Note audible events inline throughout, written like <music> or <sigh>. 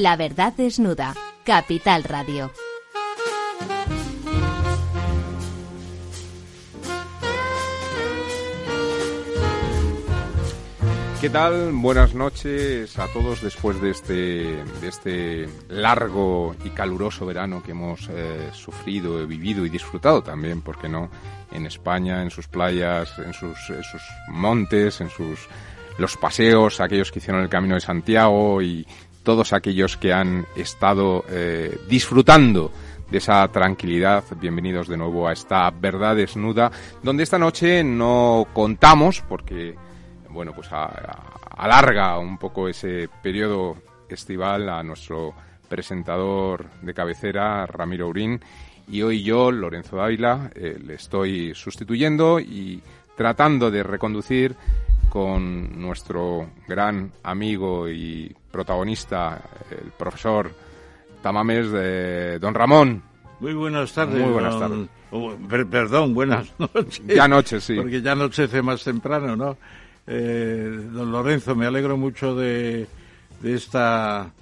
La verdad desnuda. Capital Radio. ¿Qué tal? Buenas noches a todos después de este, de este largo y caluroso verano que hemos eh, sufrido, vivido y disfrutado también, ¿por qué no? En España, en sus playas, en sus, sus montes, en sus los paseos, aquellos que hicieron el Camino de Santiago y todos aquellos que han estado eh, disfrutando de esa tranquilidad. Bienvenidos de nuevo a esta verdad desnuda, donde esta noche no contamos porque bueno, pues alarga un poco ese periodo estival a nuestro presentador de cabecera, Ramiro Urín, y hoy yo, Lorenzo Dávila, eh, le estoy sustituyendo y tratando de reconducir con nuestro gran amigo y protagonista, el profesor Tamames de Don Ramón. Muy buenas tardes. Muy buenas tardes. Oh, perdón, buenas <laughs> noches. Ya noche, sí. Porque ya anochece más temprano, ¿no? Eh, don Lorenzo, me alegro mucho de, de, esta,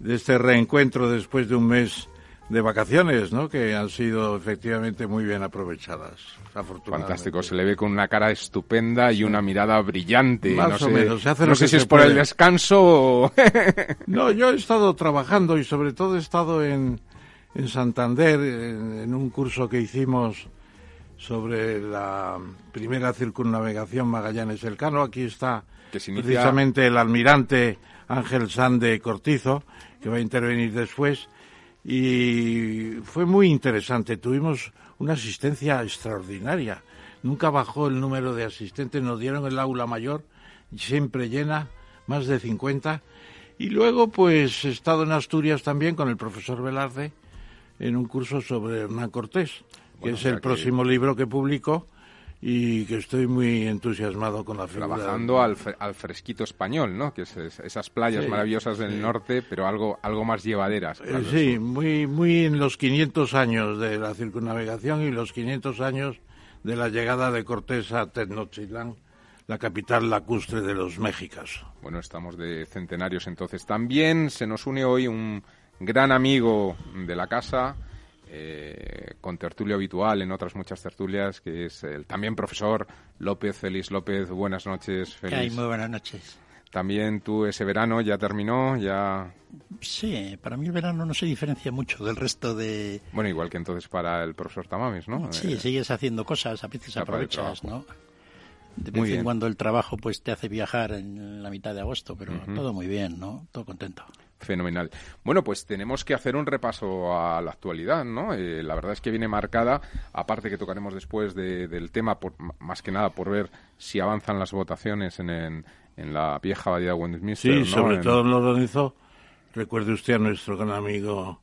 de este reencuentro después de un mes de vacaciones, ¿no? Que han sido efectivamente muy bien aprovechadas, afortunadamente. Fantástico, se le ve con una cara estupenda y una mirada brillante. Más no o sé, menos, se hace no lo sé que si se es por el descanso o... <laughs> No, yo he estado trabajando y sobre todo he estado en, en Santander en, en un curso que hicimos sobre la primera circunnavegación Magallanes-Elcano. Aquí está Que se inicia- precisamente el almirante Ángel Sande Cortizo, que va a intervenir después. Y fue muy interesante. Tuvimos una asistencia extraordinaria. Nunca bajó el número de asistentes. Nos dieron el aula mayor, siempre llena, más de 50. Y luego, pues, he estado en Asturias también con el profesor Velarde en un curso sobre Hernán Cortés, que es el que- próximo libro que publico y que estoy muy entusiasmado con la figura. Trabajando al, al fresquito español, ¿no? Que es, es- esas playas Sí, maravillosas del sí. norte, pero algo, algo más llevaderas. Eh, claro, sí, eso. muy, muy en los 500 años de la circunnavegación y los 500 años de la llegada de Cortés a Tenochtitlán, la capital lacustre de los Méxicas. Bueno, estamos de centenarios entonces. También se nos une hoy un gran amigo de la casa, eh, con tertulio habitual en otras muchas tertulias, que es el también profesor López Félix López. Buenas noches, ¿Qué hay? Félix. Muy buenas noches. También tú ese verano ya terminó, ya... Sí, para mí el verano no se diferencia mucho del resto de... Bueno, igual que entonces para el profesor Tamames, ¿no? Sí, Eh, sigues haciendo cosas, a veces aprovechas, ¿no? De Muy vez bien. en cuando el trabajo pues te hace viajar en la mitad de agosto, pero todo muy bien, ¿no? Todo contento. Fenomenal. Bueno, pues tenemos que hacer un repaso a la actualidad, ¿no? Eh, la verdad es que viene marcada, aparte que tocaremos después de- del tema, por, más que nada por ver si avanzan las votaciones en, en, en la vieja abadía de Westminster. Sí, ¿no? sobre En- todo Lorenzo, recuerde usted a nuestro gran amigo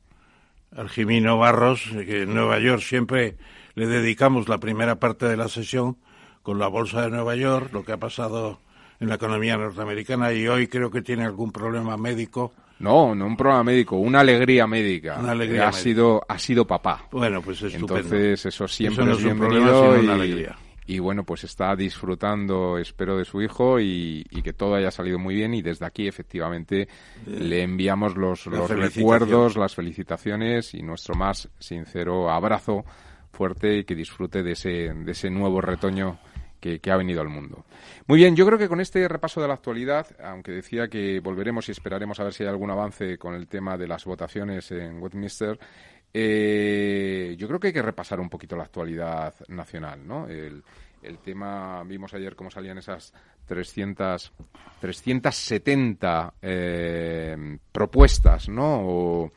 Argimino Barros, que en Nueva York siempre le dedicamos la primera parte de la sesión con la Bolsa de Nueva York, lo que ha pasado en la economía norteamericana y hoy creo que tiene algún problema médico. No, no un problema médico, una alegría médica. Una alegría ha médica. sido ha sido papá. Bueno, pues estupendo. Entonces, eso siempre Eso no es es un bienvenido problema, sino y, una alegría. y bueno, pues está disfrutando, espero, de su hijo y, y que todo haya salido muy bien y desde aquí, efectivamente, le enviamos los, los recuerdos, las felicitaciones y nuestro más sincero abrazo fuerte y que disfrute de ese, de ese nuevo retoño que, ha venido al mundo. Muy bien, yo creo que con este repaso de la actualidad, aunque decía que volveremos y esperaremos a ver si hay algún avance con el tema de las votaciones en Westminster, eh, yo creo que hay que repasar un poquito la actualidad nacional, ¿no? El, el tema, vimos ayer cómo salían esas 300, 370 eh, propuestas, ¿no?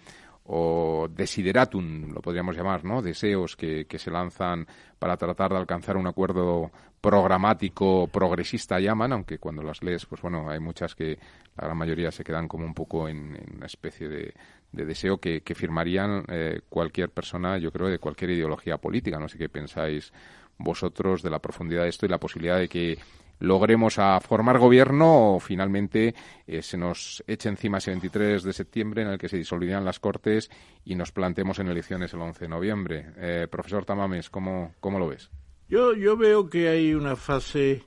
O desideratum, lo podríamos llamar, ¿no? Deseos que, que se lanzan para tratar de alcanzar un acuerdo programático progresista llaman, aunque cuando las lees, pues bueno, hay muchas que la gran mayoría se quedan como un poco en, en una especie de, de deseo que, que firmarían eh, cualquier persona, yo creo, de cualquier ideología política. No sé qué pensáis vosotros de la profundidad de esto y la posibilidad de que logremos a formar gobierno o finalmente eh, se nos eche encima ese 23 de septiembre en el que se disolverían las Cortes y nos planteemos en elecciones el 11 de noviembre. Eh, profesor Tamames, ¿cómo, ¿cómo lo ves? Yo, yo veo que hay una fase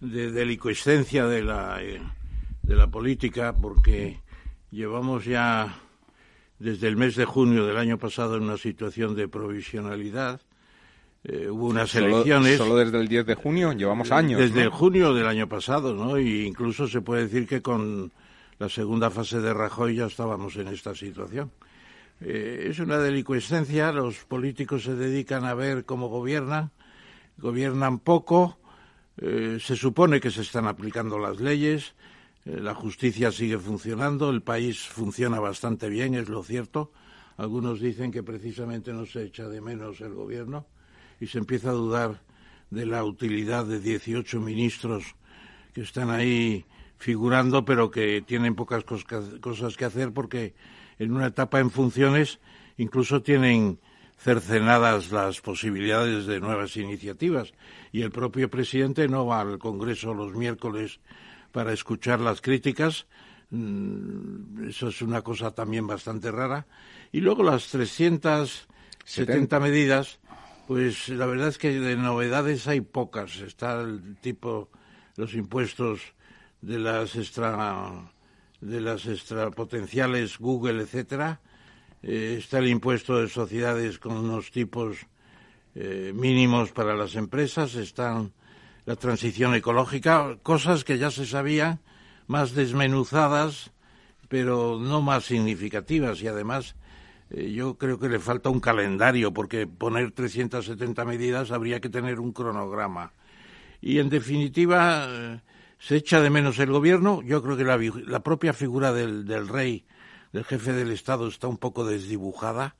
de delicuescencia de la, eh, de la política porque llevamos ya desde el mes de junio del año pasado en una situación de provisionalidad. Eh, hubo unas elecciones. Solo desde el 10 de junio, llevamos años. Desde junio del año pasado, ¿no? Y incluso se puede decir que con la segunda fase de Rajoy ya estábamos en esta situación. Eh, es una delicuescencia, los políticos se dedican a ver cómo gobiernan, gobiernan poco, eh, se supone que se están aplicando las leyes, eh, la justicia sigue funcionando, el país funciona bastante bien, es lo cierto. Algunos dicen que precisamente no se echa de menos el gobierno y se empieza a dudar de la utilidad de 18 ministros que están ahí figurando, pero que tienen pocas cosas que hacer porque en una etapa en funciones incluso tienen cercenadas las posibilidades de nuevas iniciativas y el propio presidente no va al Congreso los miércoles para escuchar las críticas. Mm, eso es una cosa también bastante rara. Y luego las 370 medidas, pues la verdad es que de novedades hay pocas. Está el tipo, los impuestos de las extra de las extrapotenciales Google, etcétera. Eh, está el impuesto de sociedades con unos tipos eh, mínimos para las empresas, están la transición ecológica, cosas que ya se sabían, más desmenuzadas, pero no más significativas y además eh, yo creo que le falta un calendario porque poner 370 medidas habría que tener un cronograma. Y en definitiva se echa de menos el gobierno. Yo creo que la, propia figura del, del, rey, del jefe del Estado, está un poco desdibujada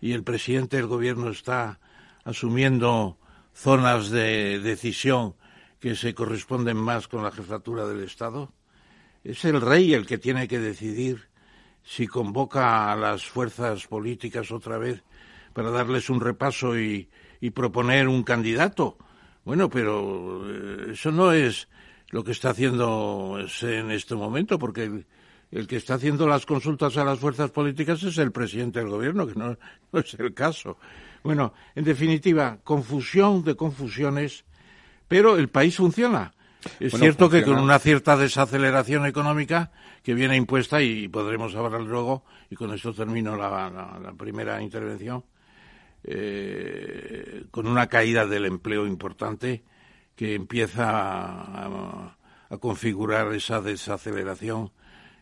y el presidente del gobierno está asumiendo zonas de decisión que se corresponden más con la jefatura del Estado. Es el rey el que tiene que decidir si convoca a las fuerzas políticas otra vez para darles un repaso y, proponer un candidato. Bueno, pero eh, eso no es lo que está haciendo en este momento, porque el, que está haciendo las consultas a las fuerzas políticas es el presidente del gobierno, que no, es el caso. Bueno, en definitiva, confusión de confusiones, pero el país funciona. Es cierto que con una cierta desaceleración económica que viene impuesta, y podremos hablar luego, y con esto termino la, primera intervención, eh, con una caída del empleo importante, que empieza a, configurar esa desaceleración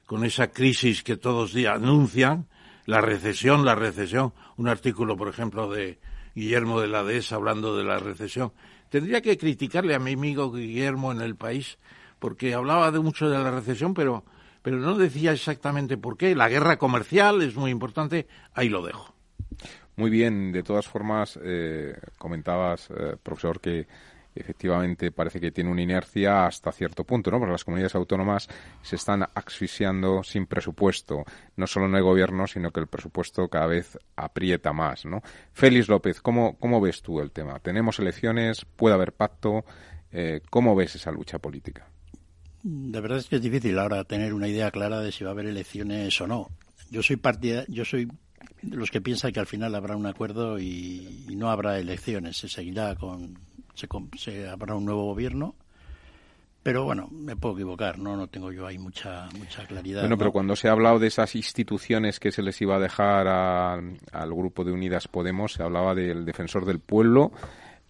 con esa crisis que todos días anuncian, la recesión, la recesión. Un artículo, por ejemplo, de Guillermo de la Dehesa hablando de la recesión. Tendría que criticarle a mi amigo Guillermo en el país, porque hablaba de mucho de la recesión, pero, pero no decía exactamente por qué. La guerra comercial es muy importante, ahí lo dejo. Muy bien, de todas formas, eh, comentabas, eh, profesor, que efectivamente parece que tiene una inercia hasta cierto punto, ¿no? Porque las comunidades autónomas se están asfixiando sin presupuesto. No solo no hay gobierno, sino que el presupuesto cada vez aprieta más, ¿no? Félix López, ¿cómo, cómo ves tú el tema? ¿Tenemos elecciones? ¿Puede haber pacto? Eh, ¿Cómo ves esa lucha política? La verdad es que es difícil ahora tener una idea clara de si va a haber elecciones o no. Yo soy partida, yo soy de los que piensan que al final habrá un acuerdo y no habrá elecciones. Se seguirá con se, habrá un nuevo gobierno pero bueno, me puedo equivocar, no no tengo yo ahí mucha mucha claridad. Bueno, pero cuando se ha hablado de esas instituciones que se les iba a dejar al grupo de Unidas Podemos, se hablaba del defensor del pueblo,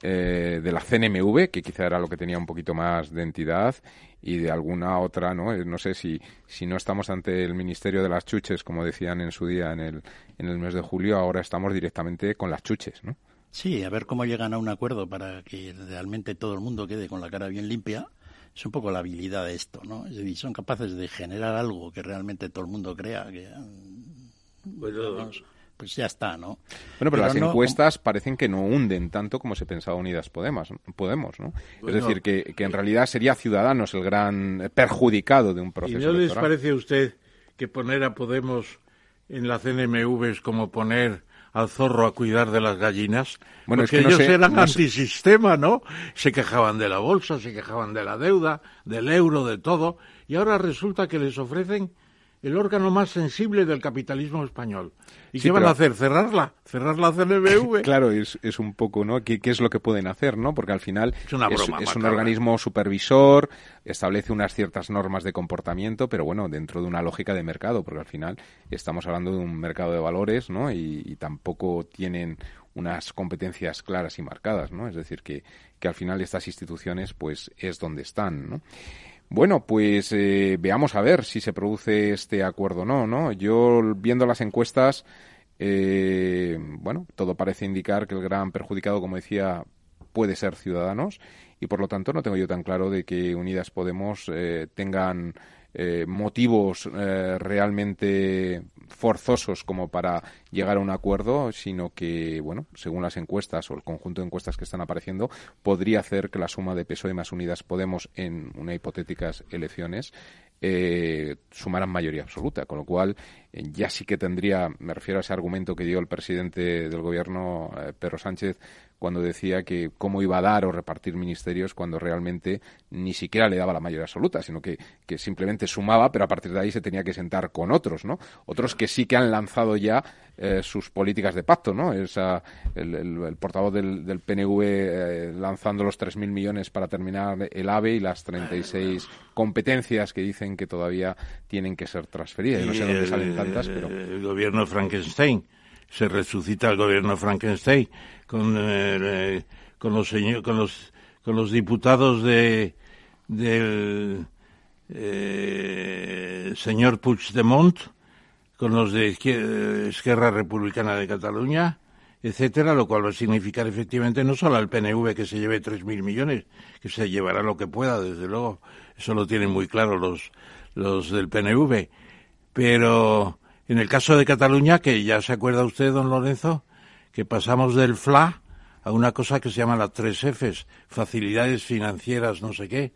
eh, de la CNMV, que quizá era lo que tenía un poquito más de entidad, y de alguna otra, ¿no? Eh, no sé si, si no estamos ante el Ministerio de las Chuches, como decían en su día en el, en el mes de julio, ahora estamos directamente con las Chuches, ¿no? Sí, a ver cómo llegan a un acuerdo para que realmente todo el mundo quede con la cara bien limpia. Es un poco la habilidad de esto, ¿no? Es decir, son capaces de generar algo que realmente todo el mundo crea que... pues ya está, ¿no? Bueno, pero, las encuestas parecen que no hunden tanto como se pensaba Unidas Podemos, Podemos ¿no? es decir, que, que, en realidad sería Ciudadanos el gran perjudicado de un proceso ¿Y no les parece a usted que poner a Podemos en la CNMV es como poner al zorro a cuidar de las gallinas, bueno, porque es que ellos eran antisistema, ¿no? Se quejaban de la bolsa, se quejaban de la deuda, del euro, de todo, y ahora resulta que les ofrecen el órgano más sensible del capitalismo español. ¿Y qué van a hacer? ¿Cerrarla? ¿Cerrar la CNMV? <laughs> claro, es, es un poco, ¿no? ¿Qué, ¿Qué, es lo que pueden hacer, no? Porque al final es, una broma, es, es un organismo supervisor, establece unas ciertas normas de comportamiento, pero bueno, dentro de una lógica de mercado, porque al final estamos hablando de un mercado de valores, ¿no? Y, y tampoco tienen unas competencias claras y marcadas, ¿no? Es decir, que, que al final estas instituciones, pues, es donde están, ¿no? Bueno, pues eh, veamos a ver si se produce este acuerdo o no, ¿no? Yo, viendo las encuestas, eh, bueno, todo parece indicar que el gran perjudicado, como decía, puede ser Ciudadanos y por lo tanto no tengo yo tan claro de que Unidas Podemos eh, tengan eh, motivos eh, realmente forzosos como para llegar a un acuerdo, sino que, bueno, según las encuestas o el conjunto de encuestas que están apareciendo, podría hacer que la suma de PSOE más Unidas Podemos en una hipotéticas elecciones eh, sumaran mayoría absoluta, con lo cual eh, ya sí que tendría, me refiero a ese argumento que dio el presidente del gobierno, eh, Pedro Sánchez, cuando decía que cómo iba a dar o repartir ministerios cuando realmente ni siquiera le daba la mayoría absoluta, sino que, que simplemente sumaba, pero a partir de ahí se tenía que sentar con otros, ¿no? Otros que sí que han lanzado ya eh, sus políticas de pacto, ¿no? Esa, el, el, el portavoz del, del PNV eh, lanzando los 3.000 millones para terminar el AVE y las 36 competencias que dicen que todavía tienen que ser transferidas. no sé dónde salen tantas, pero... El gobierno Frankenstein se resucita el gobierno Frankenstein con, eh, con los señor, con los con los diputados de del eh, señor Puigdemont, con los de Esquerra Republicana de Cataluña, etcétera, lo cual va a significar efectivamente no solo al PNV que se lleve 3.000 millones, que se llevará lo que pueda, desde luego, eso lo tienen muy claro los, los del PNV, pero en el caso de Cataluña, que ya se acuerda usted, don Lorenzo, que pasamos del FLA a una cosa que se llama las tres Fs, facilidades financieras, no sé qué,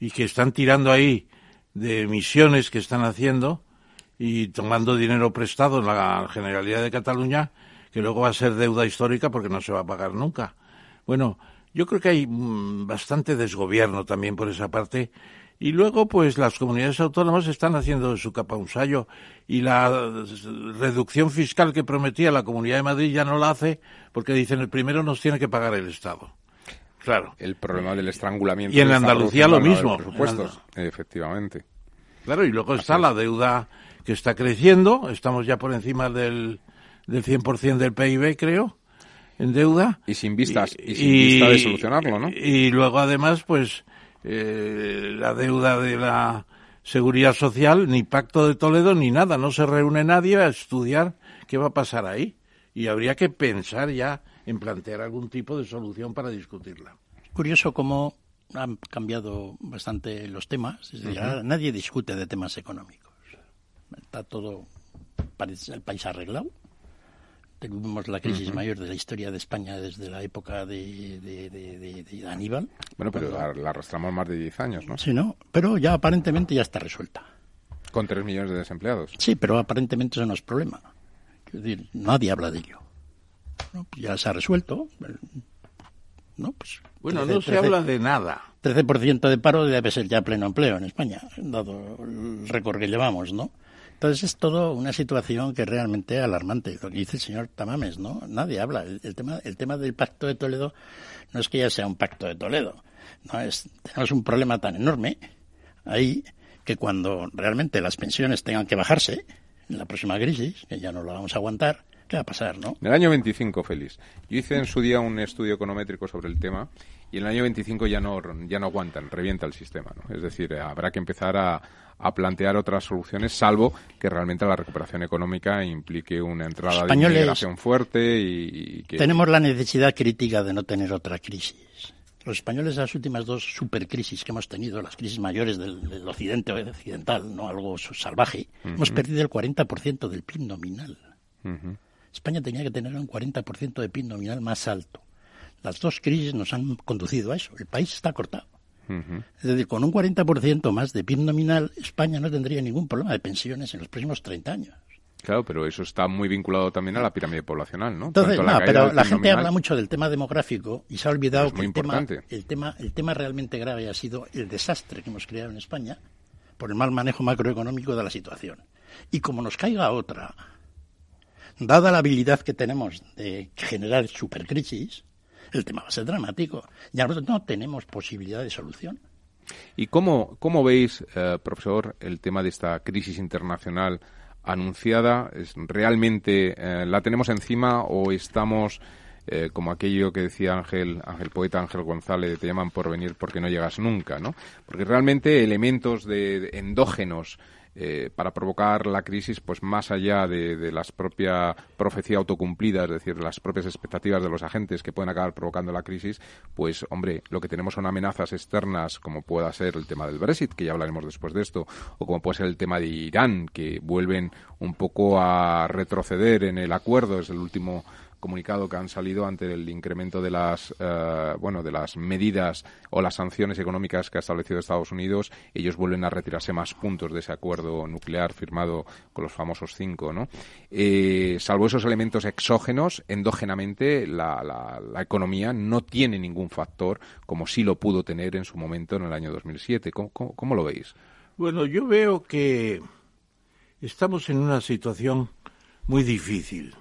y que están tirando ahí de emisiones que están haciendo y tomando dinero prestado en la Generalidad de Cataluña, que luego va a ser deuda histórica porque no se va a pagar nunca. Bueno, yo creo que hay mm, bastante desgobierno también por esa parte y luego, pues las comunidades autónomas están haciendo su capa un sallo y la reducción fiscal que prometía la Comunidad de Madrid ya no la hace porque dicen el primero nos tiene que pagar el Estado. Claro. El problema del estrangulamiento. Y en Andalucía lo mismo. Presupuestos, efectivamente. Claro, y luego está la deuda que está creciendo. Estamos ya por encima del, del 100% del PIB, creo, en deuda. Y sin vistas, y, y sin vista de solucionarlo, ¿no? Y luego, además, pues eh, la deuda de la seguridad social, ni pacto de Toledo, ni nada. No se reúne nadie a estudiar qué va a pasar ahí. Y habría que pensar ya en plantear algún tipo de solución para discutirla. Curioso cómo han cambiado bastante los temas. Es decir, uh -huh. nadie discute de temas económicos. Está todo el país arreglado tuvimos la crisis uh -huh. mayor de la historia de España desde la época de, de, de, de Aníbal. Bueno, pero la, la, arrastramos más de 10 años, ¿no? Sí, ¿no? Pero ya aparentemente ya está resuelta. Con 3 millones de desempleados. Sí, pero aparentemente eso no es problema. Es decir, nadie habla de ello. ¿No? Pues ya se ha resuelto. ¿No? Pues bueno, 13, no se 13, habla de nada. 13% de paro debe ser ya pleno empleo en España, dado el récord que llevamos, ¿no? Entonces es todo una situación que es realmente alarmante. Lo que dice el señor Tamames, ¿no? Nadie habla. El, tema, el tema del pacto de Toledo no es que ya sea un pacto de Toledo. No es, tenemos un problema tan enorme ahí que cuando realmente las pensiones tengan que bajarse en la próxima crisis, que ya no lo vamos a aguantar, ¿qué va a pasar, no? En el año 25, Félix. Yo hice en su día un estudio econométrico sobre el tema y en el año 25 ya no, ya no aguantan, revienta el sistema, ¿no? Es decir, habrá que empezar a, a plantear otras soluciones, salvo que realmente la recuperación económica implique una entrada de inmigración fuerte y, y que... Tenemos la necesidad crítica de no tener otra crisis. Los españoles, las últimas dos supercrisis que hemos tenido, las crisis mayores del, del occidente occidental, no algo salvaje, uh -huh. hemos perdido el 40% del PIB nominal. Uh -huh. España tenía que tener un 40% de PIB nominal más alto. Las dos crisis nos han conducido a eso. El país está cortado. Uh -huh. Es decir, con un 40% más de PIB nominal, España no tendría ningún problema de pensiones en los próximos 30 años. Claro, pero eso está muy vinculado también a la pirámide poblacional, ¿no? Entonces, la no, pero la gente nominal, habla mucho del tema demográfico y se ha olvidado que el tema, el tema, el tema realmente grave ha sido el desastre que hemos creado en España por el mal manejo macroeconómico de la situación. Y como nos caiga otra, dada la habilidad que tenemos de generar supercrisis, el tema va a ser dramático. Ya no tenemos posibilidad de solución. ¿Y cómo, cómo veis, eh, profesor, el tema de esta crisis internacional anunciada? ¿Es, ¿Realmente eh, la tenemos encima o estamos eh, como aquello que decía Ángel, Ángel Poeta, Ángel González, te llaman por venir porque no llegas nunca, ¿no? Porque realmente elementos de endógenos eh, para provocar la crisis, pues más allá de, la propia profecía autocumplida, es decir, las propias expectativas de los agentes que pueden acabar provocando la crisis, pues hombre, lo que tenemos son amenazas externas, como pueda ser el tema del Brexit, que ya hablaremos después de esto, o como puede ser el tema de Irán, que vuelven un poco a retroceder en el acuerdo, es el último comunicado que han salido ante el incremento de las eh, bueno de las medidas o las sanciones económicas que ha establecido Estados Unidos ellos vuelven a retirarse más puntos de ese acuerdo nuclear firmado con los famosos cinco no eh, salvo esos elementos exógenos endógenamente la, la, economía no tiene ningún factor como sí lo pudo tener en su momento en el año 2007 cómo, cómo lo veis? Bueno yo veo que estamos en una situación muy difícil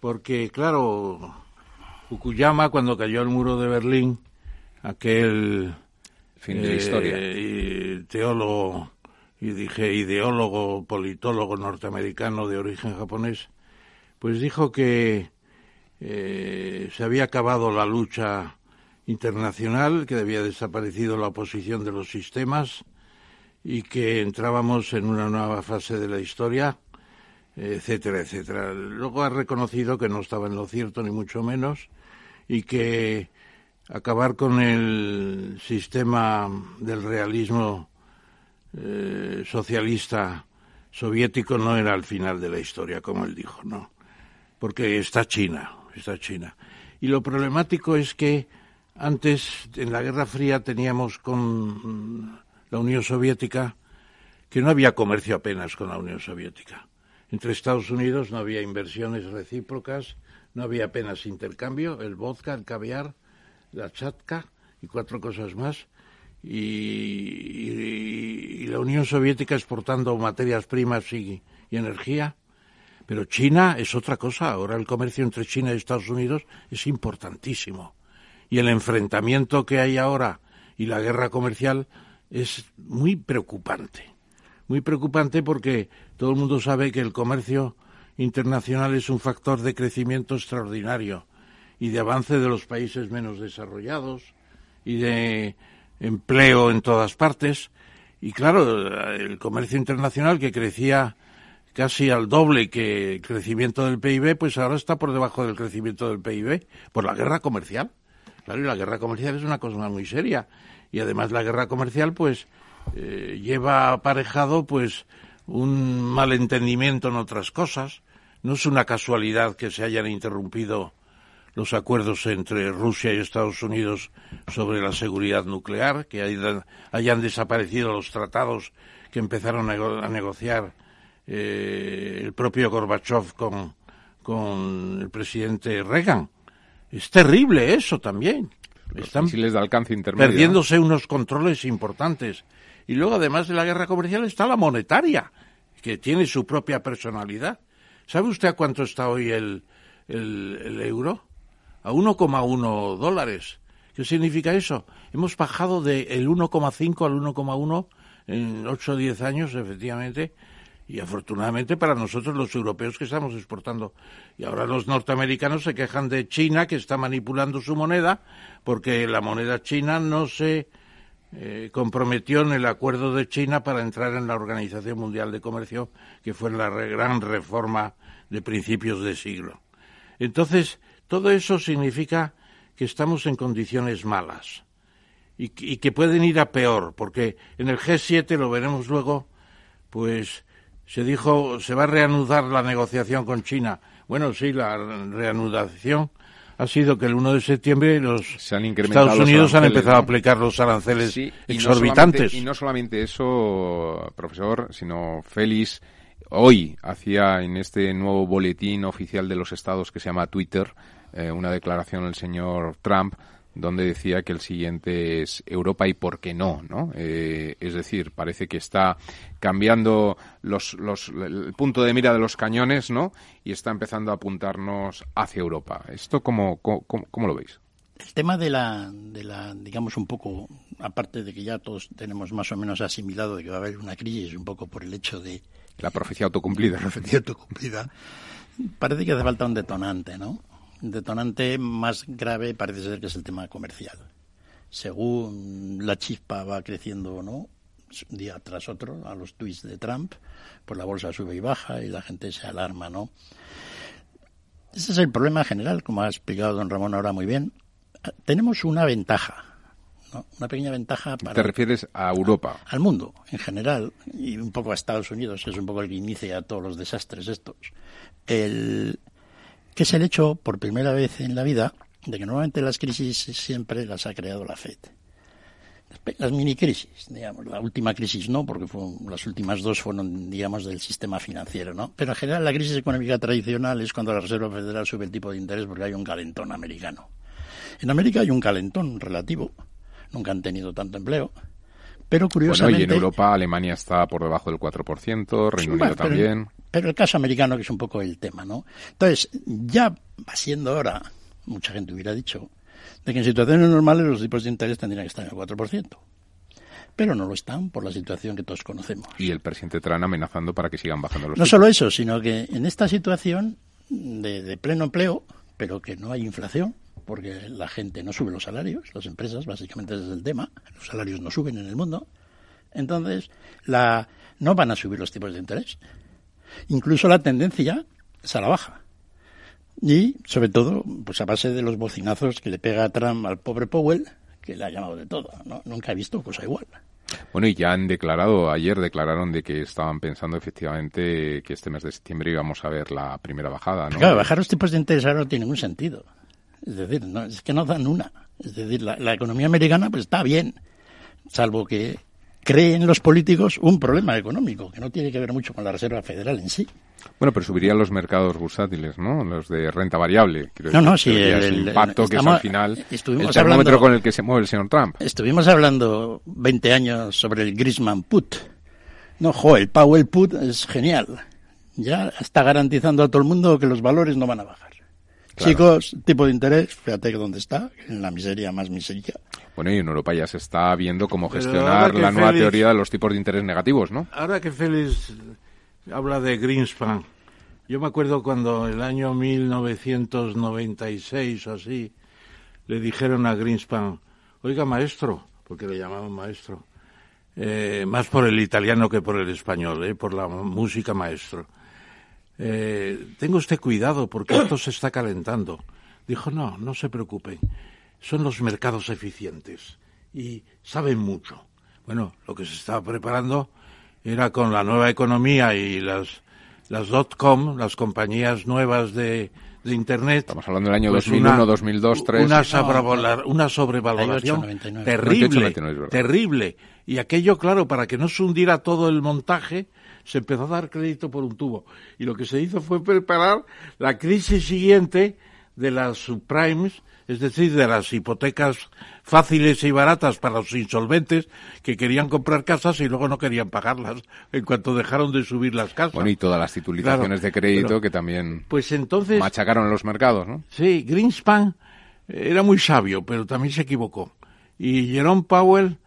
porque claro, Fukuyama cuando cayó el muro de Berlín, aquel fin de historia. Eh, teólogo y dije ideólogo, politólogo norteamericano de origen japonés, pues dijo que eh, se había acabado la lucha internacional, que había desaparecido la oposición de los sistemas y que entrábamos en una nueva fase de la historia etcétera, etcétera. Luego ha reconocido que no estaba en lo cierto, ni mucho menos, y que acabar con el sistema del realismo eh, socialista soviético no era el final de la historia, como él dijo, no. Porque está China, está China. Y lo problemático es que antes, en la Guerra Fría, teníamos con la Unión Soviética que no había comercio apenas con la Unión Soviética entre Estados Unidos no había inversiones recíprocas, no había apenas intercambio, el vodka, el caviar, la chatka y cuatro cosas más. Y, la Unión Soviética exportando materias primas y, y, energía. Pero China es otra cosa. Ahora el comercio entre China y Estados Unidos es importantísimo. Y el enfrentamiento que hay ahora y la guerra comercial es muy preocupante muy preocupante porque todo el mundo sabe que el comercio internacional es un factor de crecimiento extraordinario y de avance de los países menos desarrollados y de empleo en todas partes. Y claro, el comercio internacional que crecía casi al doble que el crecimiento del PIB, pues ahora está por debajo del crecimiento del PIB por la guerra comercial. Claro, y la guerra comercial es una cosa muy seria. Y además la guerra comercial, pues, eh, lleva aparejado pues un malentendimiento en otras cosas. No es una casualidad que se hayan interrumpido los acuerdos entre Rusia y Estados Unidos sobre la seguridad nuclear, que hayan, desaparecido los tratados que empezaron a, negociar eh, el propio Gorbachev con, con el presidente Reagan. Es terrible eso también. Están de alcance intermedio. Perdiéndose unos controles importantes. Y luego, además de la guerra comercial, está la monetaria, que tiene su propia personalidad. ¿Sabe usted a cuánto está hoy el, el, euro? A 1,1 dólares. ¿Qué significa eso? Hemos bajado del 1,5 al 1,1 en 8 o 10 años, efectivamente, y afortunadamente para nosotros los europeos que estamos exportando. Y ahora los norteamericanos se quejan de China que está manipulando su moneda porque la moneda china no se eh, comprometió en el acuerdo de China para entrar en la Organización Mundial de Comercio, que fue la gran reforma de principios de siglo. Entonces, todo eso significa que estamos en condiciones malas y, y que pueden ir a peor, porque en el G7, lo veremos luego, pues se dijo, se va a reanudar la negociación con China. Bueno, sí, la reanudación ha sido que el 1 de septiembre los Estados Unidos han empezado a aplicar los aranceles exorbitantes. Y no, solamente eso, profesor, sino Félix hoy hacía en este nuevo boletín oficial de los estados que se llama Twitter eh, una declaración el señor Trump donde decía que el siguiente es Europa y por qué no, ¿no? Eh, es decir, parece que está cambiando los, los, el punto de mira de los cañones, ¿no? Y está empezando a apuntarnos hacia Europa. ¿Esto cómo, cómo, cómo lo veis? El tema de la, de la, digamos, un poco, aparte de que ya todos tenemos más o menos asimilado de que va a haber una crisis, un poco por el hecho de... La profecía autocumplida. La profecía autocumplida. Parece que hace falta un detonante, ¿no? Un detonante más grave parece ser que es el tema comercial. Según la chispa va creciendo o no, día tras otro, a los tweets de Trump, pues la bolsa sube y baja y la gente se alarma, ¿no? Ese es el problema general, como ha explicado don Ramón ahora muy bien tenemos una ventaja, ¿no? una pequeña ventaja para... ¿Te refieres a Europa? Al mundo, en general, y un poco a Estados Unidos, que es un poco el que inicia todos los desastres estos. El, que es el hecho, por primera vez en la vida, de que normalmente las crisis siempre las ha creado la FED. Las mini crisis, digamos, la última crisis no, porque las últimas dos fueron, digamos, del sistema financiero, ¿no? Pero en general la crisis económica tradicional es cuando la Reserva Federal sube el tipo de interés porque hay un calentón americano. En América hay un calentón relativo, nunca han tenido tanto empleo, pero curiosamente... Bueno, y en Europa Alemania está por debajo del 4%, Reino Unido también. Pero el caso americano, que es un poco el tema, ¿no? Entonces, ya va siendo hora, mucha gente hubiera dicho, de que en situaciones normales los tipos de interés tendrían que estar en el 4%. Pero no lo están por la situación que todos conocemos. Y el presidente Trump amenazando para que sigan bajando los No solo eso, sino que en esta situación de, de pleno empleo, pero que no hay inflación, porque la gente no sube los salarios, las empresas, básicamente ese es el tema, los salarios no suben en el mundo, entonces la, no van a subir los tipos de interés. Incluso la tendencia es a la baja. Y, sobre todo, pues a base de los bocinazos que le pega a Trump al pobre Powell, que le ha llamado de todo. ¿no? Nunca he visto cosa igual. Bueno, y ya han declarado, ayer declararon de que estaban pensando efectivamente que este mes de septiembre íbamos a ver la primera bajada, ¿no? Claro, bajar los tipos de interés ahora no tiene ningún sentido. Es decir, no, es que no dan una. Es decir, la, economía americana pues está bien, salvo que creen los políticos un problema económico, que no tiene que ver mucho con la Reserva Federal en sí. Bueno, pero subirían los mercados bursátiles, ¿no? Los de renta variable. no, no, sí. El, impacto que es al final el termómetro con el que se mueve el señor Trump. Estuvimos hablando 20 años sobre el Grisman Put. No, jo, el Powell Put es genial. Ya está garantizando a todo el mundo que los valores no van a bajar. Chicos, tipo de interés, fíjate dónde está, en la miseria más miseria. Bueno, y en Europa ya se está viendo cómo gestionar la nueva teoría de los tipos de interés negativos, ¿no? Ahora que Félix habla de Greenspan, yo me acuerdo cuando el año 1996 o así, le dijeron a Greenspan, oiga maestro, porque le llamaban maestro, eh, más por el italiano que por el español, eh, por la música maestro eh, tenga usted cuidado porque esto se está calentando. Dijo, no, no se preocupen, son los mercados eficientes y saben mucho. Bueno, lo que se estaba preparando era con la nueva economía y las, las dot-com, las compañías nuevas de, de Internet. Estamos hablando del año 2001, 2002, 2003. Una, una sobrevaloración terrible, terrible. Y aquello, claro, para que no se hundiera todo el montaje, se empezó a dar crédito por un tubo. Y lo que se hizo fue preparar la crisis siguiente de las subprimes, es decir, de las hipotecas fáciles y baratas para los insolventes que querían comprar casas y luego no querían pagarlas en cuanto dejaron de subir las casas. Bueno, y todas las titulizaciones de crédito que también pues entonces, machacaron los mercados, ¿no? Sí, Greenspan era muy sabio, pero también se equivocó. Y Jerome Powell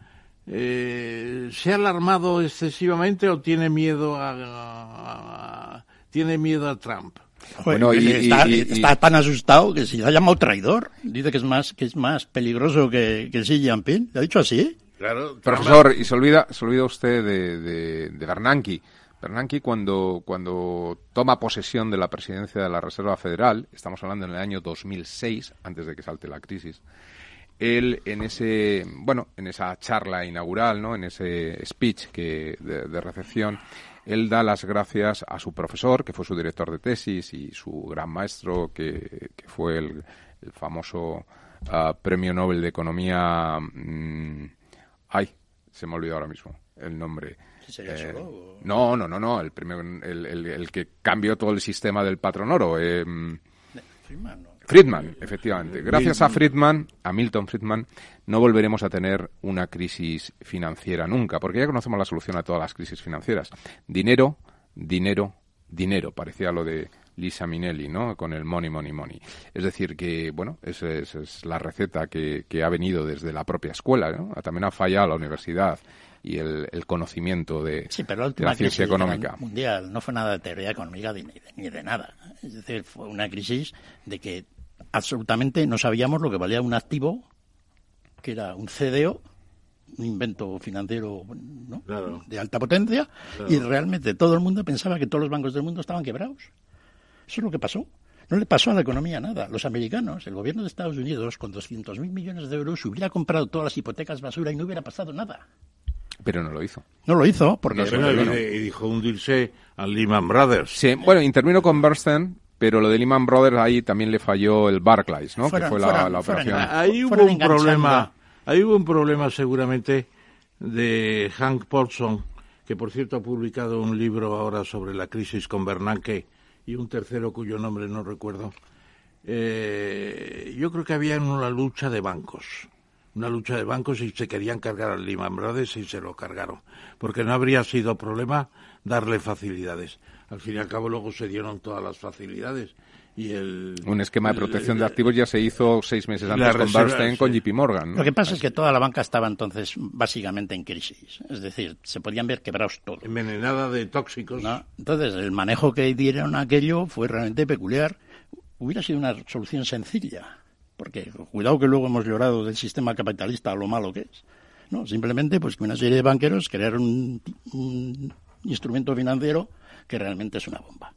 eh, ¿se ha alarmado excesivamente o tiene miedo a, tiene miedo a Trump? Bueno, y, está, tan asustado que se le ha llamado traidor. Dice que es más que es más peligroso que, que Xi Jinping. ¿Le ha dicho así? Claro. Profesor, y se olvida, se olvida usted de, de, de Bernanke. Bernanke cuando, cuando toma posesión de la presidencia de la Reserva Federal, estamos hablando en el año 2006, antes de que salte la crisis, él en ese bueno en esa charla inaugural no en ese speech que de, recepción él da las gracias a su profesor que fue su director de tesis y su gran maestro que, fue el, famoso ah, premio Nobel de economía mm, ay se me ha olvidado ahora mismo el nombre. Eh, no no no no el premio el, el, que cambió todo el sistema del patrón oro eh, Friedman, efectivamente. Gracias a Friedman, a Milton Friedman, no volveremos a tener una crisis financiera nunca, porque ya conocemos la solución a todas las crisis financieras. Dinero, dinero, dinero. Parecía lo de Lisa Minelli, ¿no? Con el money, money, money. Es decir, que, bueno, esa es, la receta que, ha venido desde la propia escuela, ¿no? También ha fallado la universidad y el, conocimiento de, sí, pero la, la ciencia económica. Mundial no fue nada de teoría económica ni de, nada. Es decir, fue una crisis de que absolutamente no sabíamos lo que valía un activo, que era un CDO, un invento financiero de alta potencia, y realmente todo el mundo pensaba que todos los bancos del mundo estaban quebrados. Eso es lo que pasó. No le pasó a la economía nada. Los americanos, el gobierno de Estados Unidos, con 200.000 millones de euros, hubiera comprado todas las hipotecas basura y no hubiera pasado nada. Pero no lo hizo. No lo hizo, porque... y, dijo hundirse al Lehman Brothers. Sí, bueno, intervino con Bernstein, pero lo de Lehman Brothers ahí también le falló el Barclays, ¿no? que fue la, operación. ahí hubo un problema, ahí hubo un problema seguramente de Hank Paulson, que por cierto ha publicado un libro ahora sobre la crisis con Bernanke y un tercero cuyo nombre no recuerdo. Eh, yo creo que había una lucha de bancos una lucha de bancos y se querían cargar al Lehman Brothers y se lo cargaron, porque no habría sido problema darle facilidades. Al fin y al cabo luego se dieron todas las facilidades. Y el, un esquema de protección de activos ya se hizo seis meses antes con Bernstein, con JP Morgan. Lo que pasa es que toda la banca estaba entonces básicamente en crisis. Es decir, se podían ver quebrados todos. Envenenada de tóxicos. Entonces, el manejo que dieron aquello fue realmente peculiar. Hubiera sido una solución sencilla porque cuidado que luego hemos llorado del sistema capitalista a lo malo que es. No, simplemente pues que una serie de banqueros crearon un, instrumento financiero que realmente es una bomba.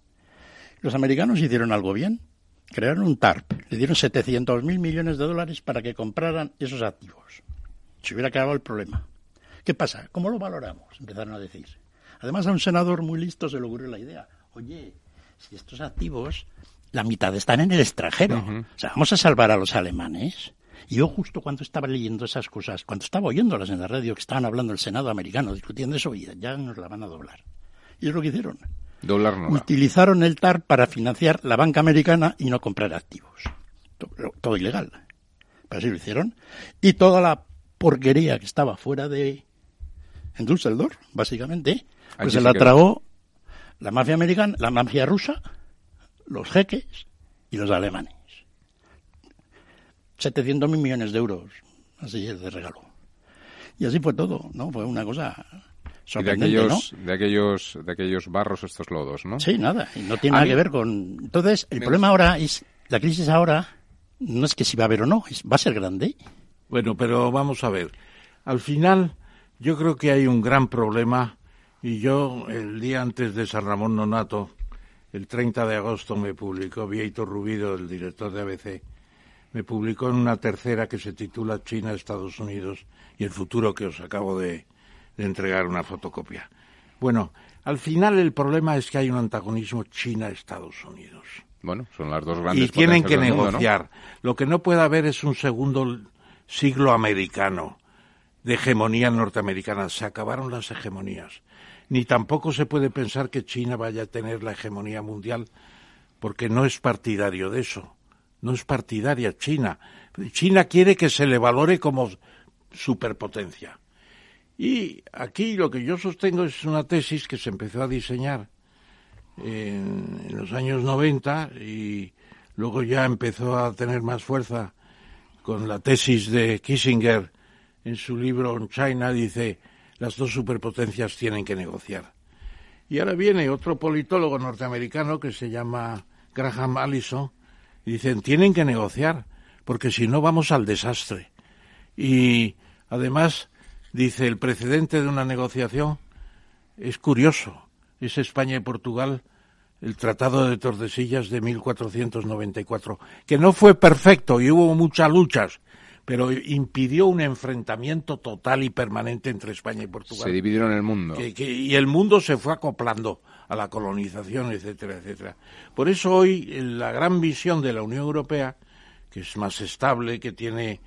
Los americanos hicieron algo bien, crearon un TARP, le dieron 700 mil millones de dólares para que compraran esos activos. Se hubiera acabado el problema. ¿Qué pasa? ¿Cómo lo valoramos? Empezaron a decir. Además a un senador muy listo se le ocurrió la idea. Oye, si estos activos la mitad están en el extranjero. O sea, vamos a salvar a los alemanes. Y yo justo cuando estaba leyendo esas cosas, cuando estaba oyéndolas en la radio que estaban hablando el Senado americano discutiendo eso, ya nos la van a doblar. Y es lo que hicieron. Doblar Utilizaron el TAR para financiar la banca americana y no comprar activos. Todo, ilegal. Pero así lo hicieron. Y toda la porquería que estaba fuera de en Düsseldorf, básicamente, pues se la tragó la mafia americana, la mafia rusa los jeques y los alemanes. 700 mil millones de euros, así es de regalo. Y así fue todo, ¿no? Fue una cosa sorprendente, de aquellos, de aquellos, de aquellos barros estos lodos, ¿no? Sí, nada, y no tiene nada que ver con. Entonces, el problema ahora es, la crisis ahora no es que si va a haber o no, es, va a ser grande. Bueno, pero vamos a ver. Al final, yo creo que hay un gran problema y yo el día antes de San Ramón Nonato el 30 de agosto me publicó Vieito Rubido, el director de ABC, me publicó en una tercera que se titula China, Estados Unidos y el futuro que os acabo de, entregar una fotocopia. Bueno, al final el problema es que hay un antagonismo China-Estados Unidos. Bueno, son las dos grandes Y tienen que negociar. Lo que no puede haber es un segundo siglo americano de hegemonía norteamericana. Se acabaron las hegemonías ni tampoco se puede pensar que China vaya a tener la hegemonía mundial, porque no es partidario de eso. No es partidaria China. China quiere que se le valore como superpotencia. Y aquí lo que yo sostengo es una tesis que se empezó a diseñar en, los años 90 y luego ya empezó a tener más fuerza con la tesis de Kissinger en su libro China, dice, las dos superpotencias tienen que negociar. Y ahora viene otro politólogo norteamericano que se llama Graham Allison y dicen, tienen que negociar, porque si no vamos al desastre. Y además, dice, el precedente de una negociación es curioso. Es España y Portugal el Tratado de Tordesillas de 1494, que no fue perfecto y hubo muchas luchas, pero impidió un enfrentamiento total y permanente entre España y Portugal. Se dividieron el mundo. y el mundo se fue acoplando a la colonización, etcétera, etcétera. Por eso hoy la gran visión de la Unión Europea, que es más estable, que tiene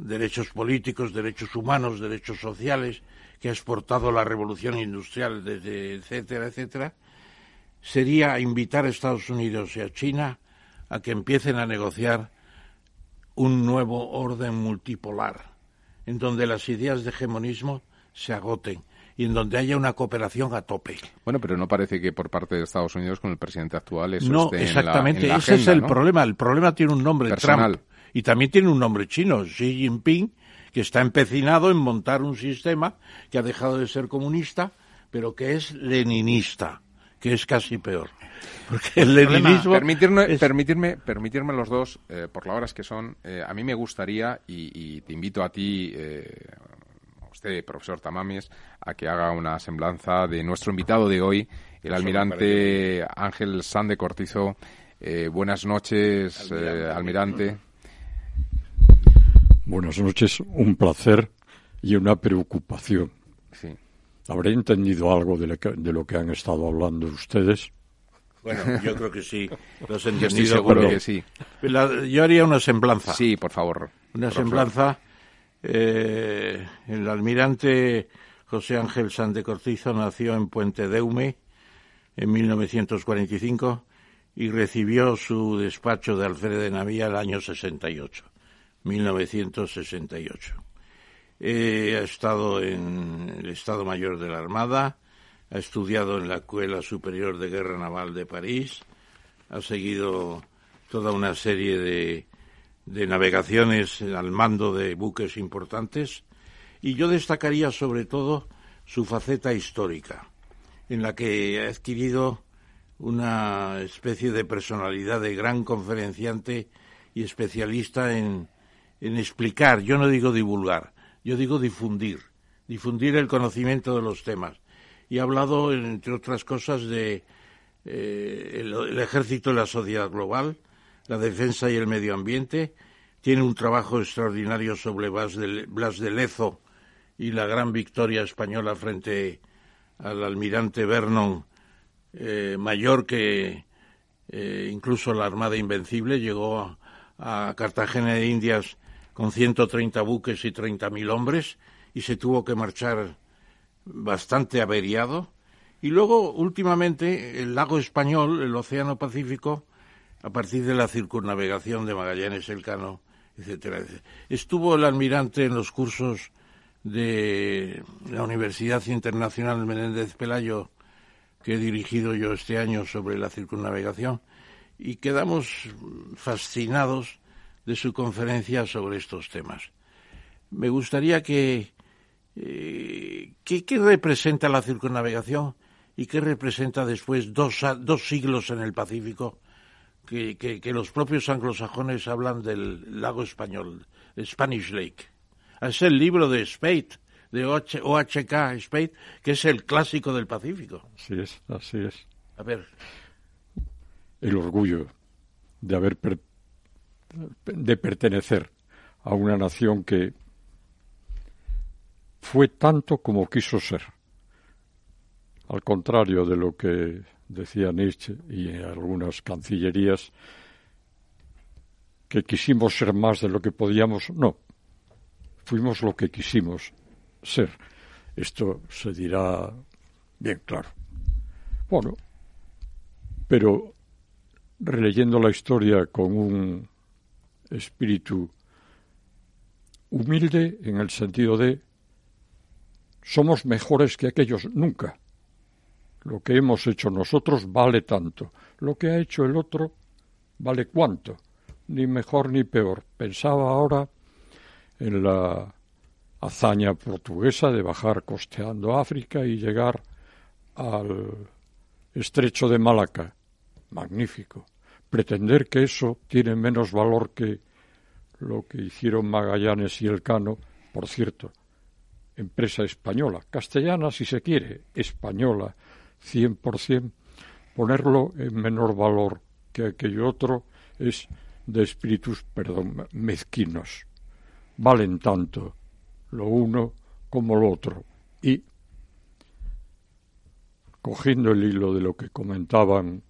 derechos políticos, derechos humanos, derechos sociales, que ha exportado la revolución industrial, desde, etcétera, etcétera, sería invitar a Estados Unidos y a China a que empiecen a negociar un nuevo orden multipolar, en donde las ideas de hegemonismo se agoten y en donde haya una cooperación a tope. Bueno, pero no parece que por parte de Estados Unidos con el presidente actual eso no, esté exactamente, en la, ese es el problema. El problema tiene un nombre, Personal. Trump, y también tiene un nombre chino, Xi Jinping, que está empecinado en montar un sistema que ha dejado de ser comunista, pero que es leninista, que es casi peor. Porque el leninismo... Permitirme, es- permitirme, permitirme los dos, eh, por las horas que son, eh, a mí me gustaría, y, y te invito a ti, eh, a usted, profesor Tamames, a que haga una semblanza de nuestro invitado de hoy, el almirante Ángel Sande Cortizo. Eh, buenas noches, eh, almirante. Buenas noches, un placer y una preocupación. Sí. ¿Habré entendido algo de lo que, de lo que han estado hablando ustedes? Bueno, yo creo que sí. Lo has Yo estoy entendido seguro que sí. La- yo haría una semblanza. Sí, por favor. Una profesor. semblanza. eh, el almirante José Ángel Sande Cortizo nació en Puente Deume en 1945 y recibió su despacho de alférez de navío el año 68, 1968. Eh, ha estado en el Estado Mayor de la Armada, ha estudiado en la Escuela Superior de Guerra Naval de París, ha seguido toda una serie de, de navegaciones al mando de buques importantes y yo destacaría sobre todo su faceta histórica, en la que ha adquirido una especie de personalidad de gran conferenciante y especialista en, en explicar, yo no digo divulgar, yo digo difundir, difundir el conocimiento de los temas. Y ha hablado, entre otras cosas, de eh, el, ejército y la sociedad global, la defensa y el medio ambiente. Tiene un trabajo extraordinario sobre Blas de, Blas de Lezo y la gran victoria española frente al almirante Vernon, eh, mayor que eh, incluso la Armada Invencible, llegó a, a Cartagena de Indias con 130 buques y 30.000 hombres y se tuvo que marchar bastante averiado. Y luego, últimamente, el lago español, el Océano Pacífico, a partir de la circunnavegación de Magallanes, Elcano, etcétera, etcétera. Estuvo el almirante en los cursos de la Universidad Internacional Menéndez Pelayo, que he dirigido yo este año sobre la circunnavegación, y quedamos fascinados de su conferencia sobre estos temas. Me gustaría que eh, ¿qué, ¿qué, representa la circunnavegación y qué representa después dos, dos siglos en el Pacífico? Que, que, que, los propios anglosajones hablan del lago español, Spanish Lake. Es el libro de Spade, de OHK Spade, que es el clásico del Pacífico. Así es, así es. A ver. El orgullo de haber per de pertenecer a una nación que fue tanto como quiso ser. Al contrario de lo que decía Nietzsche y en algunas cancillerías, que quisimos ser más de lo que podíamos, no, fuimos lo que quisimos ser. Esto se dirá bien claro. Bueno, pero releyendo la historia con un espíritu humilde en el sentido de somos mejores que aquellos nunca. Lo que hemos hecho nosotros vale tanto. Lo que ha hecho el otro vale cuánto. Ni mejor ni peor. Pensaba ahora en la hazaña portuguesa de bajar costeando África y llegar al estrecho de Malaca. Magnífico. Pretender que eso tiene menos valor que lo que hicieron Magallanes y Elcano, por cierto, empresa española, castellana si se quiere, española, 100%, ponerlo en menor valor que aquello otro es de espíritus, perdón, mezquinos. Valen tanto lo uno como lo otro. Y, cogiendo el hilo de lo que comentaban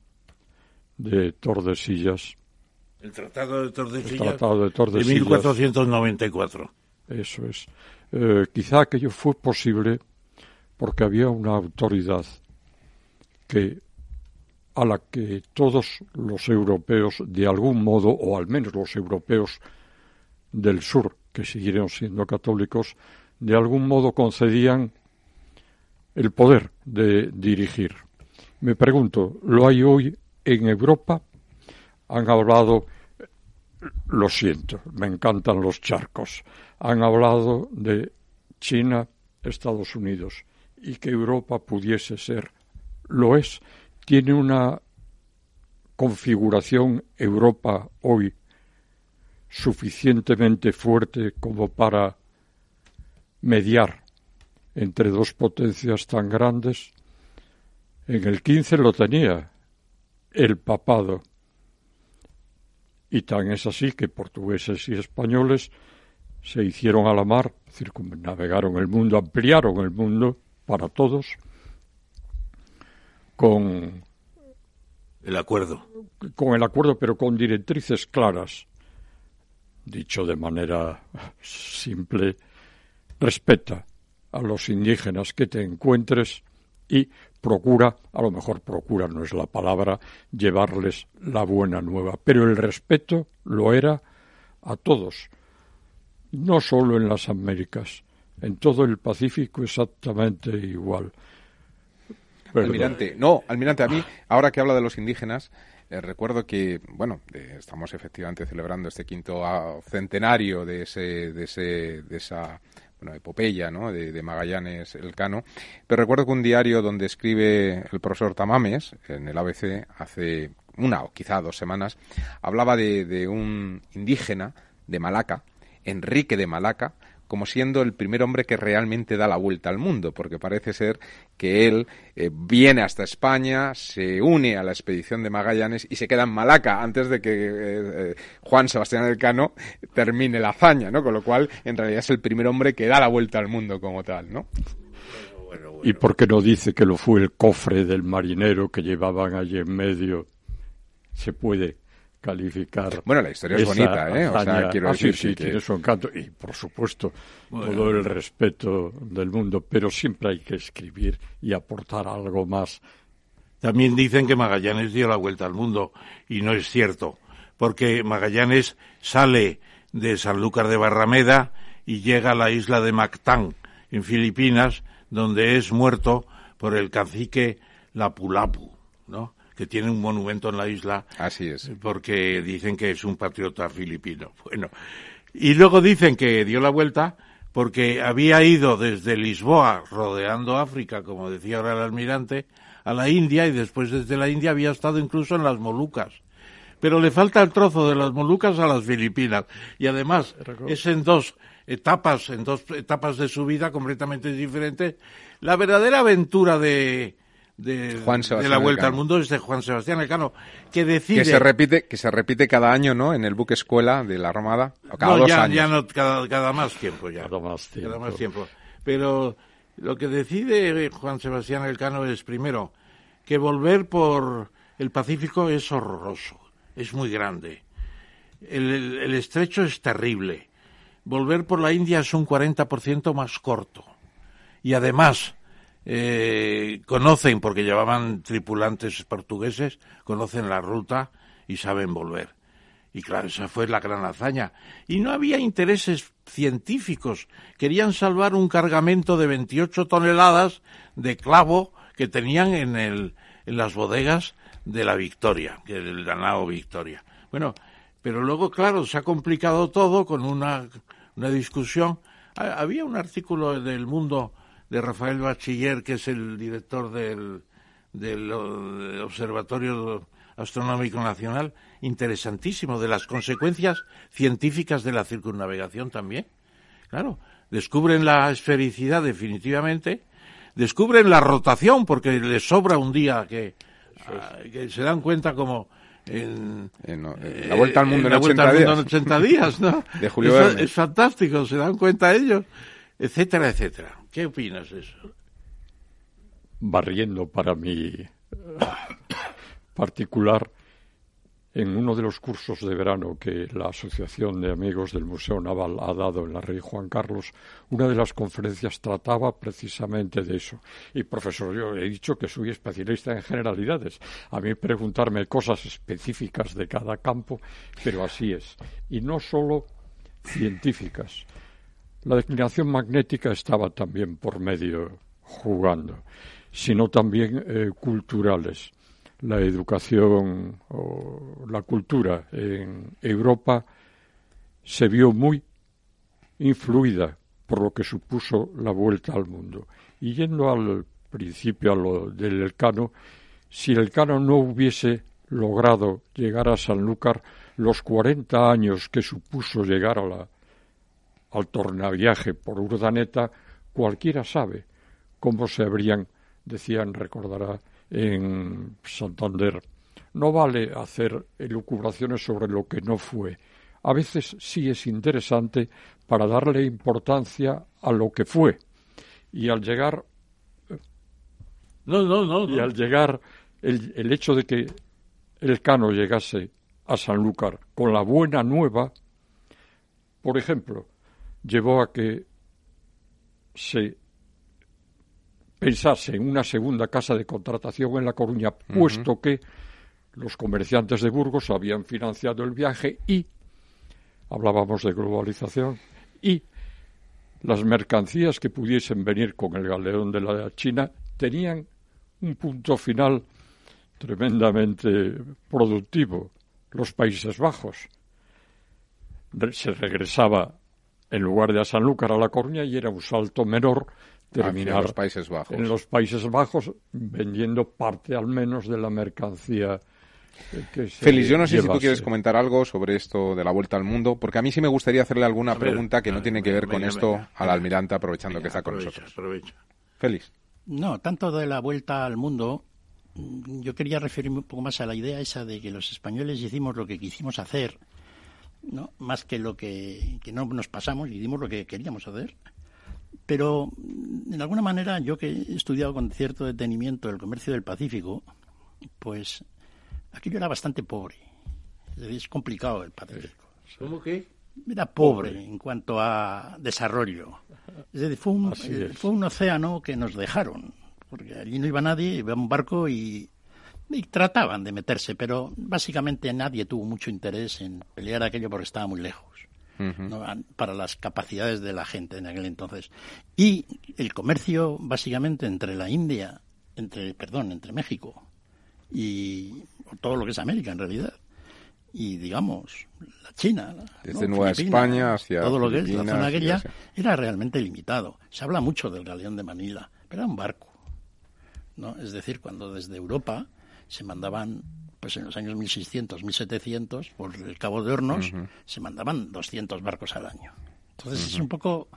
de Tordesillas, el Tratado de Tordesillas, el tratado de, Tordesillas, de 1494. Eso es. Eh, quizá aquello fue posible porque había una autoridad que a la que todos los europeos, de algún modo, o al menos los europeos del sur, que siguieron siendo católicos, de algún modo concedían el poder de dirigir. Me pregunto, ¿lo hay hoy en Europa? Han hablado, lo siento, me encantan los charcos, han hablado de China, Estados Unidos, y que Europa pudiese ser, lo es, tiene una configuración Europa hoy suficientemente fuerte como para mediar entre dos potencias tan grandes. En el 15 lo tenía el papado. Y tan es así que portugueses y españoles se hicieron a la mar, circunnavegaron el mundo, ampliaron el mundo para todos con el acuerdo. Con el acuerdo, pero con directrices claras. Dicho de manera simple, respeta a los indígenas que te encuentres y procura, a lo mejor procura no es la palabra, llevarles la buena nueva. Pero el respeto lo era a todos, no solo en las Américas, en todo el Pacífico exactamente igual. Almirante, no, almirante, a mí, ahora que habla de los indígenas, eh, recuerdo que, bueno, estamos efectivamente celebrando este quinto centenario de ese, de ese, de esa bueno, epopeya ¿no? de, Magallanes Elcano, pero recuerdo que un diario donde escribe el profesor Tamames, en el ABC, hace una o quizá dos semanas, hablaba de, de un indígena de Malaca, Enrique de Malaca, como siendo el primer hombre que realmente da la vuelta al mundo, porque parece ser que él eh, viene hasta España, se une a la expedición de Magallanes y se queda en Malaca antes de que eh, eh, Juan Sebastián Elcano termine la hazaña, ¿no? Con lo cual, en realidad es el primer hombre que da la vuelta al mundo como tal, ¿no? ¿Y por qué no dice que lo fue el cofre del marinero que llevaban allí en medio? Se puede calificar. Bueno, la historia es bonita, ¿eh? O sea, quiero ah, decir sí, sí, tiene su encanto y, por supuesto, todo el respeto del mundo, pero siempre hay que escribir y aportar algo más. También dicen que Magallanes dio la vuelta al mundo y no es cierto, porque Magallanes sale de Sanlúcar de Barrameda y llega a la isla de Mactán, en Filipinas, donde es muerto por el cacique Lapulapu, ¿no? Que tiene un monumento en la isla. Así es. Porque dicen que es un patriota filipino. <laughs> Bueno, y luego dicen que dio la vuelta porque había ido desde Lisboa, rodeando África, como decía ahora el almirante, a la India y después desde la India había estado incluso en las Molucas. Pero le falta el trozo de las Molucas a las Filipinas. Y además es en dos etapas, en dos etapas de su vida completamente diferentes. La verdadera aventura de, de, Juan de la Vuelta al Mundo es de Juan Sebastián Elcano, que decide... Que se repite, que se repite cada año, ¿no? En el buque escuela de la Armada, cada no, dos ya, años. ya no, cada, cada más tiempo ya. Cada más tiempo. Cada más tiempo. Pero lo que decide Juan Sebastián Elcano es, primero, que volver por el Pacífico es horroroso, es muy grande. El, el, el estrecho es terrible. Volver por la India es un 40% más corto. Y además, eh, conocen, porque llevaban tripulantes portugueses, conocen la ruta y saben volver. Y claro, esa fue la gran hazaña. Y no había intereses científicos. Querían salvar un cargamento de 28 toneladas de clavo que tenían en, el, en las bodegas de la Victoria, del ganado Victoria. Bueno, pero luego, claro, se ha complicado todo con una, una discusión. Había un artículo del Mundo de Rafael Bachiller, que es el director del, del Observatorio Astronómico Nacional, interesantísimo, de las consecuencias científicas de la circunnavegación también. Claro, descubren la esfericidad definitivamente, descubren la rotación, porque les sobra un día que, que se dan cuenta como en, en, en la vuelta al mundo en, en, 80 al mundo días. en 80 días, ¿no? <laughs> De Julio es, es, fantástico, se dan cuenta ellos, etcétera, etcétera. ¿Qué opinas de eso? Barriendo para mi particular, en uno de los cursos de verano que la Asociación de Amigos del Museo Naval ha dado en la Rey Juan Carlos, una de las conferencias trataba precisamente de eso. Y profesor, yo he dicho que soy especialista en generalidades. A mí preguntarme cosas específicas de cada campo, pero así es. Y no solo científicas. La declinación magnética estaba también por medio jugando, sino también eh, culturales la educación o la cultura en Europa se vio muy influida por lo que supuso la vuelta al mundo. Y yendo al principio a lo del Elcano, si el Elcano no hubiese logrado llegar a Sanlúcar, los 40 años que supuso llegar a la, al tornaviaje por Urdaneta, cualquiera sabe cómo se habrían, decían, recordará, en Santander. No vale hacer elucubraciones sobre lo que no fue. A veces sí es interesante para darle importancia a lo que fue. Y al llegar. No, no, no. Y al llegar, el, el hecho de que el Cano llegase a Sanlúcar con la buena nueva, por ejemplo, llevó a que se pensarse en una segunda casa de contratación en La Coruña, puesto que los comerciantes de Burgos habían financiado el viaje y hablábamos de globalización y las mercancías que pudiesen venir con el galeón de la China tenían un punto final tremendamente productivo, los Países Bajos. Se regresaba en lugar de a Sanlúcar a La Coruña y era un salto menor terminar en los Países Bajos. en los Países Bajos vendiendo parte al menos de la mercancía. Que se Félix, yo no sé si tú quieres comentar algo sobre esto de la vuelta al mundo, porque a mí sí me gustaría hacerle alguna ver, pregunta que no tiene que ver venga, con venga, esto venga. al almirante, aprovechando que está con aprovecha, nosotros. aprovecha. Félix. No, tanto de la vuelta al mundo, yo quería referirme un poco más a la idea esa de que los españoles hicimos lo que quisimos hacer, ¿no? más que lo que, que no nos pasamos y hicimos lo que queríamos hacer. Pero, mm, en alguna manera, yo que he estudiado con cierto detenimiento el comercio del Pacífico, pues aquello era bastante pobre. Es decir, es complicado el Pacífico. ¿Cómo que? Era pobre en cuanto a desarrollo. Es decir, fue un, eh, fue un océano que nos dejaron, porque allí no iba nadie, iba un barco y, y trataban de meterse, pero básicamente nadie tuvo mucho interés en pelear aquello porque estaba muy lejos. ¿no? Para las capacidades de la gente en aquel entonces. Y el comercio, básicamente, entre la India, entre, perdón, entre México y todo lo que es América, en realidad, y digamos, la China, Desde ¿no? Nueva España hacia todo lo que es la zona aquella, era realmente limitado. Se habla mucho del galeón de Manila, pero era un barco. ¿no? Es decir, cuando desde Europa se mandaban, pues en los años 1600, 1700, por el Cabo de Hornos, se mandaban 200 barcos al año. Entonces es un poco...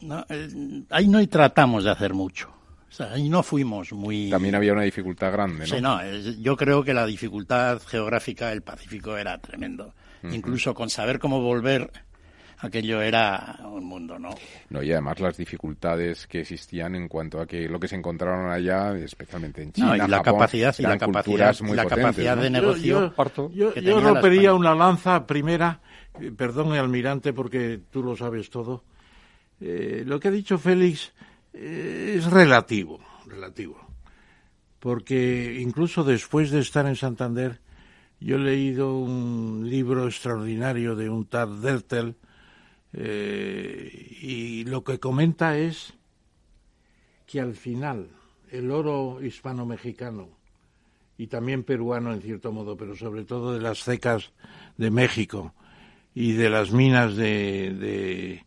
¿no? Eh, ahí no tratamos de hacer mucho. O sea, ahí no fuimos muy... También había una dificultad grande, ¿no? Sí, no, es- yo creo que la dificultad geográfica del Pacífico era tremendo. Incluso con saber cómo volver, aquello era un mundo, ¿no? No, y además las dificultades que existían en cuanto a que lo que se encontraron allá, especialmente en China, No, y la Japón, capacidad y la capacidad, muy la potentes, capacidad ¿no? de negocio. Yo, yo, que rompería una lanza primera, eh, perdón, almirante, porque tú lo sabes todo. Eh, lo que ha dicho Félix eh, es relativo, relativo. Porque incluso después de estar en Santander, yo he leído un libro extraordinario de un tal Dertel, eh, y lo que comenta es que al final el oro hispano-mexicano y también peruano en cierto modo, pero sobre todo de las cecas de México y de las minas de, de,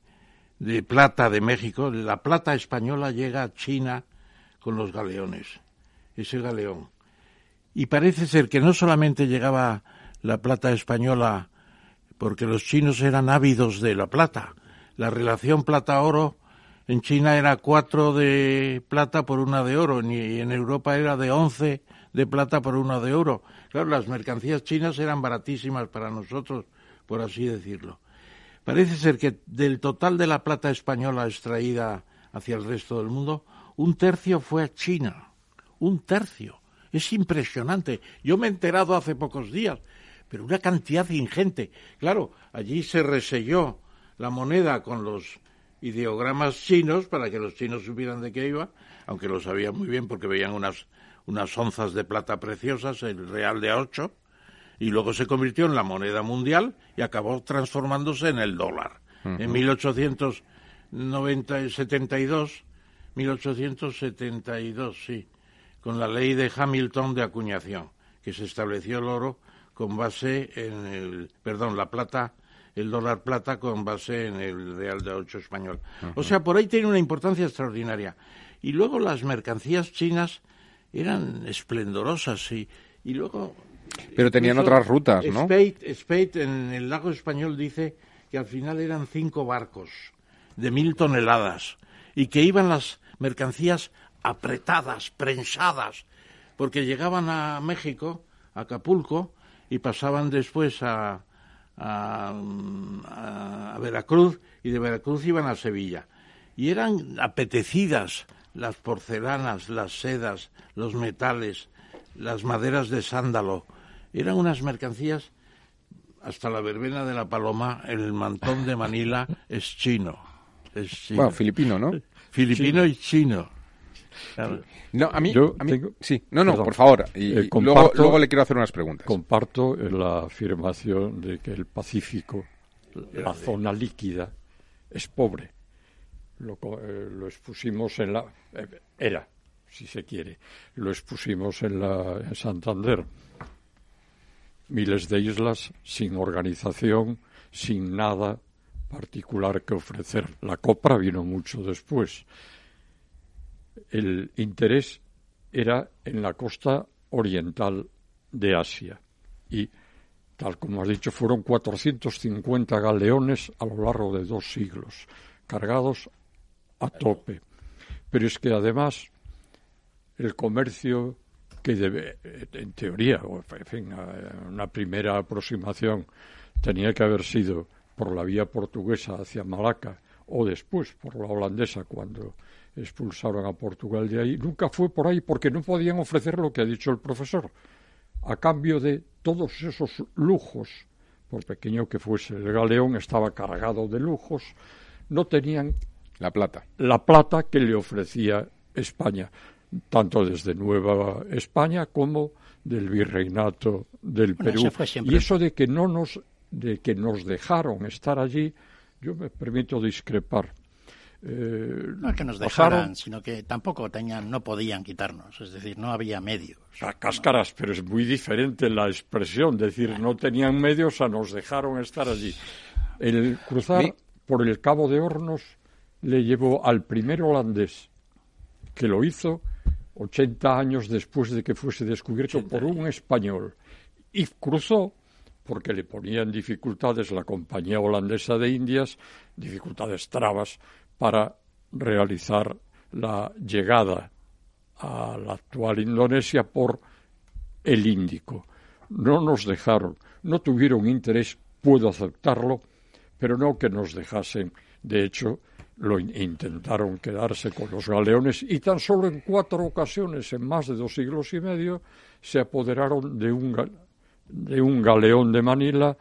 de plata de México, la plata española llega a China con los galeones, ese galeón. Y parece ser que no solamente llegaba la plata española porque los chinos eran ávidos de la plata. La relación plata-oro en China era cuatro de plata por una de oro y en Europa era de once de plata por una de oro. Claro, las mercancías chinas eran baratísimas para nosotros, por así decirlo. Parece ser que del total de la plata española extraída hacia el resto del mundo, un tercio fue a China. Un tercio. es impresionante. Yo me he enterado hace pocos días, pero una cantidad ingente. Claro, allí se reselló la moneda con los ideogramas chinos para que los chinos supieran de qué iba, aunque lo sabían muy bien porque veían unas, unas onzas de plata preciosas, el real de a ocho, y luego se convirtió en la moneda mundial y acabó transformándose en el dólar. En 1872, 1872, sí, con la ley de Hamilton de acuñación, que se estableció el oro con base en el, perdón, la plata, el dólar plata con base en el real de ocho español. O sea, por ahí tiene una importancia extraordinaria. Y luego las mercancías chinas eran esplendorosas y, y luego pero tenían otras rutas, ¿no? Spade, en el lago español dice que al final eran cinco barcos de mil toneladas y que iban las mercancías apretadas, prensadas, porque llegaban a México, a Acapulco, y pasaban después a, a, Veracruz, y de Veracruz iban a Sevilla. Y eran apetecidas las porcelanas, las sedas, los metales, las maderas de sándalo, eran unas mercancías, hasta la verbena de la paloma, el mantón de Manila es chino. Es Bueno, filipino, ¿no? Filipino y chino. No, a mí, sí, no, no, por favor. Y, eh, luego, le quiero hacer unas preguntas. Comparto la afirmación de que el Pacífico, la zona líquida, es pobre. Lo, eh, lo expusimos en la eh, era, si se quiere, lo expusimos en la en Santander miles de islas sin organización, sin nada particular que ofrecer. La copra vino mucho después. El interés era en la costa oriental de Asia y, tal como has dicho, fueron 450 galeones a lo largo de dos siglos, cargados a tope. Pero es que además el comercio que debe, en teoría, o en fin, una primera aproximación tenía que haber sido por la vía portuguesa hacia Malaca o después por la holandesa cuando expulsaron a Portugal de ahí, nunca fue por ahí porque no podían ofrecer lo que ha dicho el profesor. A cambio de todos esos lujos, por pequeño que fuese, el galeón estaba cargado de lujos, no tenían la plata. La plata que le ofrecía España tanto desde Nueva España como del virreinato del Perú. Y eso de que no nos de que nos dejaron estar allí, yo me permito discrepar. Eh, no es que nos dejaran, sino que tampoco tenían, no podían quitarnos, es decir, no había medios. A cáscaras, pero es muy diferente la expresión, decir, no tenían medios, a nos dejaron estar allí. El cruzar por el Cabo de Hornos le llevó al primer holandés que lo hizo 80 años después de que fuese descubierto por un español. Y cruzó porque le ponían dificultades la compañía holandesa de Indias, dificultades trabas para realizar la llegada a la actual Indonesia por el Índico. No nos dejaron, no tuvieron interés, puedo aceptarlo, pero no que nos dejasen. De hecho, lo intentaron quedarse con los galeones y tan solo en cuatro ocasiones en más de dos siglos y medio se apoderaron de un, de un galeón de Manila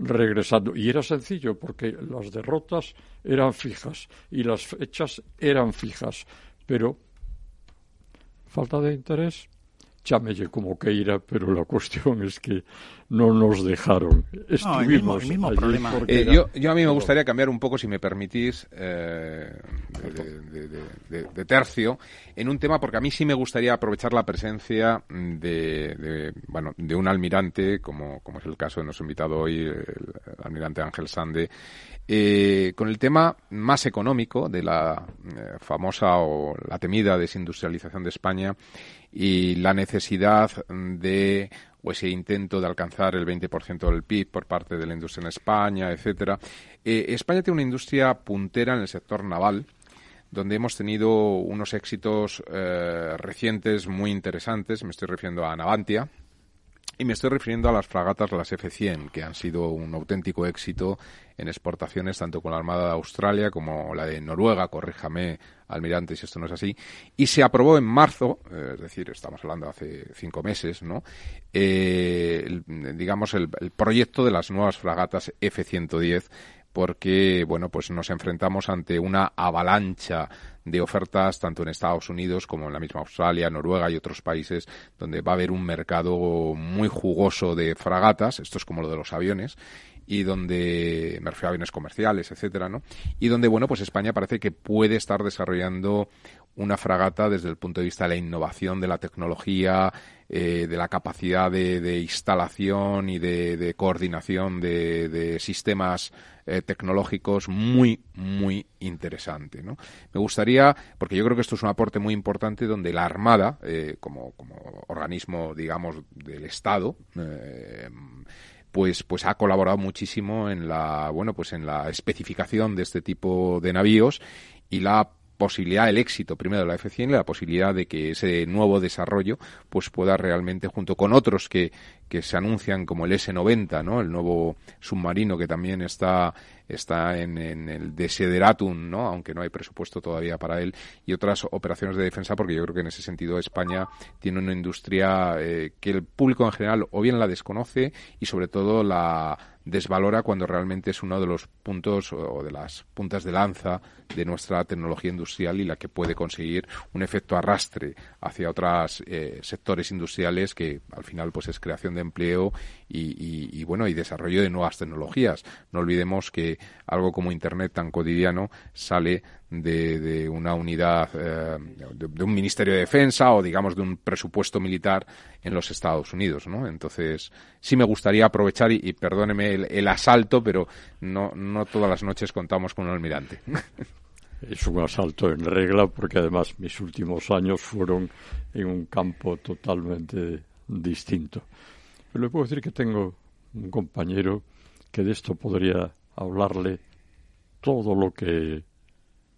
regresando. Y era sencillo porque las derrotas eran fijas y las fechas eran fijas, pero falta de interés llámele como queira, pero la cuestión es que no nos dejaron. Estuvimos mismo, problema. Eh, yo, yo, a mí me gustaría cambiar un poco, si me permitís, eh, de, tercio, en un tema, porque a mí sí me gustaría aprovechar la presencia de, bueno, de un almirante, como, como es el caso de nuestro invitado hoy, el, almirante Ángel Sande, eh, con el tema más económico de la famosa o la temida desindustrialización de España y la necesidad de o ese intento de alcanzar el 20% del PIB por parte de la industria en España, etcétera. Eh, España tiene una industria puntera en el sector naval, donde hemos tenido unos éxitos eh, recientes muy interesantes. Me estoy refiriendo a Navantia, Y me estoy refiriendo a las fragatas, las F-100, que han sido un auténtico éxito en exportaciones tanto con la Armada de Australia como la de Noruega, corríjame, almirante, si esto no es así. Y se aprobó en marzo, eh, es decir, estamos hablando hace cinco meses, ¿no? Eh, digamos, el, el proyecto de las nuevas fragatas F-110 porque bueno pues nos enfrentamos ante una avalancha de ofertas tanto en Estados Unidos como en la misma Australia, Noruega y otros países donde va a haber un mercado muy jugoso de fragatas, esto es como lo de los aviones y donde me refiero a aviones comerciales, etcétera, ¿no? Y donde bueno, pues España parece que puede estar desarrollando una fragata desde el punto de vista de la innovación, de la tecnología, eh, de la capacidad de, instalación y de, coordinación de, sistemas eh, tecnológicos muy, muy interesante. ¿no? Me gustaría, porque yo creo que esto es un aporte muy importante donde la Armada, eh, como, como, organismo, digamos, del Estado, pues pues ha colaborado muchísimo en la bueno pues en la especificación de este tipo de navíos y la posibilidad, el éxito primero de la F-100 y la posibilidad de que ese nuevo desarrollo pues pueda realmente, junto con otros que, que se anuncian como el S-90, ¿no? el nuevo submarino que también está está en, el Desideratum, ¿no? aunque no hay presupuesto todavía para él, y otras operaciones de defensa, porque yo creo que en ese sentido España tiene una industria eh, que el público en general o bien la desconoce y sobre todo la desvalora cuando realmente es uno de los puntos o de las puntas de lanza de nuestra tecnología industrial y la que puede conseguir un efecto arrastre hacia otros eh, sectores industriales que al final pues es creación de empleo y, bueno y desarrollo de nuevas tecnologías. No olvidemos que algo como Internet tan cotidiano sale de, una unidad, eh, de, un Ministerio de Defensa o digamos de un presupuesto militar en los Estados Unidos, ¿no? Entonces sí me gustaría aprovechar y, perdóneme el, asalto, pero no, no todas las noches contamos con un almirante. <laughs> Es un asalto en regla porque además mis últimos años fueron en un campo totalmente distinto. Pero le puedo decir que tengo un compañero que de esto podría hablarle todo lo que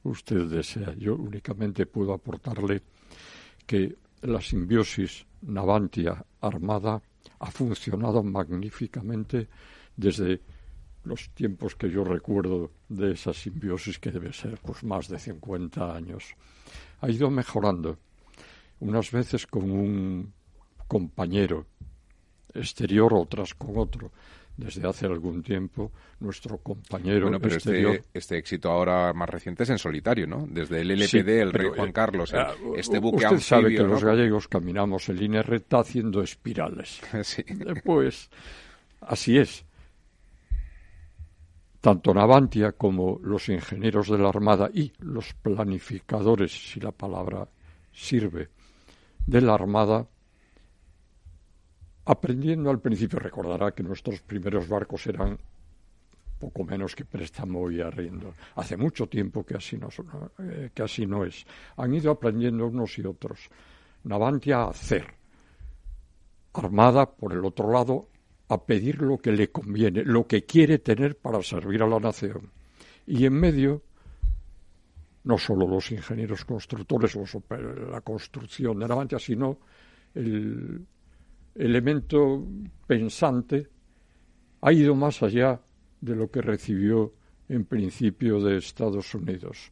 usted desea. Yo únicamente puedo aportarle que la simbiosis Navantia-Armada ha funcionado magníficamente desde los tiempos que yo recuerdo de esa simbiosis que debe ser pues más de 50 años. Ha ido mejorando, unas veces con un compañero exterior, otras con otro. Desde hace algún tiempo, nuestro compañero bueno, pero este, este, éxito ahora más reciente es en solitario, ¿no? Desde el LPD, el rey Juan eh, Carlos, eh, este buque Usted sabe que los gallegos caminamos en línea recta haciendo espirales. <laughs> sí. Pues así es. Tanto Navantia como los ingenieros de la Armada y los planificadores, si la palabra sirve, de la Armada Aprendiendo al principio, recordará que nuestros primeros barcos eran poco menos que préstamo y arriendo. Hace mucho tiempo que así no, eh, que así no es. Han ido aprendiendo unos y otros. Navantia a hacer. Armada, por el otro lado, a pedir lo que le conviene, lo que quiere tener para servir a la nación. Y en medio, no solo los ingenieros constructores, los, la construcción de Navantia, sino el, elemento pensante ha ido más allá de lo que recibió en principio de Estados Unidos.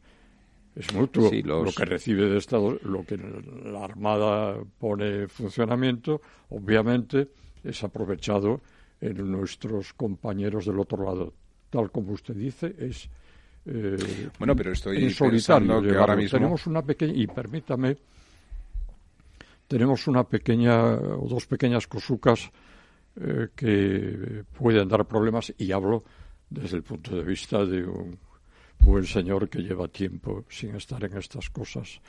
Es mutuo lo que recibe de Estados lo que la Armada pone en funcionamiento, obviamente es aprovechado en nuestros compañeros del otro lado. Tal como usted dice, es eh, bueno, pero estoy en que ahora mismo tenemos una pequeña y permítame tenemos una pequeña o dos pequeñas cosucas eh, que pueden dar problemas y hablo desde el punto de vista de un buen señor que lleva tiempo sin estar en estas cosas.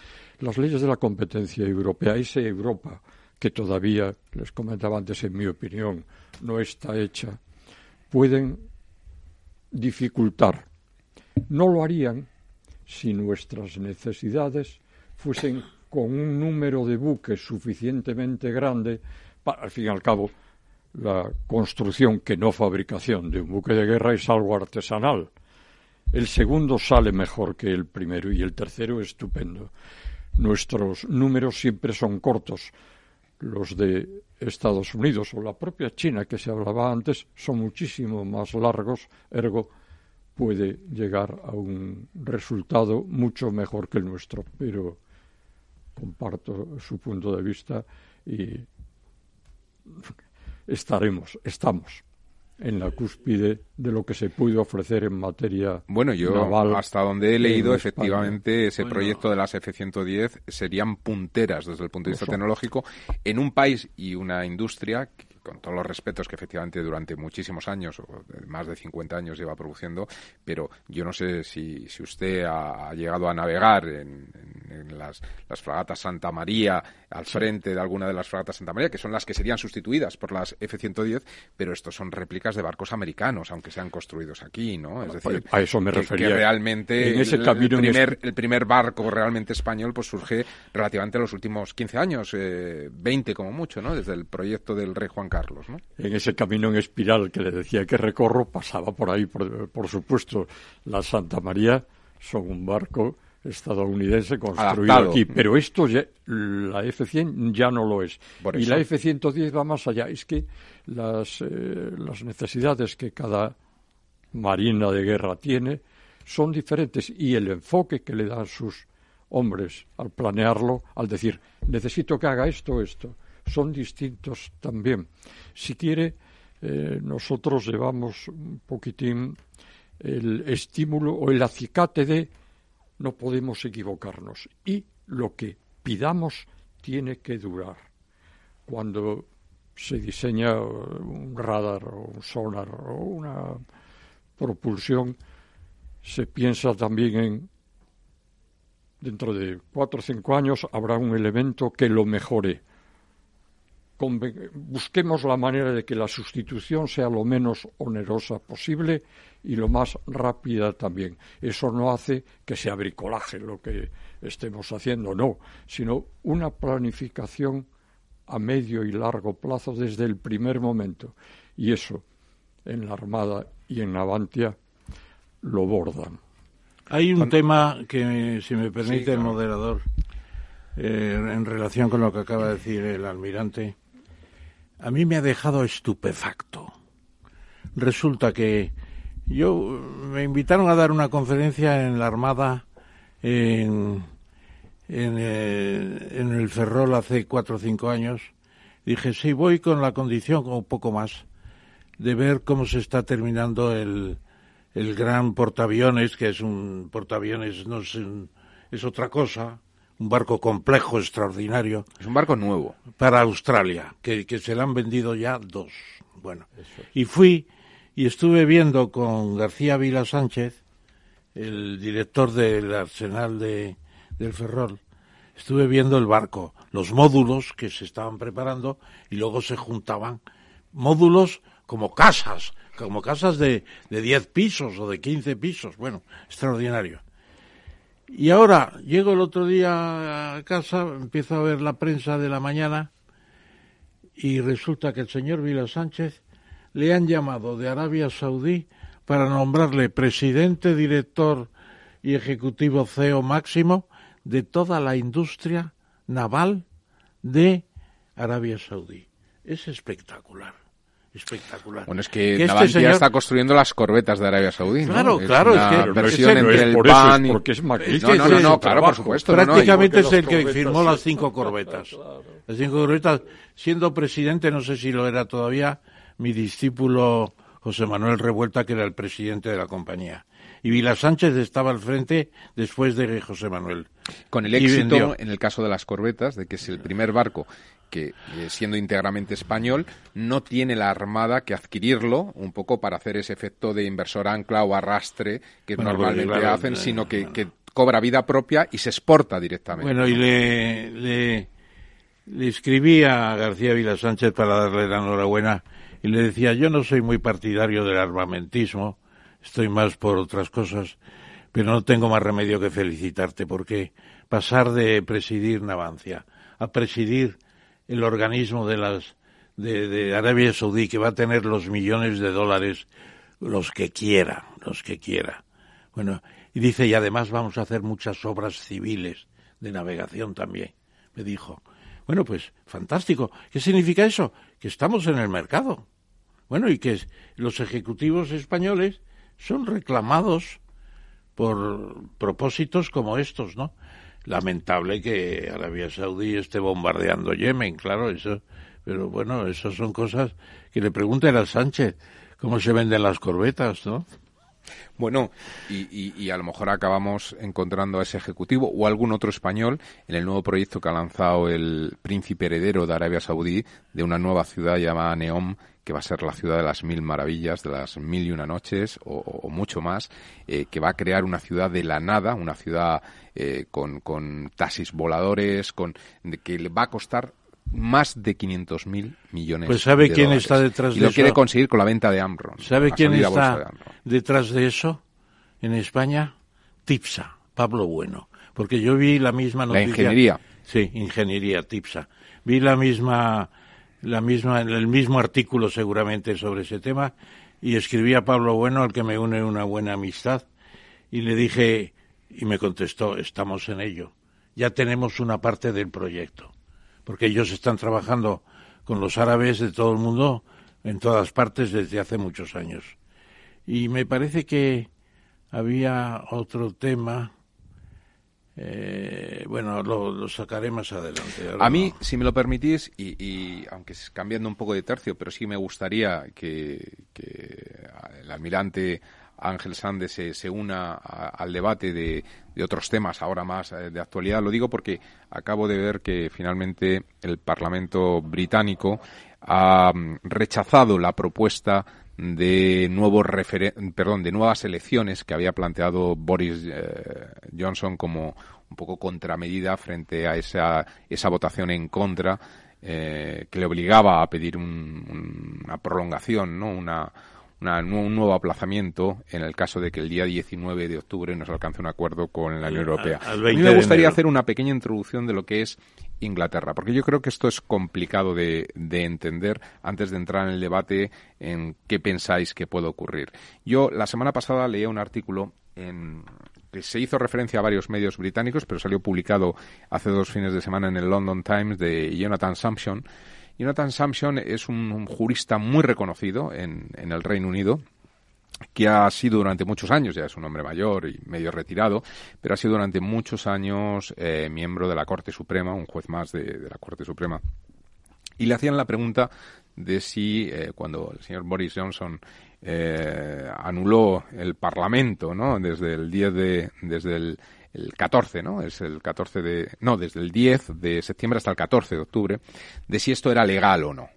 Las leyes de la competencia europea, esa Europa que todavía, les comentaba antes, en mi opinión, no está hecha, pueden dificultar. No lo harían si nuestras necesidades fuesen con un número de buques suficientemente grande para, al fin y al cabo, la construcción, que no fabricación, de un buque de guerra es algo artesanal. El segundo sale mejor que el primero y el tercero estupendo. Nuestros números siempre son cortos. Los de Estados Unidos o la propia China que se hablaba antes son muchísimo más largos, ergo puede llegar a un resultado mucho mejor que el nuestro. Pero comparto su punto de vista y estaremos, estamos en la cúspide de lo que se puede ofrecer en materia bueno yo hasta donde he leído efectivamente ese proyecto de las F-110 serían punteras desde el punto de vista tecnológico en un país y una industria con todos los respetos que efectivamente durante muchísimos años, o más de 50 años lleva produciendo, pero yo no sé si, si usted ha, llegado a navegar en, las, las, fragatas Santa María, al frente de alguna de las fragatas Santa María, que son las que serían sustituidas por las F-110, pero estos son réplicas de barcos americanos, aunque sean construidos aquí, ¿no? Es decir, a eso me que, refería. que realmente en ese el, primer, el primer barco realmente español pues surge relativamente en los últimos 15 años, eh, 20 como mucho, ¿no? Desde el proyecto del rey Juan Carlos, ¿no? En ese camino en espiral que le decía que recorro, pasaba por ahí, por, supuesto, la Santa María, son un barco estadounidense construido aquí, pero esto ya, la F-100 ya no lo es. Y la F-110 va más allá. Es que las, eh, las necesidades que cada marina de guerra tiene son diferentes y el enfoque que le dan sus hombres al planearlo, al decir, necesito que haga esto, esto, son distintos también. Si quiere, eh, nosotros llevamos un poquitín el estímulo o el acicate de no podemos equivocarnos y lo que pidamos tiene que durar. Cuando se diseña un radar o un sonar o una propulsión, se piensa también en dentro de cuatro o cinco años habrá un elemento que lo mejore busquemos la manera de que la sustitución sea lo menos onerosa posible y lo más rápida también. Eso no hace que sea bricolaje lo que estemos haciendo, no, sino una planificación a medio y largo plazo desde el primer momento. Y eso en la Armada y en Navantia lo bordan. Hay un tema que, si me permite el moderador, eh, en relación con lo que acaba de decir el almirante, a mí me ha dejado estupefacto. Resulta que yo me invitaron a dar una conferencia en la Armada en, eh, el Ferrol hace cuatro o cinco años. Dije, sí, voy con la condición, o poco más, de ver cómo se está terminando el, el gran portaaviones, que es un portaaviones, no es, es otra cosa, un barco complejo, extraordinario. Es un barco nuevo. Para Australia, que, se le han vendido ya dos. Bueno, y fui y estuve viendo con García Vila Sánchez, el director del arsenal de, del Ferrol, estuve viendo el barco, los módulos que se estaban preparando y luego se juntaban módulos como casas, como casas de, de 10 pisos o de 15 pisos. Bueno, extraordinario. Y ahora llego el otro día a casa, empiezo a ver la prensa de la mañana y resulta que el señor Vila Sánchez le han llamado de Arabia Saudí para nombrarle presidente, director y ejecutivo CEO máximo de toda la industria naval de Arabia Saudí. Es espectacular espectacular. Bueno, es que, que este está construyendo las corbetas de Arabia Saudí. Claro, claro, es que versión entre el PAN y... porque es No, no, no, claro, por supuesto. Prácticamente es el que firmó las cinco corbetas. <laughs> Las cinco corbetas, siendo presidente, no sé si lo era todavía, mi discípulo José Manuel Revuelta, que era el presidente de la compañía. Y Vila Sánchez estaba al frente después de José Manuel. Con el éxito, en el caso de las corbetas, de que es el primer barco que, eh, siendo íntegramente español, no tiene la Armada que adquirirlo un poco para hacer ese efecto de inversor ancla o arrastre que normalmente hacen, eh, sino que, cobra vida propia y se exporta directamente. Bueno, y le, le, le escribí a García Vila Sánchez para darle la enhorabuena y le decía, yo no soy muy partidario del armamentismo, estoy más por otras cosas, pero no tengo más remedio que felicitarte porque pasar de presidir Navancia a presidir el organismo de las de, Arabia Saudí que va a tener los millones de dólares los que quiera, los que quiera. Bueno, y dice, y además vamos a hacer muchas obras civiles de navegación también, me dijo. Bueno, pues fantástico. ¿Qué significa eso? Que estamos en el mercado. Bueno, y que los ejecutivos españoles son reclamados por propósitos como estos, ¿no? Lamentable que Arabia Saudí esté bombardeando Yemen, claro, eso, pero bueno, esas son cosas que le pregunten a Sánchez cómo se venden las corbetas, ¿no? Bueno, y, a lo mejor acabamos encontrando a ese ejecutivo o algún otro español en el nuevo proyecto que ha lanzado el príncipe heredero de Arabia Saudí de una nueva ciudad llamada Neom, que va a ser la ciudad de las mil maravillas, de las mil y una noches o, mucho más, eh, que va a crear una ciudad de la nada, una ciudad eh, con, con taxis voladores, con que le va a costar más de 500 mil millones pues sabe quién está detrás de eso y lo quiere conseguir con la venta de Amron sabe quién está detrás de eso en España Tipsa Pablo Bueno. Porque yo vi la misma noticia. la ingeniería. Sí ingeniería Tipsa. Vi la misma la misma el mismo artículo seguramente sobre ese tema y escribí a Pablo Bueno al que me une una buena amistad y le dije y me contestó estamos en ello. Ya tenemos una parte del proyecto porque ellos están trabajando con los árabes de todo el mundo en todas partes desde hace muchos años. Y me parece que había otro tema. Eh, bueno, lo, sacaré más adelante. a mí, si me lo permitís, y, aunque es cambiando un poco de tercio, pero sí me gustaría que, que el almirante Ángel Sande se, una al debate de, otros temas ahora más eh, de actualidad. Lo digo porque acabo de ver que finalmente el Parlamento británico ha mm, rechazado la propuesta de nuevos perdón, de nuevas elecciones que había planteado Boris eh, Johnson como un poco contramedida frente a esa, esa votación en contra eh, que le obligaba a pedir una prolongación, ¿no? Una, un nuevo aplazamiento en el caso de que el día 19 de octubre nos alcance un acuerdo con la Unión Europea. a mí me gustaría hacer una pequeña introducción de lo que es Inglaterra, porque yo creo que esto es complicado de, entender antes de entrar en el debate en qué pensáis que puede ocurrir. Yo la semana pasada leía un artículo en, que se hizo referencia a varios medios británicos, pero salió publicado hace dos fines de semana en el London Times de Jonathan Sampson, Jonathan Sampson es un, jurista muy reconocido en, el Reino Unido que ha sido durante muchos años, ya es un hombre mayor y medio retirado, pero ha sido durante muchos años eh, miembro de la Corte Suprema, un juez más de, la Corte Suprema. Y le hacían la pregunta de si eh, cuando el señor Boris Johnson eh, anuló el Parlamento, ¿no? Desde el 10 de, desde el el 14, ¿no? Es el 14 de, no, desde el 10 de septiembre hasta el 14 de octubre, de si esto era legal o no.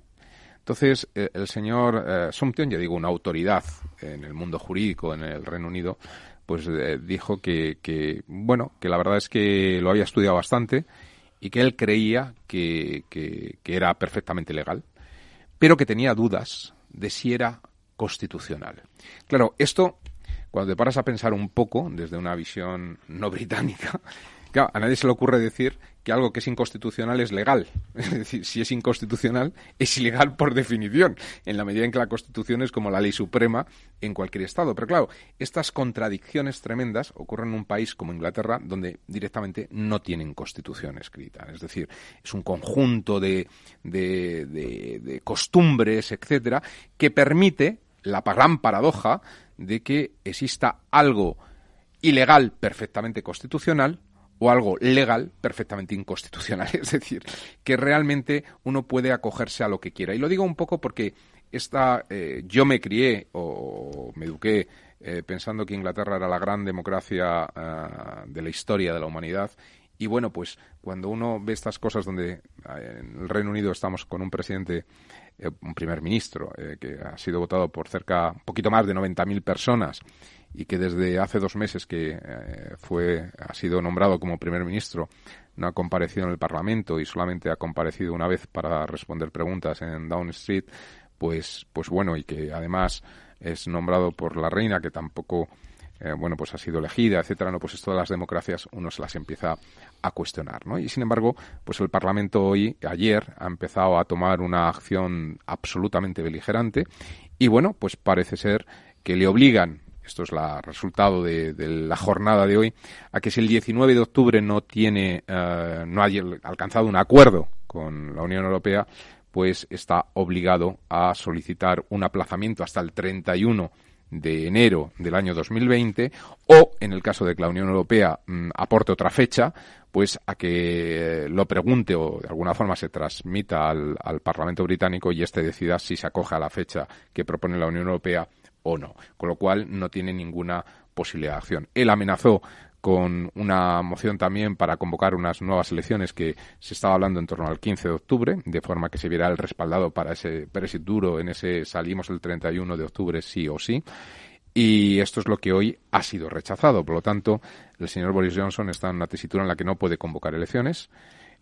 Entonces, eh, el señor eh, ya digo, una autoridad en el mundo jurídico en el Reino Unido, pues eh, dijo que, que, bueno, que la verdad es que lo había estudiado bastante y que él creía que, que, que era perfectamente legal, pero que tenía dudas de si era constitucional. Claro, esto cuando te paras a pensar un poco, desde una visión no británica, <laughs> claro, a nadie se le ocurre decir que algo que es inconstitucional es legal. <laughs> Es decir, si es inconstitucional, es ilegal por definición, en la medida en que la Constitución es como la ley suprema en cualquier Estado. Pero claro, estas contradicciones tremendas ocurren en un país como Inglaterra, donde directamente no tienen Constitución escrita. Es decir, es un conjunto de, de, de costumbres, etcétera, que permite la gran paradoja de que exista algo ilegal perfectamente constitucional o algo legal perfectamente inconstitucional. <laughs> Es decir, que realmente uno puede acogerse a lo que quiera. Y lo digo un poco porque esta, eh, yo me crié o me eduqué eh, pensando que Inglaterra era la gran democracia eh, de la historia de la humanidad. Y bueno, pues cuando uno ve estas cosas donde en el Reino Unido estamos con un presidente eh, un primer ministro eh, que ha sido votado por cerca, un poquito más de 90.000 personas y que desde hace dos meses que eh, fue, ha sido nombrado como primer ministro no ha comparecido en el Parlamento y solamente ha comparecido una vez para responder preguntas en Down Street, pues, pues bueno, y que además es nombrado por la reina, que tampoco eh, bueno, pues ha sido elegida, etcétera, no, pues todas las democracias uno se las empieza a cuestionar, ¿no? Y sin embargo, pues el Parlamento hoy, ayer, ha empezado a tomar una acción absolutamente beligerante y bueno, pues parece ser que le obligan esto es el resultado de, la jornada de hoy, a que si el 19 de octubre no tiene, eh, no haya alcanzado un acuerdo con la Unión Europea, pues está obligado a solicitar un aplazamiento hasta el 31 de enero del año 2020 o, en el caso de que la Unión Europea mm, aporte otra fecha, pues a que lo pregunte o de alguna forma se transmita al, al Parlamento británico y éste decida si se acoge a la fecha que propone la Unión Europea o no. Con lo cual no tiene ninguna posibilidad de acción. Él amenazó con una moción también para convocar unas nuevas elecciones que se estaba hablando en torno al 15 de octubre, de forma que se viera el respaldado para ese Brexit duro en ese salimos el 31 de octubre sí o sí. Y esto es lo que hoy ha sido rechazado. Por lo tanto, el señor Boris Johnson está en una tesitura en la que no puede convocar elecciones,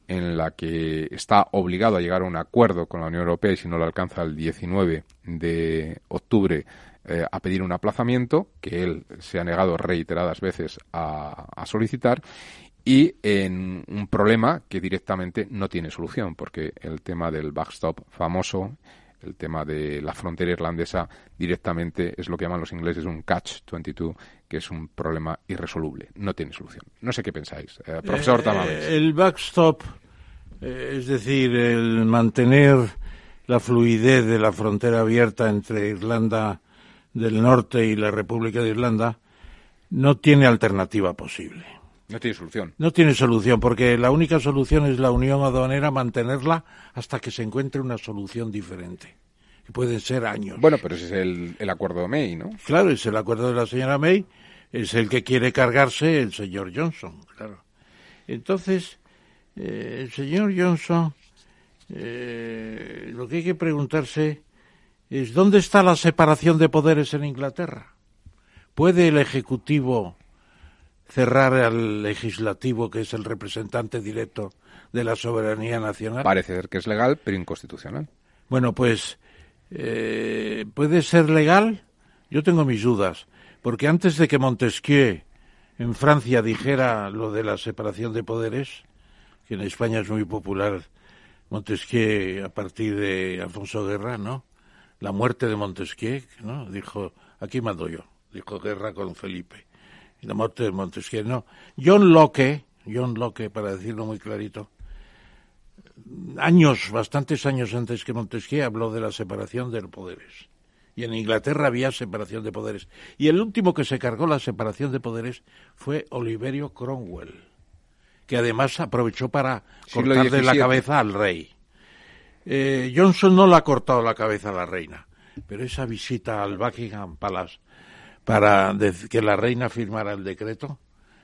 en la que está obligado a llegar a un acuerdo con la Unión Europea y si no lo alcanza el 19 de octubre eh, a pedir un aplazamiento que él se ha negado reiteradas veces a, solicitar y en un problema que directamente no tiene solución porque el tema del backstop famoso el tema de la frontera irlandesa directamente es lo que llaman los ingleses un catch 22 que es un problema irresoluble. No tiene solución. No sé qué pensáis. Eh, profesor eh, el backstop es decir el mantener la fluidez de la frontera abierta entre Irlanda del Norte y la República de Irlanda no tiene alternativa posible. No tiene solución. No tiene solución, porque la única solución es la unión aduanera, mantenerla hasta que se encuentre una solución diferente. Que pueden ser años. Bueno, pero ese es el, acuerdo de May, ¿no? Claro, es el acuerdo de la señora May, es el que quiere cargarse el señor Johnson, claro. Entonces, eh, el señor Johnson, eh, lo que hay que preguntarse es ¿dónde está la separación de poderes en Inglaterra? ¿Puede el Ejecutivo cerrar al Legislativo, que es el representante directo de la soberanía nacional? Parece ser que es legal, pero inconstitucional. Bueno, pues eh, puede ser legal. Yo tengo mis dudas, porque antes de que Montesquieu en Francia dijera lo de la separación de poderes, que en España es muy popular Montesquieu a partir de Alfonso Guerra, ¿no? La muerte de Montesquieu, ¿no? Dijo, aquí mando yo, dijo guerra con Felipe. Y la muerte de Montesquieu, no. John Locke, John Locke, para decirlo muy clarito, años, bastantes años antes que Montesquieu, habló de la separación de los poderes. Y en Inglaterra había separación de poderes. Y el último que se cargó la separación de poderes fue Oliverio Cromwell, que además aprovechó para cortarle la cabeza al rey. Eh, Johnson no le ha cortado la cabeza a la reina, pero esa visita al Buckingham Palace para que la reina firmara el decreto,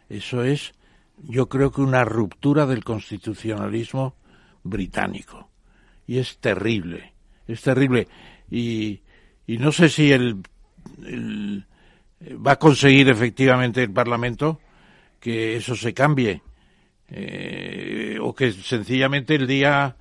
eso es, yo creo que una ruptura del constitucionalismo británico. Y es terrible, es terrible. Y, y no sé si el, va a conseguir efectivamente el Parlamento que eso se cambie. Eh, o que sencillamente el día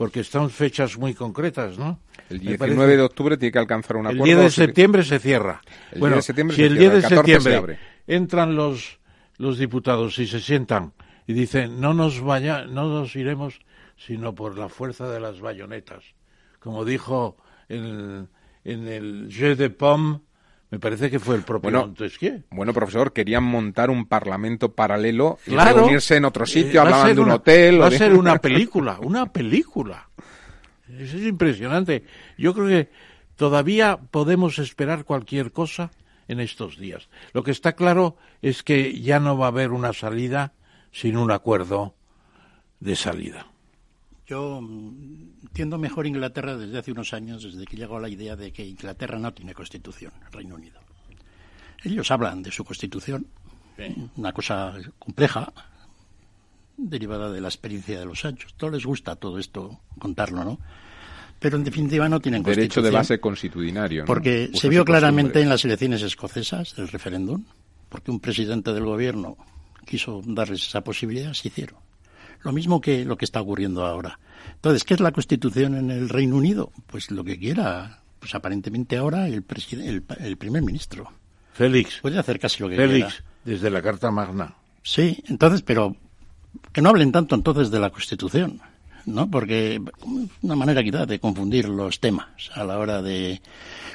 porque están fechas muy concretas, ¿no? El 19 de octubre tiene que alcanzar un acuerdo. El 10 de septiembre se cierra. El bueno, de septiembre si se el 10 de septiembre entran los, los diputados y se sientan y dicen no nos vaya, no nos iremos sino por la fuerza de las bayonetas, como dijo en, en el Jeu de Pomme me parece que fue el propio bueno, Montesquieu. Bueno, profesor, querían montar un parlamento paralelo y reunirse en otro sitio, hablaban de un hotel. Va a ser <laughs> una película, una película. Eso es impresionante. Yo creo que todavía podemos esperar cualquier cosa en estos días. Lo que está claro es que ya no va a haber una salida sin un acuerdo de salida. Yo entiendo mejor Inglaterra desde hace unos años, desde que llegó la idea de que Inglaterra no tiene constitución, Reino Unido. Ellos hablan de su constitución, una cosa compleja, derivada de la experiencia de los años. Todo les gusta todo esto, contarlo, ¿no? Pero en definitiva no tienen Derecho de base constitucionario. Porque se vio claramente en las elecciones escocesas del referéndum, porque un presidente del gobierno quiso darles esa posibilidad, se hicieron. Lo mismo que lo que está ocurriendo ahora. Entonces, ¿qué es la Constitución en el Reino Unido? Pues lo que quiera, pues aparentemente ahora el, el, el primer ministro. Félix. Puede hacer casi lo que quiera. Félix, desde la Carta Magna. Sí, entonces, pero que no hablen tanto entonces de la Constitución, ¿no? Porque una manera quizá de confundir los temas a la hora de...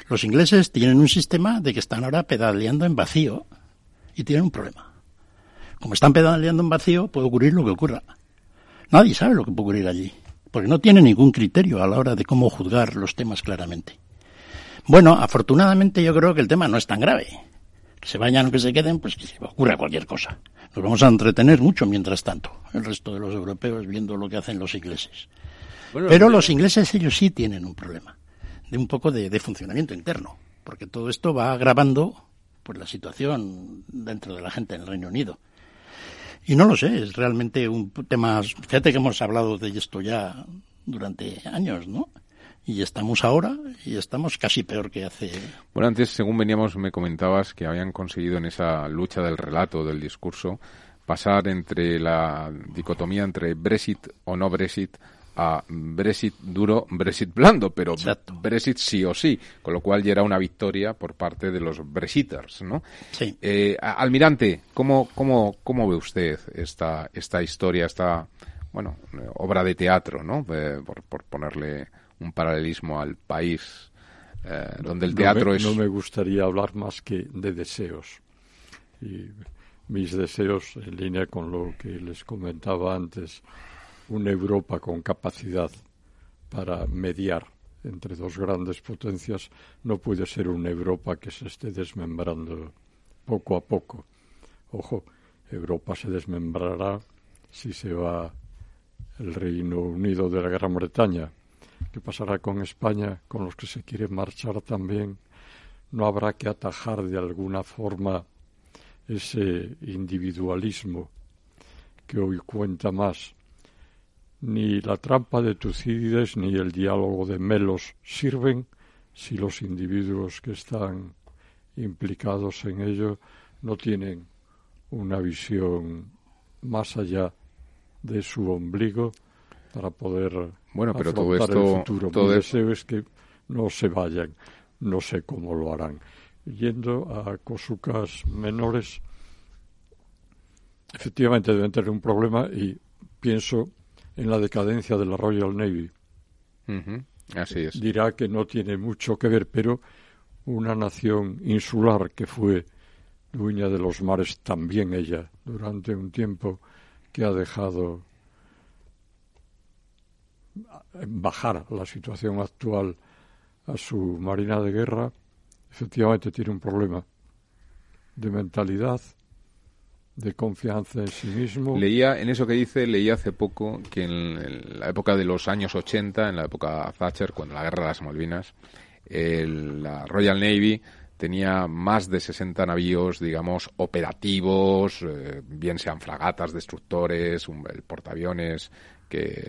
Los ingleses tienen un sistema de que están ahora pedaleando en vacío y tienen un problema. Como están pedaleando en vacío, puede ocurrir lo que ocurra. Nadie sabe lo que puede ocurrir allí. porque no tiene ningún criterio a la hora de cómo juzgar los temas claramente. Bueno, afortunadamente yo creo que el tema no es tan grave. Que se vayan o que se queden, pues que se ocurra cualquier cosa. Nos vamos a entretener mucho mientras tanto, el resto de los europeos viendo lo que hacen los ingleses. Pero los ingleses ellos sí tienen un problema, de un poco de, funcionamiento interno, porque todo esto va agravando pues la situación dentro de la gente en el Reino Unido. Y no lo sé, es realmente un tema. Fíjate que hemos hablado de esto ya durante años, ¿no? Y estamos ahora y estamos casi peor que hace. Bueno, antes, según veníamos, me comentabas que habían conseguido en esa lucha del relato, del discurso, pasar entre la dicotomía entre Brexit o no Brexit a Brexit duro, Brexit blando, pero Brexit sí o sí, con lo cual ya era una victoria por parte de los Brexiters, ¿no? Sí. Eh, almirante, ¿cómo, cómo, ¿cómo ve usted esta, esta historia, esta, bueno, obra de teatro, ¿no? por, por, ponerle un paralelismo al país, eh, donde el teatro es... No me gustaría hablar más que de deseos. Y mis deseos, en línea con lo que les comentaba antes, una Europa con capacidad para mediar entre dos grandes potencias no puede ser una Europa que se esté desmembrando poco a poco. Ojo, Europa se desmembrará si se va el Reino Unido de la Gran Bretaña. ¿Qué pasará con España, con los que se quieren marchar también? ¿No habrá que atajar de alguna forma ese individualismo que hoy cuenta más ni la trampa de Tucídides ni el diálogo de Melos sirven si los individuos que están implicados en ello no tienen una visión más allá de su ombligo para poder bueno pero todo esto el futuro. todo Mi deseo es que no se vayan no sé cómo lo harán yendo a cosucas menores efectivamente deben tener un problema y pienso en la decadencia de la Royal Navy. Así es. Dirá que no tiene mucho que ver, pero una nación insular que fue dueña de los mares, también ella, durante un tiempo que ha dejado bajar la situación actual a su marina de guerra, efectivamente tiene un problema de mentalidad de confianza en sí mismo. Leía, en eso que dice, leía hace poco que en, la época de los años 80, en la época Thatcher, cuando la guerra de las Malvinas, la Royal Navy tenía más de 60 navíos, digamos, operativos, eh, bien sean fragatas, destructores, el portaaviones, que,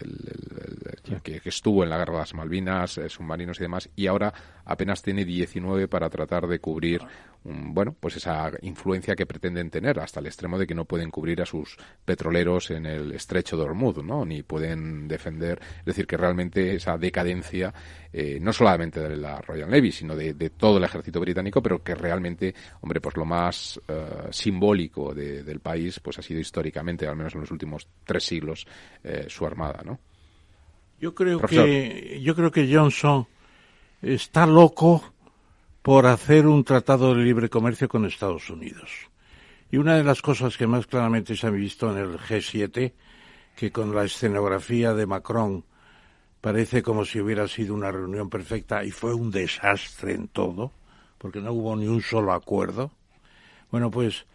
que, estuvo en la guerra de las Malvinas, eh, submarinos y demás, y ahora apenas tiene 19 para tratar de cubrir bueno, pues esa influencia que pretenden tener hasta el extremo de que no pueden cubrir a sus petroleros en el estrecho de Hormuz, ¿no? Ni pueden defender, es decir, que realmente esa decadencia, eh, no solamente de la Royal Navy, sino de, todo el ejército británico, pero que realmente, hombre, pues lo más eh, simbólico del país, pues ha sido históricamente, al menos en los últimos tres siglos, eh, su armada, ¿no? Yo creo que, yo creo que Johnson está loco por hacer un tratado de libre comercio con Estados Unidos. Y una de las cosas que más claramente se ha visto en el G7, que con la escenografía de Macron parece como si hubiera sido una reunión perfecta y fue un desastre en todo, porque no hubo ni un solo acuerdo. Bueno, pues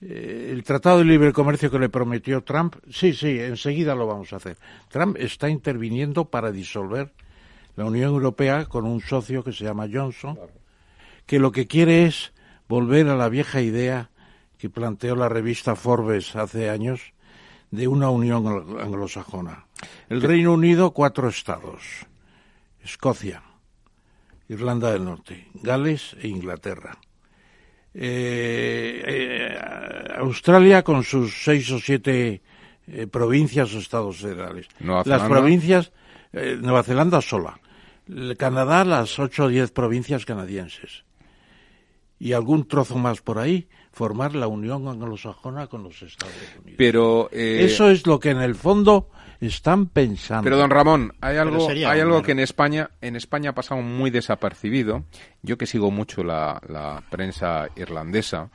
eh, el Tratado de Libre Comercio que le prometió Trump, sí, sí, enseguida lo vamos a hacer. Trump está interviniendo para disolver la Unión Europea con un socio que se llama Johnson que lo que quiere es volver a la vieja idea que planteó la revista Forbes hace años de una unión anglosajona. El Reino Unido, cuatro estados. Escocia, Irlanda del Norte, Gales e Inglaterra. Eh, eh, Australia con sus seis o siete eh, provincias o estados federales. Las provincias, Nueva Zelanda sola. Canadá, las ocho o diez provincias canadienses y algún trozo más por ahí, formar la unión anglosajona con los Estados Unidos. Pero eh, eso es lo que en el fondo están pensando. Pero don Ramón, hay algo, hay algo que en España, en España ha pasado muy desapercibido. Yo que sigo mucho la, la prensa irlandesa,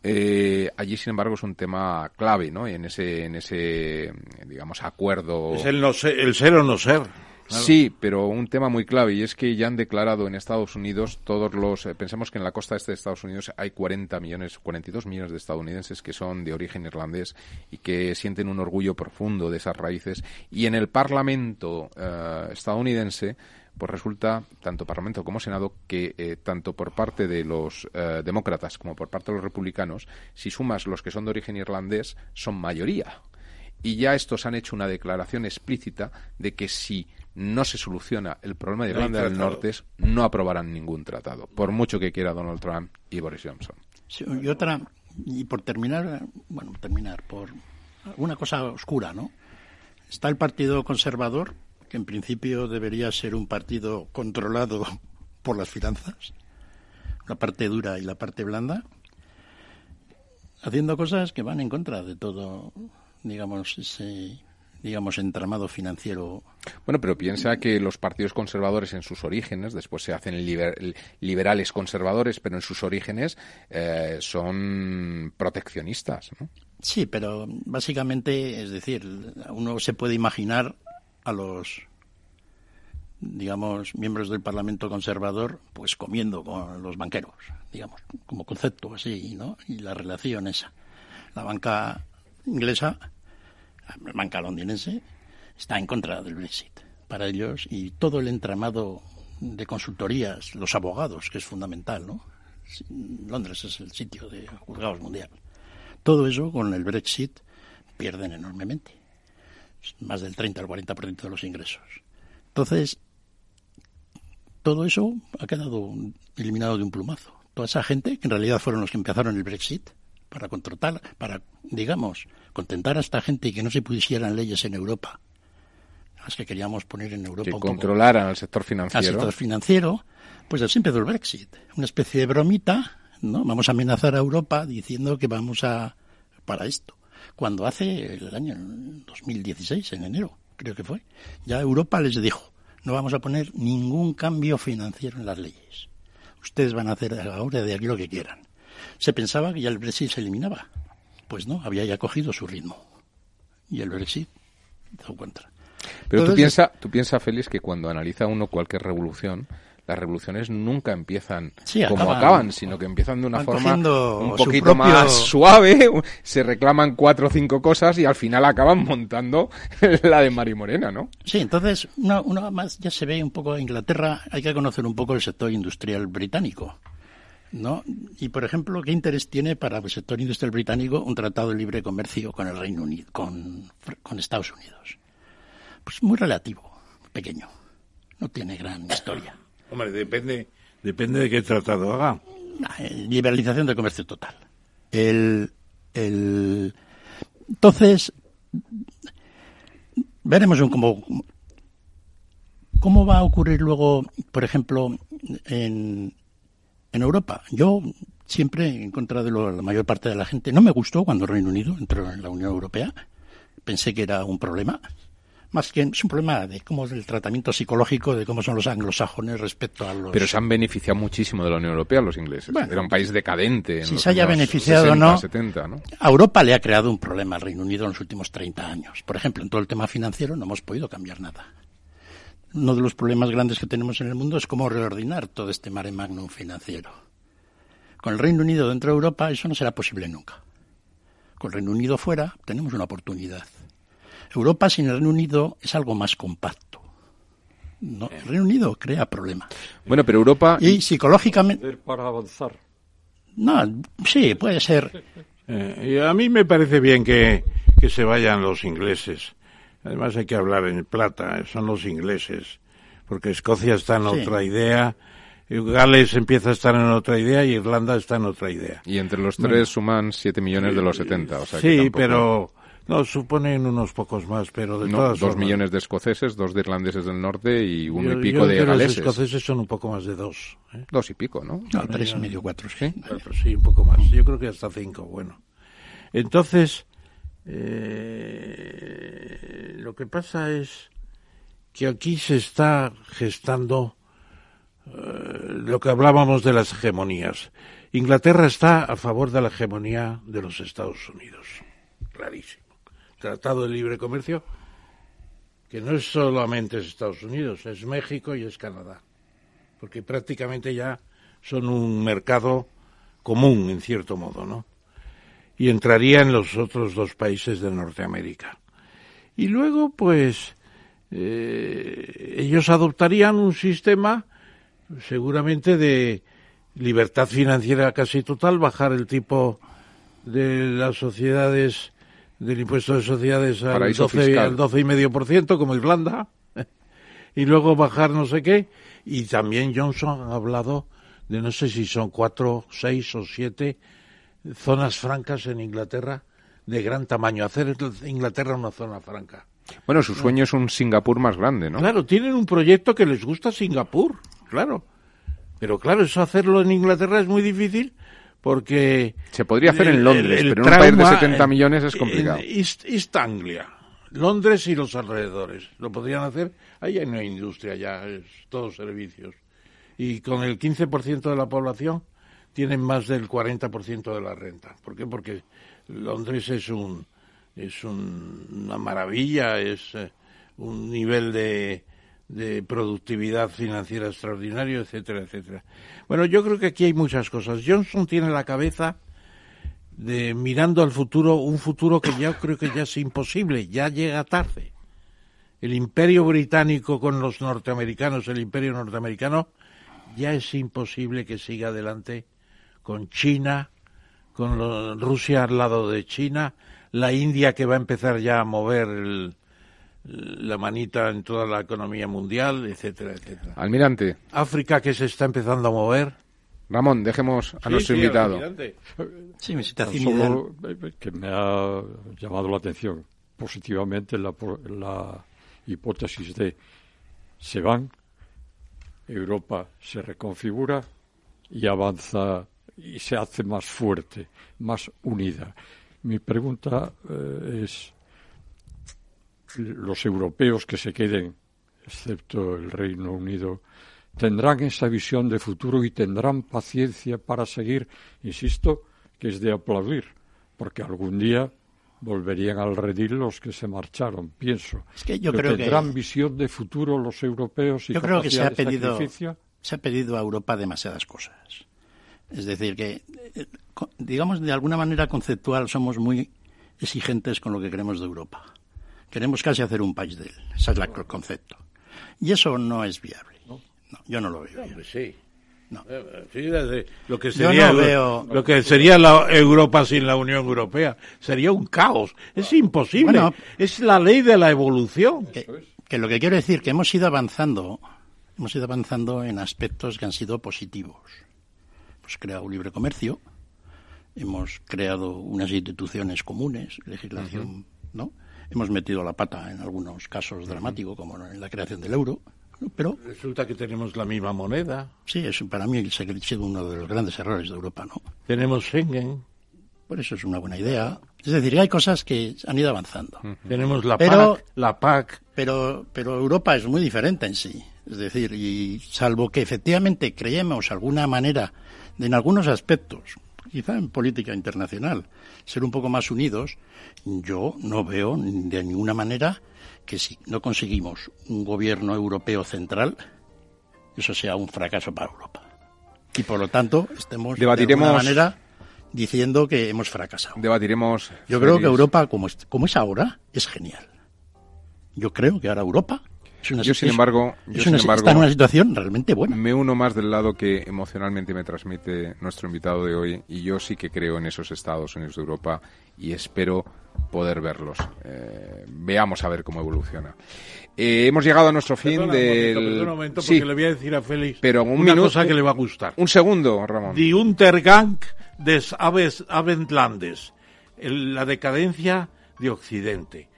Eh, allí, sin embargo, es un tema clave, ¿no? En ese, en ese, digamos, acuerdo. Es el, no ser, el ser o no ser. Sí, pero un tema muy clave y es que ya han declarado en Estados Unidos todos los. Eh, pensemos que en la costa este de Estados Unidos hay 40 millones, 42 millones de estadounidenses que son de origen irlandés y que sienten un orgullo profundo de esas raíces. Y en el Parlamento eh, estadounidense pues resulta, tanto Parlamento como Senado, que eh, tanto por parte de los demócratas como por parte de los republicanos, si sumas los que son de origen irlandés, son mayoría. Y ya estos han hecho una declaración explícita de que si no se soluciona el problema de Irlanda del Norte, no aprobarán ningún tratado, por mucho que quiera Donald Trump y Boris Johnson. y otra, y por terminar, bueno, terminar, por una cosa oscura, ¿no? Está el Partido Conservador, que en principio debería ser un partido controlado <laughs> por las finanzas, la parte dura y la parte blanda, haciendo cosas que van en contra de todo, digamos, ese digamos, entramado financiero. Bueno, pero piensa que los partidos conservadores en sus orígenes, después se hacen liberales conservadores, pero en sus orígenes eh, son proteccionistas, ¿no? Sí, pero básicamente, es decir, uno se puede imaginar a los digamos, miembros del Parlamento conservador, pues comiendo con los banqueros, digamos, como concepto así, ¿no? Y la relación esa. La banca inglesa la banca londinense está en contra del Brexit para ellos y todo el entramado de consultorías, los abogados, que es fundamental, ¿no? Londres es el sitio de juzgados mundial. Todo eso con el Brexit pierden enormemente. Más del 30 al 40% de los ingresos. Entonces, todo eso ha quedado eliminado de un plumazo. Toda esa gente, que en realidad fueron los que empezaron el Brexit, para controlar, para, digamos, contentar a esta gente y que no se pusieran leyes en Europa, las que queríamos poner en Europa. Que controlaran al sector financiero. Al sector financiero, pues así empezó el Brexit. Una especie de bromita, ¿no? Vamos a amenazar a Europa diciendo que vamos a. para esto. Cuando hace el año 2016, en enero, creo que fue, ya Europa les dijo: no vamos a poner ningún cambio financiero en las leyes. Ustedes van a hacer ahora de aquí lo que quieran se pensaba que ya el Brexit se eliminaba. Pues no, había ya cogido su ritmo. Y el Brexit se encuentra. Pero tú piensas, tú piensa, Félix, que cuando analiza uno cualquier revolución, las revoluciones nunca empiezan como acaban, sino que empiezan de una forma un poquito más suave, <laughs> se reclaman cuatro o cinco cosas y al final acaban montando <laughs> la de Mari Morena, ¿no? Sí, entonces, una más ya se ve un poco Inglaterra, hay que conocer un poco el sector industrial británico. ¿No? Y, por ejemplo, ¿qué interés tiene para el sector industrial británico un tratado de libre comercio con el Reino Unido, con, Estados Unidos? Pues muy relativo, pequeño. No tiene gran historia. <laughs> Hombre, depende, depende de qué tratado haga. Ah, eh, liberalización del comercio total. El, el... Entonces, veremos un cómo, cómo va a ocurrir luego, por ejemplo, en, en Europa. Yo siempre en contra de la mayor parte de la gente. No me gustó cuando el Reino Unido entró en la Unión Europea. Pensé que era un problema. Más que es un problema de cómo es el tratamiento psicológico de cómo son los anglosajones respecto a los. Pero se han beneficiado muchísimo de la Unión Europea los ingleses. era un país decadente. En si se haya beneficiado o no, 70, ¿no? A Europa le ha creado un problema al Reino Unido en los últimos 30 años. Por ejemplo, en todo el tema financiero no hemos podido cambiar nada uno de los problemas grandes que tenemos en el mundo es cómo reordinar todo este mare magnum financiero. Con el Reino Unido dentro de Europa eso no será posible nunca. Con el Reino Unido fuera tenemos una oportunidad. Europa sin el Reino Unido es algo más compacto. No, el Reino Unido crea problemas. Bueno, pero Europa y psicológicamente para avanzar. No, sí, puede ser. Eh, y a mí me parece bien que, que se vayan los ingleses Además hay que hablar en plata, son los ingleses, porque Escocia está en otra idea, Gales empieza a estar en otra idea y Irlanda está en otra idea. Y entre los tres suman 7 millones de los 70. O sea sí, pero no, suponen unos pocos más, pero de todas Dos millones de escoceses, dos de irlandeses del norte y uno y pico de galeses. Los escoceses son un poco más de dos. ¿eh? Dos y pico, ¿no? No, tres y medio, cuatro, sí. sí, un poco más. Yo creo que hasta cinco, bueno. Entonces, eh, lo que pasa es que aquí se está gestando eh, lo que hablábamos de las hegemonías. Inglaterra está a favor de la hegemonía de los Estados Unidos. Clarísimo. Tratado de libre comercio, que no es solamente Estados Unidos, es México y es Canadá. Porque prácticamente ya son un mercado común, en cierto modo, ¿no? Y entraría en los otros dos países de Norteamérica. Y luego, pues, eh, ellos adoptarían un sistema seguramente de libertad financiera casi total, bajar el tipo de las sociedades, del impuesto de sociedades al Paraíso 12, fiscal. al 12,5%, como Irlanda, <laughs> y luego bajar no sé qué. Y también Johnson ha hablado de no sé si son cuatro, seis o siete zonas francas en Inglaterra de gran tamaño, hacer Inglaterra una zona franca. Bueno, su sueño es un Singapur más grande, ¿no? Claro, tienen un proyecto que les gusta Singapur, claro. Pero claro, eso hacerlo en Inglaterra es muy difícil porque... Se podría hacer en Londres, el- el pero en un país de trauma 70 en- millones es complicado. East, East Anglia, Londres y los alrededores. Lo podrían hacer. Ahí no hay industria ya, es todo servicios. Y con el 15% de la población tienen más del 40% de la renta. ¿Por qué? Porque Londres es un es un- una maravilla, es eh, un nivel de, de productividad financiera extraordinario, etcétera, etcétera. Bueno, yo creo que aquí hay muchas cosas. Johnson tiene la cabeza de mirando al futuro, un futuro que ya creo que ya es imposible, ya llega tarde. El imperio británico con los norteamericanos, el imperio norteamericano, ya es imposible que siga adelante con China, con lo- Rusia al lado de China, la India que va a empezar ya a mover el- la manita en toda la economía mundial, etcétera, etcétera. Almirante, África que se está empezando a mover. Ramón, dejemos a Sí, nuestro sí, invitado. almirante. Sí, ideal. solo eh, que me ha llamado la atención positivamente la, la hipótesis de se van, Europa se reconfigura y avanza y se hace más fuerte, más unida. Mi pregunta eh, es, los europeos que se queden, excepto el Reino Unido, tendrán esa visión de futuro y tendrán paciencia para seguir, insisto, que es de aplaudir, porque algún día volverían al redil los que se marcharon, pienso. Es que yo creo que- tendrán visión de futuro los europeos y Yo creo que se ha capacidad de pedido sacrificio? se ha pedido a Europa demasiadas cosas. Es decir, que eh, digamos de alguna manera conceptual somos muy exigentes con lo que queremos de Europa. Queremos casi hacer un país de él. Ese es la- el concepto. Y eso no es viable. No, yo no lo veo. viable. Sí. No. Eh, sí, desde lo que sería, no lo- veo- lo que sería la Europa sin la Unión Europea sería un caos. Es imposible. Bueno. es la ley de la evolución. Que, que lo que quiero decir que hemos ido avanzando, hemos ido avanzando en aspectos que han sido positivos. Hemos creado un libre comercio, hemos creado unas instituciones comunes, legislación, ¿no? Hemos metido la pata en algunos casos dramáticos, como en la creación del euro, pero Resulta que tenemos la misma moneda, sí, es para mí ha sido uno de los grandes errores de Europa, ¿no? tenemos Schengen, Por eso es una buena idea. Es decir, hay cosas que han ido avanzando. tenemos la Pero- PAC, la PAC. Pero, pero Europa es muy diferente en sí. Es decir, y salvo que efectivamente creemos alguna manera en algunos aspectos, quizá en política internacional, ser un poco más unidos, yo no veo de ninguna manera que si no conseguimos un gobierno europeo central, eso sea un fracaso para Europa. Y por lo tanto, estemos Debatiremos- de alguna manera diciendo que hemos fracasado. Debatiremos. Yo creo que. Europa, como es, como es ahora, es genial. Yo creo que ahora Europa es una, Yo, sin es- embargo, yo, es sin una- embargo, está en una situación realmente buena. Me uno más del lado que emocionalmente me transmite nuestro invitado de hoy y yo sí que creo en esos Estados Unidos de Europa y espero poder verlos. Eh, veamos a ver cómo evoluciona. Eh, hemos llegado a nuestro fin Perdona un del... momento, perdona un momento, Sí, porque le voy a decir a Félix pero un una minuto- cosa que le va a gustar. un segundo, Ramón. Die Untergang des Aves- Abendlandes, el- la decadencia de Occidente.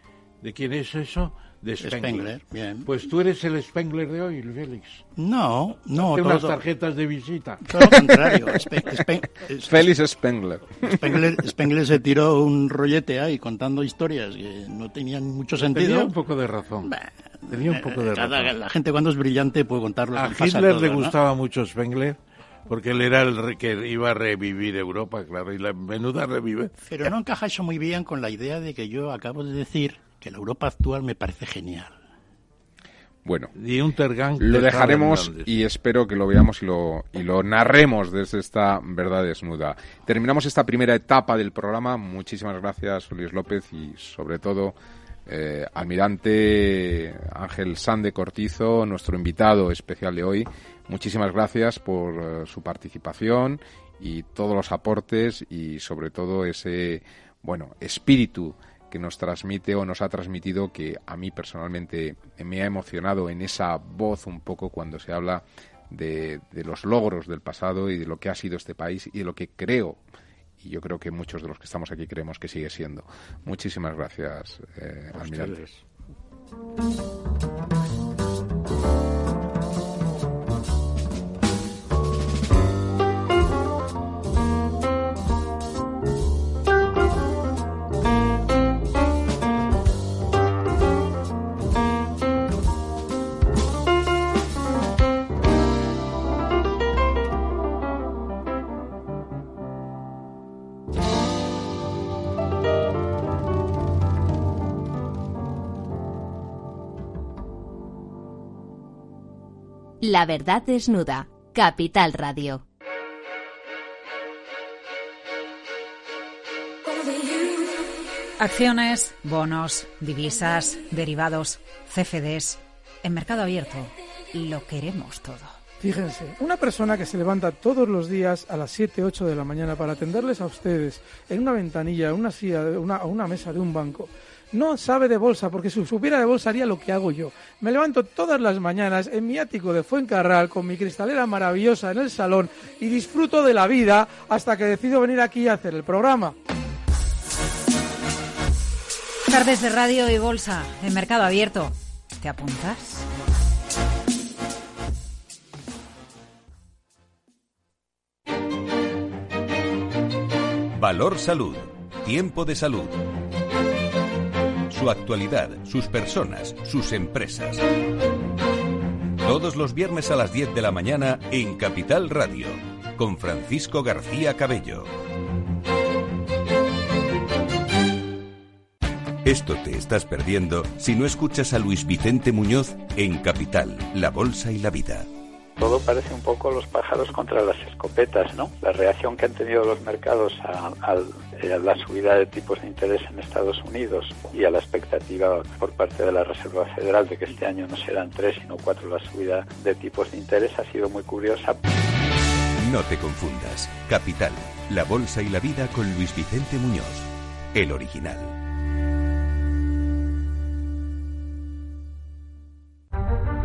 ¿De quién es eso? De Spengler. Spengler, bien. Pues tú eres el Spengler de hoy, Félix. No, no, Hazte unas todo, tarjetas de visita. todo lo contrario. <laughs> Félix Spengler. Spengler, Spengler se tiró un rollete ahí contando historias que no tenían mucho Tenía sentido. un poco de razón. Bah, Tenía un poco de cada- razón. la gente cuando es brillante puede contarlo. A Hitler todo, le ¿no? gustaba mucho Spengler porque él era el que iba a revivir Europa, claro, y la menuda revive. Pero no encaja eso muy bien con la idea de que yo acabo de decir que la Europa actual me parece genial. Bueno, lo dejaremos y espero que lo veamos y lo, y lo narremos desde esta verdad desnuda. Terminamos esta primera etapa del programa. Muchísimas gracias, Luis López, y sobre todo, eh, almirante Ángel Sande Cortizo, nuestro invitado especial de hoy. Muchísimas gracias por eh, su participación y todos los aportes y sobre todo ese, bueno, espíritu que nos transmite o nos ha transmitido que a mí personalmente me ha emocionado en esa voz un poco cuando se habla de, los logros del pasado y de lo que ha sido este país y de lo que creo y yo creo que muchos de los que estamos aquí creemos que sigue siendo. Muchísimas gracias, eh, almirante. La verdad desnuda. Capital Radio. Acciones, bonos, divisas, derivados, CFDs. En mercado abierto lo queremos todo. Fíjense, una persona que se levanta todos los días a las 7, 8 de la mañana para atenderles a ustedes en una ventanilla, una silla, una, una mesa de un banco, no sabe de bolsa, porque si supiera de bolsa haría lo que hago yo. Me levanto todas las mañanas en mi ático de Fuencarral con mi cristalera maravillosa en el salón y disfruto de la vida hasta que decido venir aquí a hacer el programa. Tardes de radio y bolsa en mercado abierto. ¿Te apuntas? Valor Salud. Tiempo de salud su actualidad, sus personas, sus empresas. Todos los viernes a las 10 de la mañana en Capital Radio, con Francisco García Cabello. Esto te estás perdiendo si no escuchas a Luis Vicente Muñoz en Capital, La Bolsa y la Vida todo parece un poco los pájaros contra las escopetas, ¿no? La reacción que han tenido los mercados a, la subida de tipos de interés en Estados Unidos y a la expectativa por parte de la Reserva Federal de que este año no serán tres sino cuatro la subida de tipos de interés ha sido muy curiosa. No te confundas. Capital, la bolsa y la vida con Luis Vicente Muñoz, el original.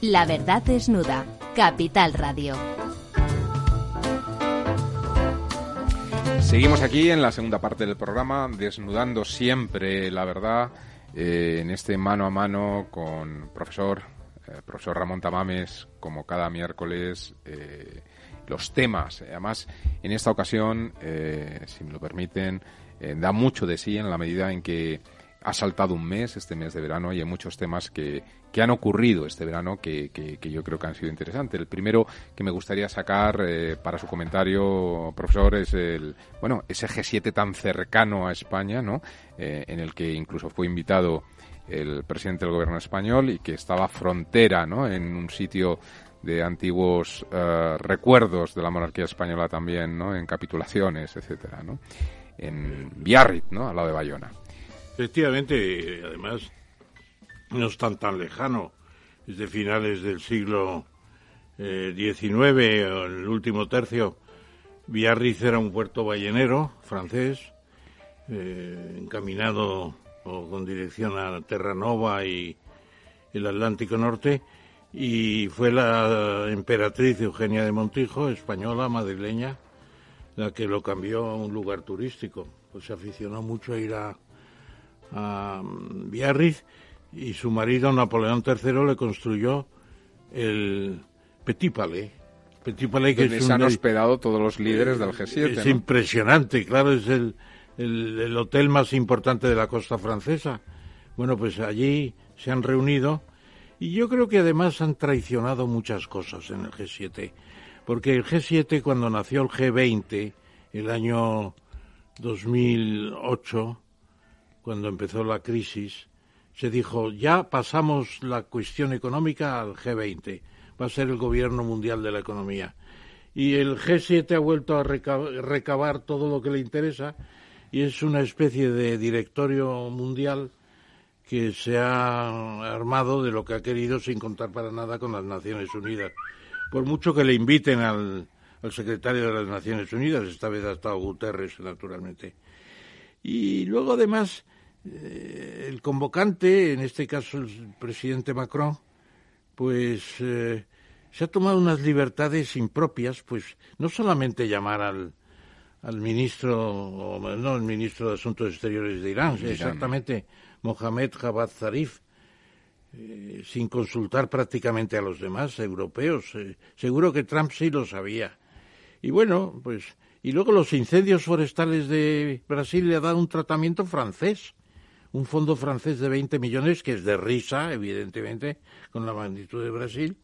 La verdad desnuda. Capital Radio. Seguimos aquí en la segunda parte del programa, desnudando siempre la verdad, eh, en este mano a mano con profesor, eh, profesor Ramón Tamames, como cada miércoles, eh, los temas. Además, en esta ocasión, si me lo permiten, da mucho de sí en la medida en que ha saltado un mes, este mes de verano, y hay muchos temas que, que han ocurrido este verano que, que, yo creo que han sido interesantes. El primero que me gustaría sacar eh, para su comentario, profesor, es el, bueno, ese G7 tan cercano a España, ¿no? Eh, en el que incluso fue invitado el presidente del gobierno español y que estaba frontera, ¿no? En un sitio de antiguos eh, recuerdos de la monarquía española también, ¿no? En capitulaciones, etcétera, ¿no? En Biarritz, ¿no? Al lado de Bayona. Efectivamente, además, no es tan tan lejano, es de finales del siglo XIX, eh, el último tercio. Biarritz era un puerto ballenero francés, eh, encaminado o con dirección a Terranova y el Atlántico Norte, y fue la emperatriz Eugenia de Montijo, española, madrileña, la que lo cambió a un lugar turístico. Pues se aficionó mucho a ir a, a Biarritz y su marido Napoleón III le construyó el Petit Palais. Petit Palais que es se han hospedado todos los líderes del G7. Es impresionante, claro, es el, el, hotel más importante de la costa francesa. Bueno, pues allí se han reunido y yo creo que además han traicionado muchas cosas en el G7, porque el G7 cuando nació el G20, el año 2008, cuando empezó la crisis, se dijo, ya pasamos la cuestión económica al G20, va a ser el gobierno mundial de la economía. Y el G7 ha vuelto a recabar todo lo que le interesa y es una especie de directorio mundial que se ha armado de lo que ha querido sin contar para nada con las Naciones Unidas. Por mucho que le inviten al, secretario de las Naciones Unidas, esta vez ha estado Guterres, naturalmente. Y luego, además, eh, el convocante, en este caso el presidente Macron, pues eh, se ha tomado unas libertades impropias, pues no solamente llamar al, al ministro, no, el ministro de Asuntos Exteriores de Irán, exactamente, Mohamed Javad Zarif, eh, sin consultar prácticamente a los demás europeos. seguro que Trump sí lo sabía. Y bueno, pues, y luego los incendios forestales de Brasil le ha dado un tratamiento francés un fondo francés de 20 millones, que es de risa, evidentemente, con la magnitud de Brasil,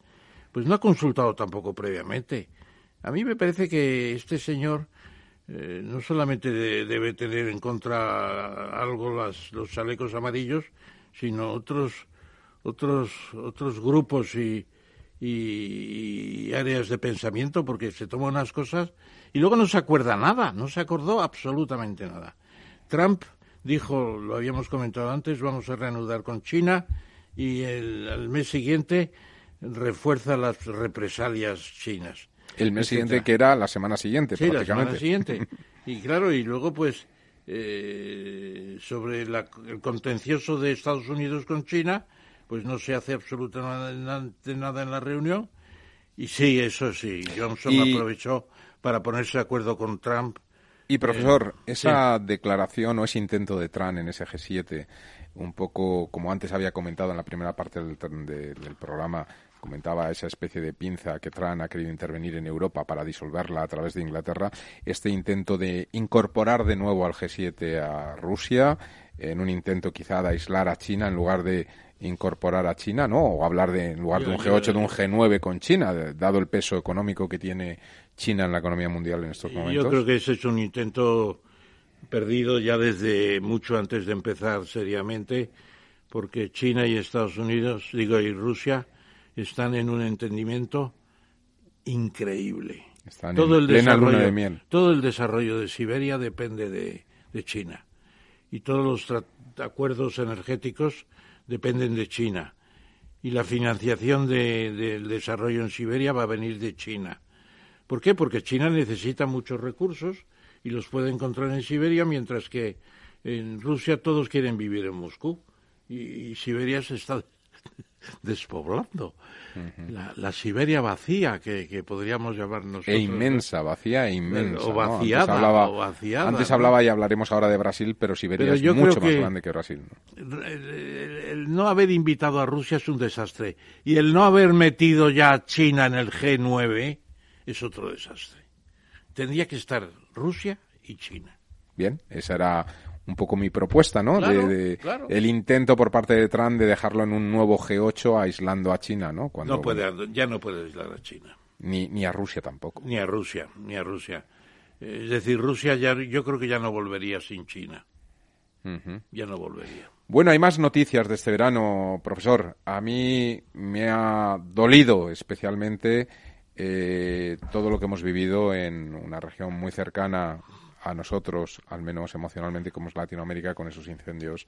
pues no ha consultado tampoco previamente. A mí me parece que este señor eh, no solamente debe tener en contra algo las, los chalecos amarillos, sino otros otros otros grupos y, y, áreas de pensamiento, porque se toma unas cosas y luego no se acuerda nada, no se acordó absolutamente nada. Trump dijo, lo habíamos comentado antes, vamos a reanudar con China y el, al mes siguiente refuerza las represalias chinas. El mes siguiente que era la semana siguiente, sí, la semana siguiente. <laughs> Y claro, y luego pues eh, sobre el contencioso de Estados Unidos con China, pues no se hace absolutamente nada en la reunión. Y sí, eso sí, Johnson aprovechó para ponerse de acuerdo con Trump y profesor, esa declaración o ese intento de Trump en ese G7, un poco como antes había comentado en la primera parte del, del programa, comentaba esa especie de pinza que Trump ha querido intervenir en Europa para disolverla a través de Inglaterra, este intento de incorporar de nuevo al G7 a Rusia, en un intento quizá de aislar a China en lugar de incorporar a China, ¿no? O hablar de, en lugar de un G8, de un G9 con China, dado el peso económico que tiene China en la economía mundial en estos momentos? Yo creo que ese es un intento perdido ya desde mucho antes de empezar seriamente, porque China y Estados Unidos, digo, y Rusia, están en un entendimiento increíble. Están todo en el plena luna de miel. Todo el desarrollo de Siberia depende de, China. Y todos los acuerdos energéticos dependen de China. Y la financiación del desarrollo en Siberia va a venir de China. ¿Por qué? Porque China necesita muchos recursos y los puede encontrar en Siberia, mientras que en Rusia todos quieren vivir en Moscú y, Siberia se está <laughs> despoblando. la, Siberia vacía, que, podríamos llamarnos. E inmensa, vacía e inmensa. O vaciada, antes hablaba, y hablaremos ahora de Brasil, pero Siberia es mucho más grande que Brasil. el, no haber invitado a Rusia es un desastre. Y el no haber metido ya a China en el G9 es otro desastre. Tendría que estar Rusia y China. Bien, esa era un poco mi propuesta, ¿no? de, El intento por parte de Trump de dejarlo en un nuevo G8 aislando a China, ¿no? Cuando, no puede, ya no puede aislar a China. Ni, ni a Rusia tampoco. Ni a Rusia, ni a Rusia. Es decir, Rusia ya, yo creo que ya no volvería sin China. Ya no volvería. Bueno, hay más noticias de este verano, profesor. A mí me ha dolido especialmente eh, todo lo que hemos vivido en una región muy cercana a nosotros, al menos emocionalmente, como es Latinoamérica, con esos incendios,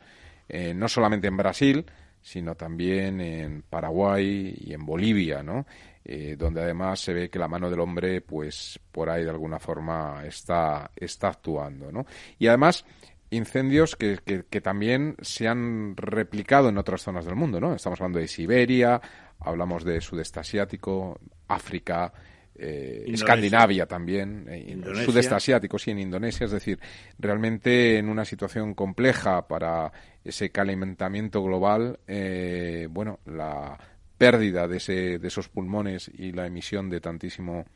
eh, no solamente en Brasil, sino también en Paraguay y en Bolivia, ¿no? Eh, donde además se ve que la mano del hombre, pues por ahí de alguna forma está, está actuando, ¿no? Y además incendios que, que, también se han replicado en otras zonas del mundo, ¿no? Estamos hablando de Siberia, hablamos de sudeste asiático, África, eh, Escandinavia también, eh, sudeste asiático, sí, en Indonesia, es decir, realmente en una situación compleja para ese calentamiento global, eh, bueno, la pérdida de, ese, de esos pulmones y la emisión de tantísimo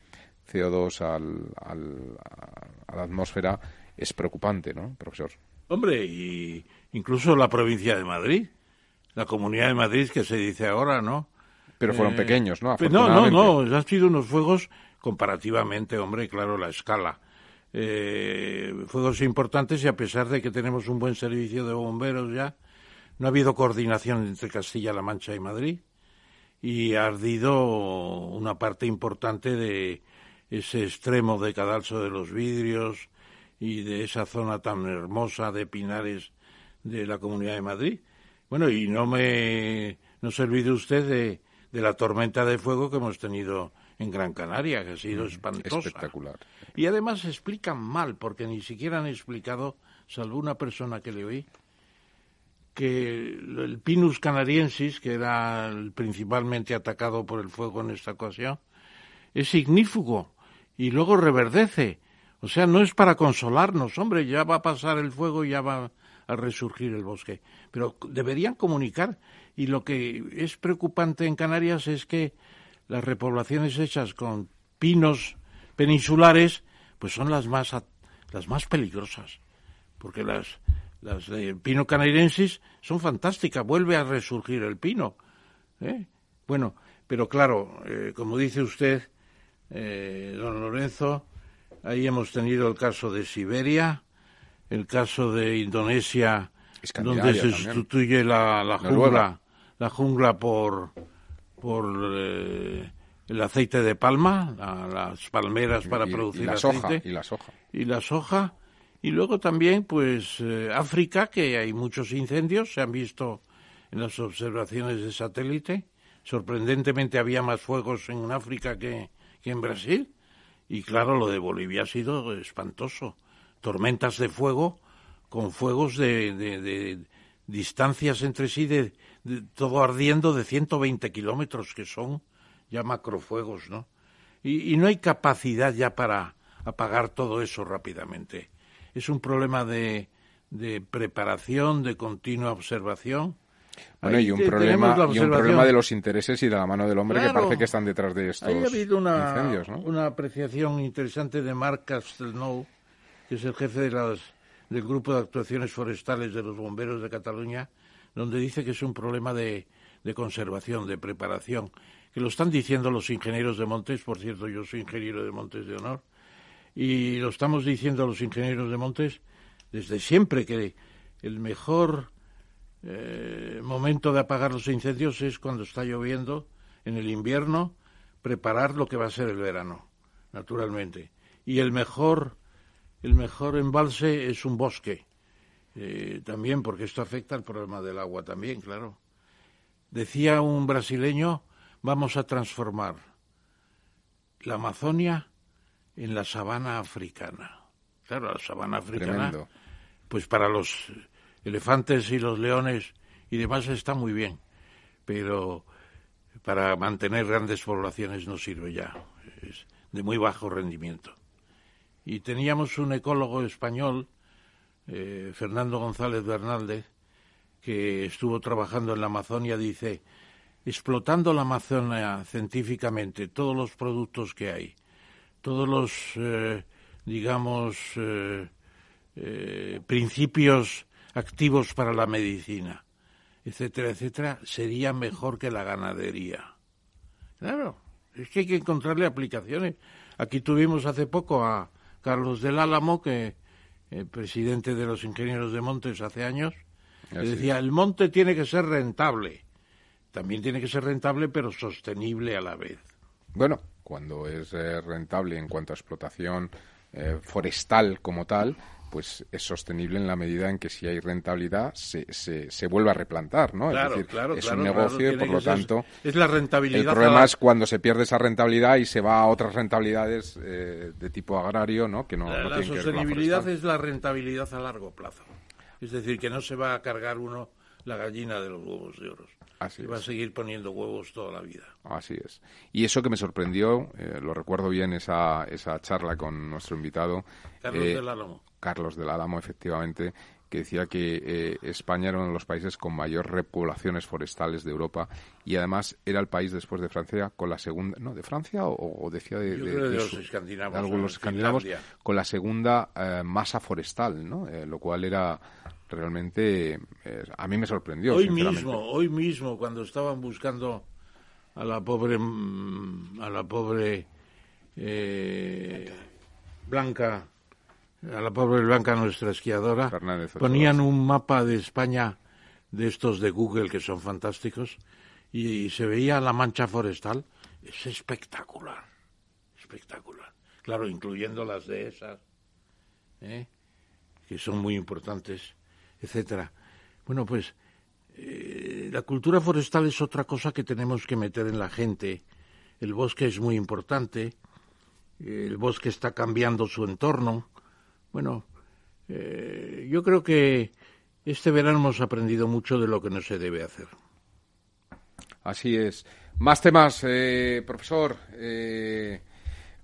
CO2 al, al, a la atmósfera es preocupante, ¿no, profesor? Hombre, y incluso la provincia de Madrid, la comunidad de Madrid que se dice ahora, ¿no? Pero fueron eh, pequeños, ¿no? No, no, no, han sido unos fuegos comparativamente, hombre, claro, la escala. Eh, fuegos importantes y a pesar de que tenemos un buen servicio de bomberos ya, no ha habido coordinación entre Castilla-La Mancha y Madrid y ha ardido una parte importante de ese extremo de Cadalso de los Vidrios y de esa zona tan hermosa de Pinares de la Comunidad de Madrid. Bueno, y no me no se olvide usted de de la tormenta de fuego que hemos tenido en Gran Canaria, que ha sido espantosa. Espectacular. Y además explican mal, porque ni siquiera han explicado, salvo una persona que le oí, que el Pinus canariensis, que era el principalmente atacado por el fuego en esta ocasión, es ignífugo y luego reverdece. O sea, no es para consolarnos, hombre, ya va a pasar el fuego y ya va a resurgir el bosque. Pero deberían comunicar y lo que es preocupante en Canarias es que las repoblaciones hechas con pinos peninsulares pues son las más las más peligrosas porque las las de pino canariensis son fantásticas vuelve a resurgir el pino ¿eh? bueno pero claro eh, como dice usted eh, don Lorenzo ahí hemos tenido el caso de Siberia el caso de Indonesia donde se sustituye la, la jungla la jungla por, por eh, el aceite de palma, las palmeras para producir la aceite. Soja, y la soja. Y la soja. Y luego también, pues, eh, África, que hay muchos incendios, se han visto en las observaciones de satélite. Sorprendentemente había más fuegos en África que, que en Brasil. Y claro, lo de Bolivia ha sido espantoso. Tormentas de fuego con fuegos de, de distancias entre sí de todo ardiendo de 120 kilómetros, que son ya macrofuegos, ¿no? Y, no hay capacidad ya para apagar todo eso rápidamente. Es un problema de, de preparación, de continua observación. Bueno, y un, problema, y un problema de los intereses y de la mano del hombre que parece que están detrás de estos ha habido una, incendios, ¿no? una apreciación interesante de Marc Castelnau, que es el jefe de las, del Grupo de Actuaciones Forestales de los Bomberos de Cataluña, donde dice que es un problema de, conservación, de preparación, que lo están diciendo los ingenieros de montes, por cierto, yo soy ingeniero de montes de honor, y lo estamos diciendo los ingenieros de montes desde siempre, que el mejor eh, momento de apagar los incendios es cuando está lloviendo, en el invierno, preparar lo que va a ser el verano, naturalmente. Y el mejor, el mejor embalse es un bosque, eh, también porque esto afecta al problema del agua también, claro. Decía un brasileño, vamos a transformar la Amazonia en la sabana africana. Claro, la sabana africana, pues para los elefantes y los leones y demás está muy bien, pero para mantener grandes poblaciones no sirve ya, es de muy bajo rendimiento. Y teníamos un ecólogo español, eh, Fernando González Bernaldez, que estuvo trabajando en la Amazonia, dice, explotando la Amazonia científicamente, todos los productos que hay, todos los, eh, digamos, eh, principios activos para la medicina, etcétera, etcétera, sería mejor que la ganadería. Claro, es que hay que encontrarle aplicaciones. Aquí tuvimos hace poco a Carlos del Álamo, que el presidente de los ingenieros de montes hace años, decía, el monte tiene que ser rentable. También tiene que ser rentable, pero sostenible a la vez. Bueno, cuando es eh, rentable en cuanto a explotación eh, forestal como tal, pues es sostenible en la medida en que si hay rentabilidad se, se, se vuelve a replantar, ¿no? Claro, es decir, claro, es claro, un negocio y por lo tanto es la rentabilidad. El problema es cuando se pierde esa rentabilidad y se va a otras rentabilidades eh, de tipo agrario, ¿no? Que no, la, no la sostenibilidad es la rentabilidad a largo plazo. Es decir, que no se va a cargar uno la gallina de los huevos de oro. Así y va a seguir poniendo huevos toda la vida. Así es. Y eso que me sorprendió, eh, lo recuerdo bien esa, esa charla con nuestro invitado. Carlos eh, del Álamo. Carlos del Álamo, efectivamente, que decía que eh, España era uno de los países con mayor repoblaciones forestales de Europa y además era el país después de Francia con la segunda, no, de Francia o, o decía de, de- de de los escandinavos, de algunos ¿no? escandinavos con la segunda eh, masa forestal, ¿no? Eh, lo cual era realmente a mí me sorprendió. Hoy mismo, hoy mismo, cuando estaban buscando a la pobre, mm, a la pobre Blanca, a la pobre Blanca, nuestra esquiadora, Fernández ponían un mapa de España de estos de Google que son fantásticos y, se veía la mancha forestal. Es espectacular, espectacular. Claro, incluyendo las de esas, ¿eh? que son muy importantes, etcétera. Bueno, pues eh, la cultura forestal es otra cosa que tenemos que meter en la gente. El bosque es muy importante, el bosque está cambiando su entorno. Bueno, eh, yo creo que este verano hemos aprendido mucho de lo que no se debe hacer. Así es. Más temas, eh, profesor. Eh,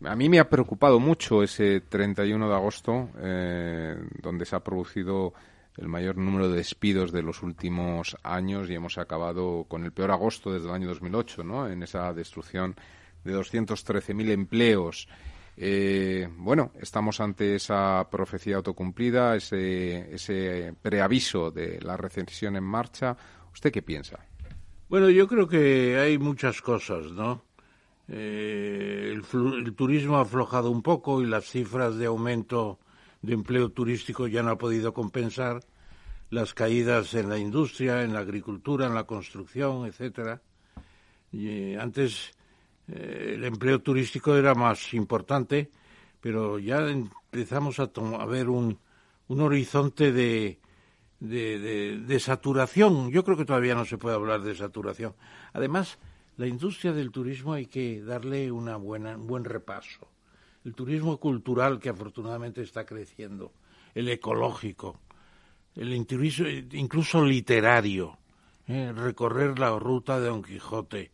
a mí me ha preocupado mucho ese 31 de agosto, eh, donde se ha producido el mayor número de despidos de los últimos años y hemos acabado con el peor agosto desde el año 2008, ¿no? En esa destrucción de 213.000 empleos. Eh, bueno, estamos ante esa profecía autocumplida, ese, ese preaviso de la recesión en marcha. ¿Usted qué piensa? Bueno, yo creo que hay muchas cosas, ¿no? Eh, el, turismo ha aflojado un poco y las cifras de aumento de empleo turístico ya no ha podido compensar las caídas en la industria, en la agricultura, en la construcción, etcétera. Eh, antes eh, el empleo turístico era más importante, pero ya empezamos a, a ver un, un horizonte de, saturación. Yo creo que todavía no se puede hablar de saturación. Además, la industria del turismo hay que darle una buena, un buen repaso. El turismo cultural que afortunadamente está creciendo, el ecológico, el incluso literario, ¿eh? recorrer la ruta de Don Quijote.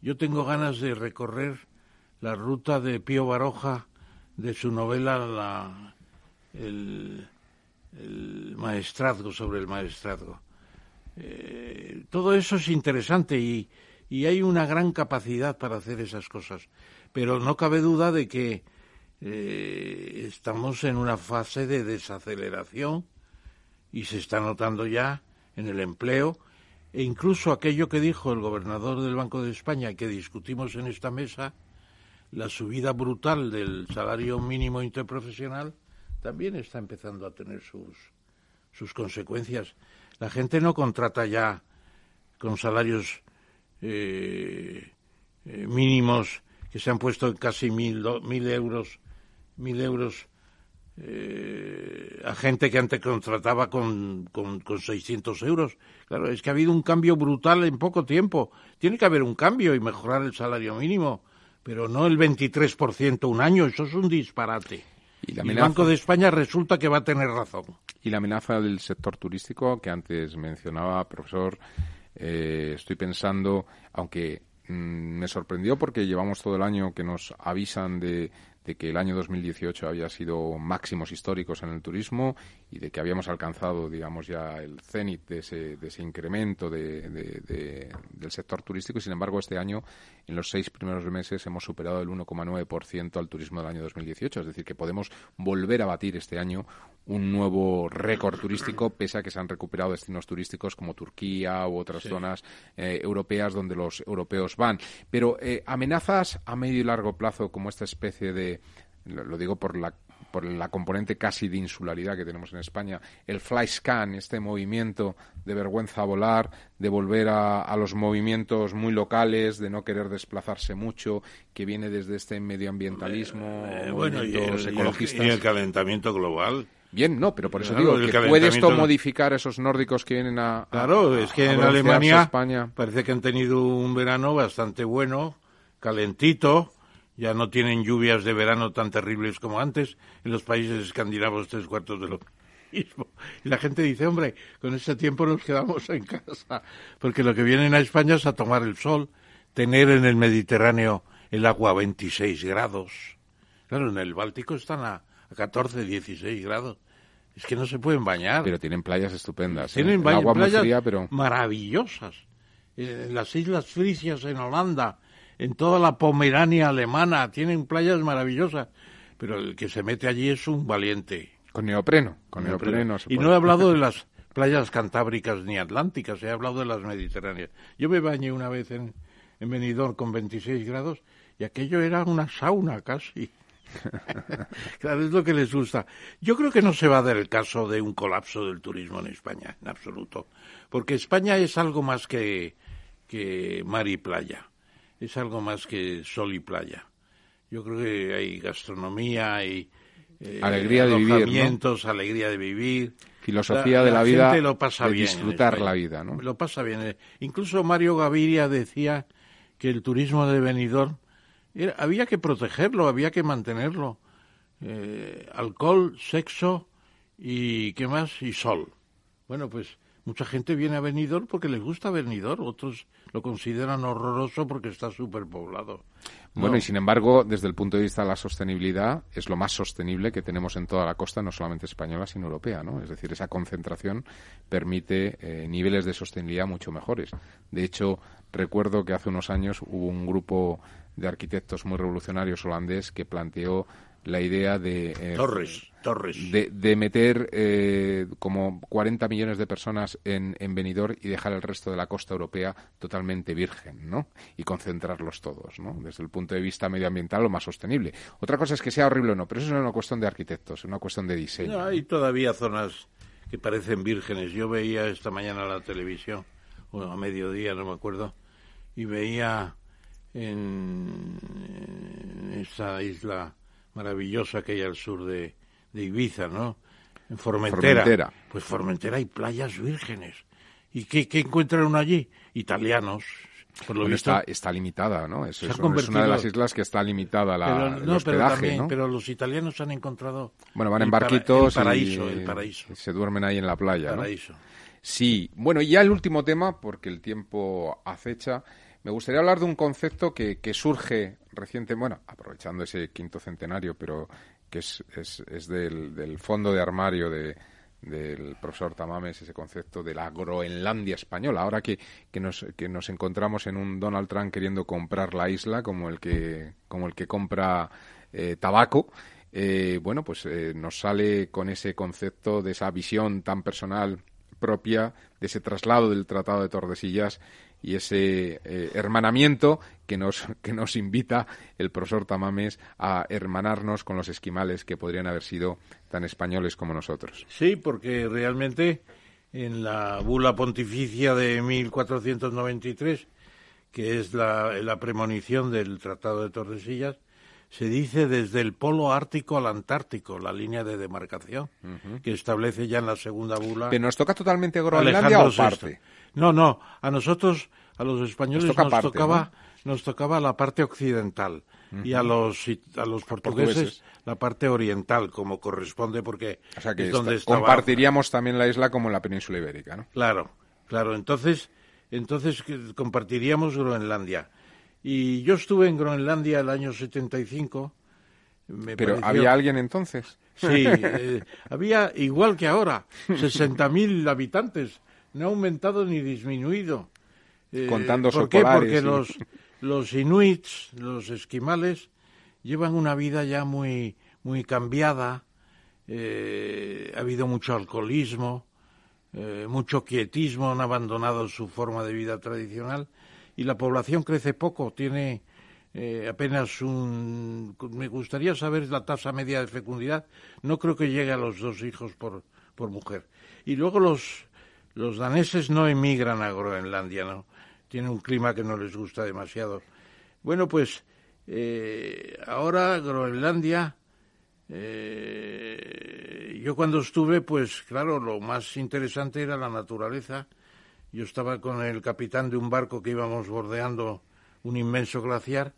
Yo tengo ganas de recorrer la ruta de Pío Baroja de su novela la, el, el maestrazgo sobre el maestrazgo. Eh, todo eso es interesante y, y hay una gran capacidad para hacer esas cosas. Pero no cabe duda de que eh, estamos en una fase de desaceleración y se está notando ya en el empleo e incluso aquello que dijo el gobernador del Banco de España que discutimos en esta mesa, la subida brutal del salario mínimo interprofesional también está empezando a tener sus, sus consecuencias. La gente no contrata ya con salarios eh, eh, mínimos que se han puesto en casi mil, mil euros, mil euros eh, a gente que antes contrataba con, con, con 600 euros. Claro, es que ha habido un cambio brutal en poco tiempo. Tiene que haber un cambio y mejorar el salario mínimo, pero no el 23% un año, eso es un disparate. Y la Y el amenaza- Banco de España resulta que va a tener razón. Y la amenaza del sector turístico que antes mencionaba, profesor, eh, estoy pensando, aunque mm, me sorprendió porque llevamos todo el año que nos avisan de, de que el año 2018 había sido máximos históricos en el turismo y de que habíamos alcanzado, digamos, ya el cenit de ese, de ese incremento de- de- de- del sector turístico y, sin embargo, este año, en los seis primeros meses, hemos superado el 1,9% al turismo del año 2018. Es decir, que podemos volver a batir este año un nuevo récord turístico, pese a que se han recuperado destinos turísticos como Turquía u otras Sí. zonas eh, europeas donde los europeos van. Pero eh, amenazas a medio y largo plazo como esta especie de, lo lo digo por la por la componente casi de insularidad que tenemos en España, el fly scan, este movimiento de vergüenza volar, de volver a, a los movimientos muy locales, de no querer desplazarse mucho, que viene desde este medioambientalismo, Eh, bueno, y el, ecologistas. y el calentamiento global. Bien, no, pero por eso Claro, digo que puede esto modificar a esos nórdicos que vienen a. a- Claro, a- es que a en Alemania a España. parece que han tenido un verano bastante bueno, calentito, ya no tienen lluvias de verano tan terribles como antes. En los países escandinavos tres cuartos de lo, turismo. Y la gente dice, hombre, con ese tiempo nos quedamos en casa, porque lo que vienen a España es a tomar el sol, tener en el Mediterráneo el agua a 26 grados. Claro, en el Báltico están a, a 14, 16 grados. Es que no se pueden bañar. Pero tienen playas estupendas. ¿eh? Tienen ba- agua muy playas fría, pero maravillosas. Eh, En las Islas Frisias, en Holanda, en toda la Pomerania alemana, tienen playas maravillosas. Pero el que se mete allí es un valiente. con neopreno. Con neopreno. se Y puede. no he hablado de <laughs> las playas cantábricas ni atlánticas, he hablado de las mediterráneas. Yo me bañé una vez en, en Benidorm con 26 grados y aquello era una sauna casi. <laughs> claro, es lo que les gusta. Yo creo que no se va a dar el caso de un colapso del turismo en España, en absoluto. Porque España es algo más que, que mar y playa. Es algo más que sol y playa. Yo creo que hay gastronomía, hay eh, Alegría de vivir, alegría de vivir. Filosofía de la vida, gente lo pasa de bien en disfrutar España. la vida, ¿no? Lo pasa bien. Eh, Incluso Mario Gaviria decía que el turismo de Benidorm era- había que protegerlo, había que mantenerlo. Eh, alcohol, sexo y qué más y sol. Bueno, pues mucha gente viene a Benidorm porque les gusta Benidorm, otros lo consideran horroroso porque está superpoblado. Bueno, No. y sin embargo, desde el punto de vista de la sostenibilidad, es lo más sostenible que tenemos en toda la costa, no solamente española, sino europea, ¿no? Es decir, esa concentración permite eh, niveles de sostenibilidad mucho mejores. De hecho, recuerdo que hace unos años hubo un grupo de arquitectos muy revolucionarios holandés que planteó la idea de eh, Torres, Torres. de, de meter eh, como 40 millones de personas en, en Benidorm y dejar el resto de la costa europea totalmente virgen, ¿no? Y concentrarlos todos, ¿no? Desde el punto de vista medioambiental, lo más sostenible. Otra cosa es que sea horrible o no, pero eso no es una cuestión de arquitectos, es una cuestión de diseño. No, hay todavía zonas que parecen vírgenes. Yo veía esta mañana la televisión, o a mediodía, no me acuerdo, y veía en, en esa isla maravillosa que hay al sur de, de Ibiza, ¿no? En Formentera. Formentera. Pues Formentera hay playas vírgenes. ¿Y qué, qué encuentran allí? Italianos. Por lo Bueno, visto, está, está limitada, ¿no? Es, es- una de las islas que está limitada la, pero, el no, pero hospedaje, también, ¿no? pero los italianos han encontrado Bueno, van en el para- barquitos el paraíso, y, el paraíso, y se duermen ahí en la playa, ¿no? paraíso. Sí, bueno, y ya el último tema, porque el tiempo acecha, me gustaría hablar de un concepto que, surge reciente, bueno, aprovechando ese quinto centenario, pero que es, es, del fondo de armario de, del profesor Tamames, ese concepto de la Groenlandia española. Ahora que, que, nos, que nos encontramos en un Donald Trump queriendo comprar la isla como el que, como el que compra eh, tabaco, eh, bueno, pues eh, nos sale con ese concepto de esa visión tan personal propia de ese traslado del Tratado de Tordesillas y ese eh, hermanamiento que nos, <laughs> que nos invita el profesor Tamames a hermanarnos con los esquimales que podrían haber sido tan españoles como nosotros. Sí, porque realmente en la bula pontificia de 1493, que es la, la premonición del Tratado de Tordesillas, se dice desde el polo ártico al antártico, la línea de demarcación, que establece ya en la segunda bula. ¿Pero nos toca totalmente Groenlandia o parte? No, no, a nosotros, a los españoles Nos nos, toca parte, tocaba, nos tocaba la parte occidental y a los a los portugueses, Portugueses. la parte oriental, como corresponde, porque O sea que es donde estaba compartiríamos también la isla como en la península ibérica, ¿no? Claro, claro. Entonces, entonces compartiríamos Groenlandia. Y yo estuve en Groenlandia el año 75. me Pero pareció- ¿había alguien entonces? Sí, <laughs> eh, había igual que ahora, 60.000 habitantes. No ha aumentado ni disminuido. Eh, Contando ¿Por qué? Porque los, los inuits, los esquimales, llevan una vida ya muy, muy cambiada. Eh, ha habido mucho alcoholismo, eh, mucho quietismo, han abandonado su forma de vida tradicional y la población crece poco, tiene eh, apenas un... Me gustaría saber la tasa media de fecundidad, no creo que llegue a los dos hijos por, por mujer. Y luego los, los daneses no emigran a Groenlandia, ¿no? Tienen un clima que no les gusta demasiado. Bueno, pues eh, ahora Groenlandia eh, yo cuando estuve, pues claro, lo más interesante era la naturaleza. Yo estaba con el capitán de un barco que íbamos bordeando un inmenso glaciar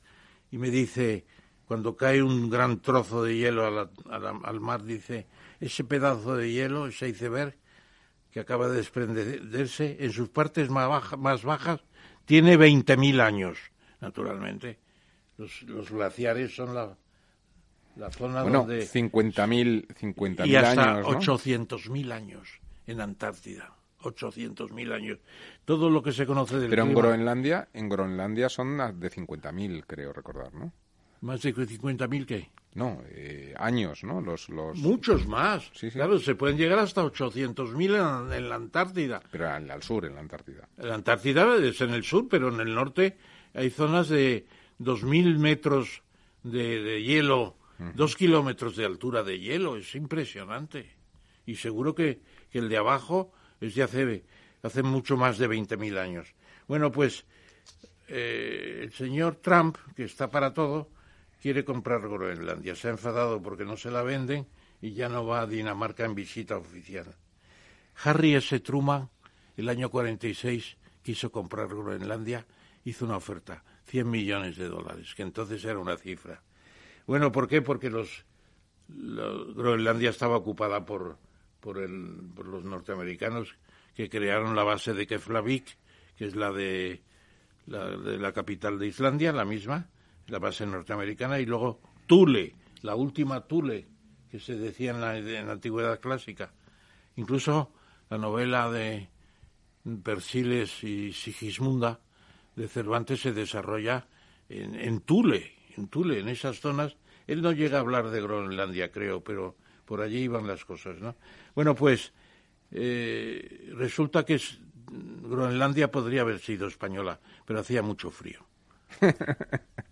y me dice, cuando cae un gran trozo de hielo al mar, dice, ese pedazo de hielo, ese iceberg, que acaba de desprenderse, en sus partes más, más bajas, tiene 20.000 años, naturalmente. Los, los glaciares son la, la zona bueno, donde... 50.000 50 y hasta años, 800.000 años en Antártida. 800.000 años. Todo lo que se conoce del Pero en Groenlandia, en Groenlandia son de 50.000, creo recordar, ¿no? ¿Más de 50.000 qué? No, eh, años, ¿no? Los, los... Muchos más. Sí, sí. Claro, se pueden llegar hasta 800.000 en, en la Antártida. Pero al, al sur, en la Antártida. La Antártida es en el sur, pero en el norte hay zonas de 2.000 metros de, de hielo, dos kilómetros de altura de hielo. Es impresionante. Y seguro que, que el de abajo es de hace, hace mucho más de 20.000 años. Bueno, pues eh, el señor Trump, que está para todo, quiere comprar Groenlandia. Se ha enfadado porque no se la venden y ya no va a Dinamarca en visita oficial. Harry S. Truman, el año 46, quiso comprar Groenlandia, hizo una oferta, 100 millones de dólares, que entonces era una cifra. Bueno, ¿por qué? Porque los, los- Groenlandia estaba ocupada por, por, el, por los norteamericanos que crearon la base de Keflavik, que es la de la, de la capital de Islandia, la misma, la base norteamericana, y luego Thule, la última Thule, que se decía en la, antigüedad clásica. Incluso la novela de Persiles y Sigismunda de Cervantes se desarrolla en, en Thule, en Thule, en esas zonas. Él no llega a hablar de Groenlandia, creo, pero por allí iban las cosas, ¿no? Bueno, pues eh, resulta que es- Groenlandia podría haber sido española, pero hacía mucho frío. <laughs>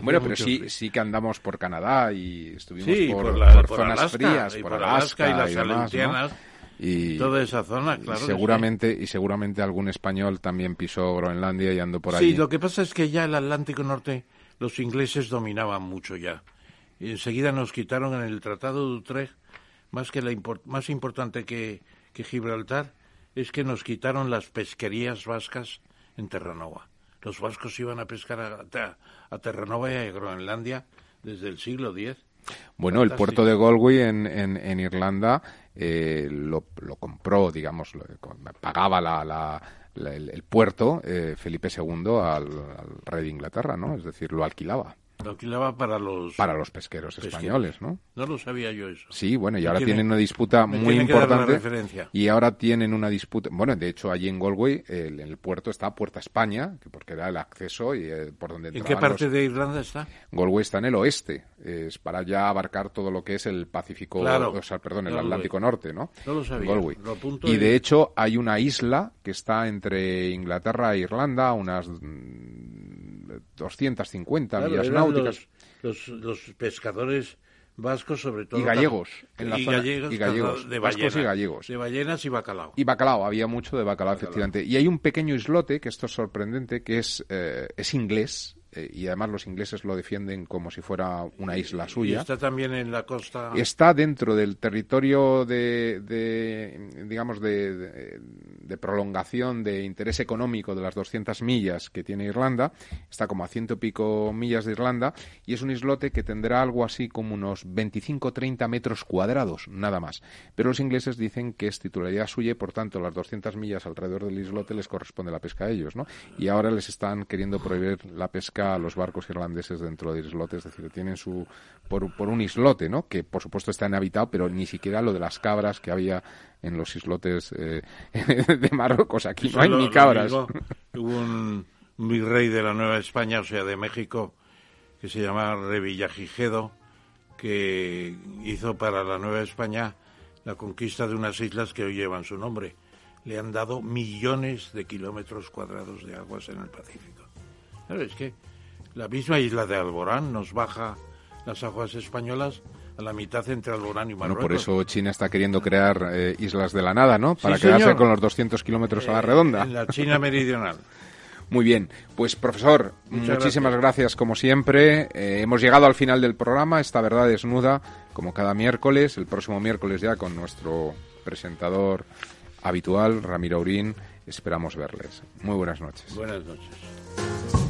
Bueno, pero sí, frío. sí que andamos por Canadá y estuvimos Sí, por, por la- por por zonas Alaska, frías, y por Alaska, Alaska y las demás, ¿no? Aleutianas, Y, Toda esa zona, y claro. sí. seguramente, y seguramente algún español también pisó Groenlandia y andó por Sí, allí. lo que pasa es que ya el Atlántico Norte los ingleses dominaban mucho ya. Y enseguida nos quitaron en el Tratado de Utrecht, más, que la más importante que, que Gibraltar, es que nos quitaron las pesquerías vascas en Terranova. Los vascos iban a pescar a, a- Terranova y a Groenlandia desde el siglo X. Bueno, el puerto de Galway en, en, en Irlanda eh, lo, lo compró, digamos, lo- pagaba la, la- la- el, el puerto eh, Felipe II al, al rey de Inglaterra, ¿no? Es decir, lo alquilaba Lo alquilaba para los... para los pesqueros pesqueros. españoles, ¿no? No lo sabía yo eso. Sí, bueno, y Me ahora tiene- tienen una disputa muy importante. Y ahora tienen una disputa. Bueno, de hecho, allí en Galway, el, el puerto está Puerta España, que porque era el acceso y eh, por donde ¿En qué parte los- de Irlanda está? Galway está en el oeste, es para ya abarcar todo lo que es el Pacífico, Claro. o sea, perdón, el Galway. Atlántico Norte, ¿no? No lo sabía. Galway. Lo Y y- de hecho hay una isla que está entre Inglaterra e Irlanda, unas 250 Claro, millas náuticas. Los, los, los pescadores vascos, sobre todo. Y gallegos, en la y zona- gallegos, y gallegos, de vascos y gallegos. De ballenas y bacalao. Y bacalao, había mucho de bacalao, efectivamente. Y hay un pequeño islote, que esto es sorprendente, que es, eh, es inglés, eh, y además los ingleses lo defienden como si fuera una isla Y suya. está también en la costa. Está dentro del territorio de, de, digamos, de, de- de prolongación de interés económico de las 200 millas que tiene Irlanda. Está como a ciento y pico millas de Irlanda y es un islote que tendrá algo así como unos 25-30 metros cuadrados, nada más. Pero los ingleses dicen que es titularidad suya y, por tanto, las 200 millas alrededor del islote les corresponde la pesca a ellos, ¿no? Y ahora les están queriendo prohibir la pesca a los barcos irlandeses dentro del islote, es decir, tienen su por, por un islote, ¿no? Que por supuesto está inhabitado, pero ni siquiera lo de las cabras que había en los islotes eh, <laughs> de Marruecos. Aquí Eso no hay lo- ni cabras. Hubo un, virrey de la Nueva España, o sea, de México, que se llama Revillagigedo, que hizo para la Nueva España la conquista de unas islas que hoy llevan su nombre. Le han dado millones de kilómetros cuadrados de aguas en el Pacífico. Claro, es que la misma isla de Alborán nos baja las aguas españolas a la mitad entre Alborán y Bueno, Marruecos. por eso China está queriendo crear eh, islas de la nada, ¿no? Para Sí, quedarse señor. con los 200 kilómetros a la Eh, redonda. En la China meridional. <laughs> Muy bien, pues profesor, Muchas muchísimas gracias. como siempre. Eh, hemos llegado al final del programa, esta verdad desnuda, como cada miércoles, el próximo miércoles ya con nuestro presentador habitual, Ramiro Aurín. Esperamos verles. Muy buenas noches. Buenas noches.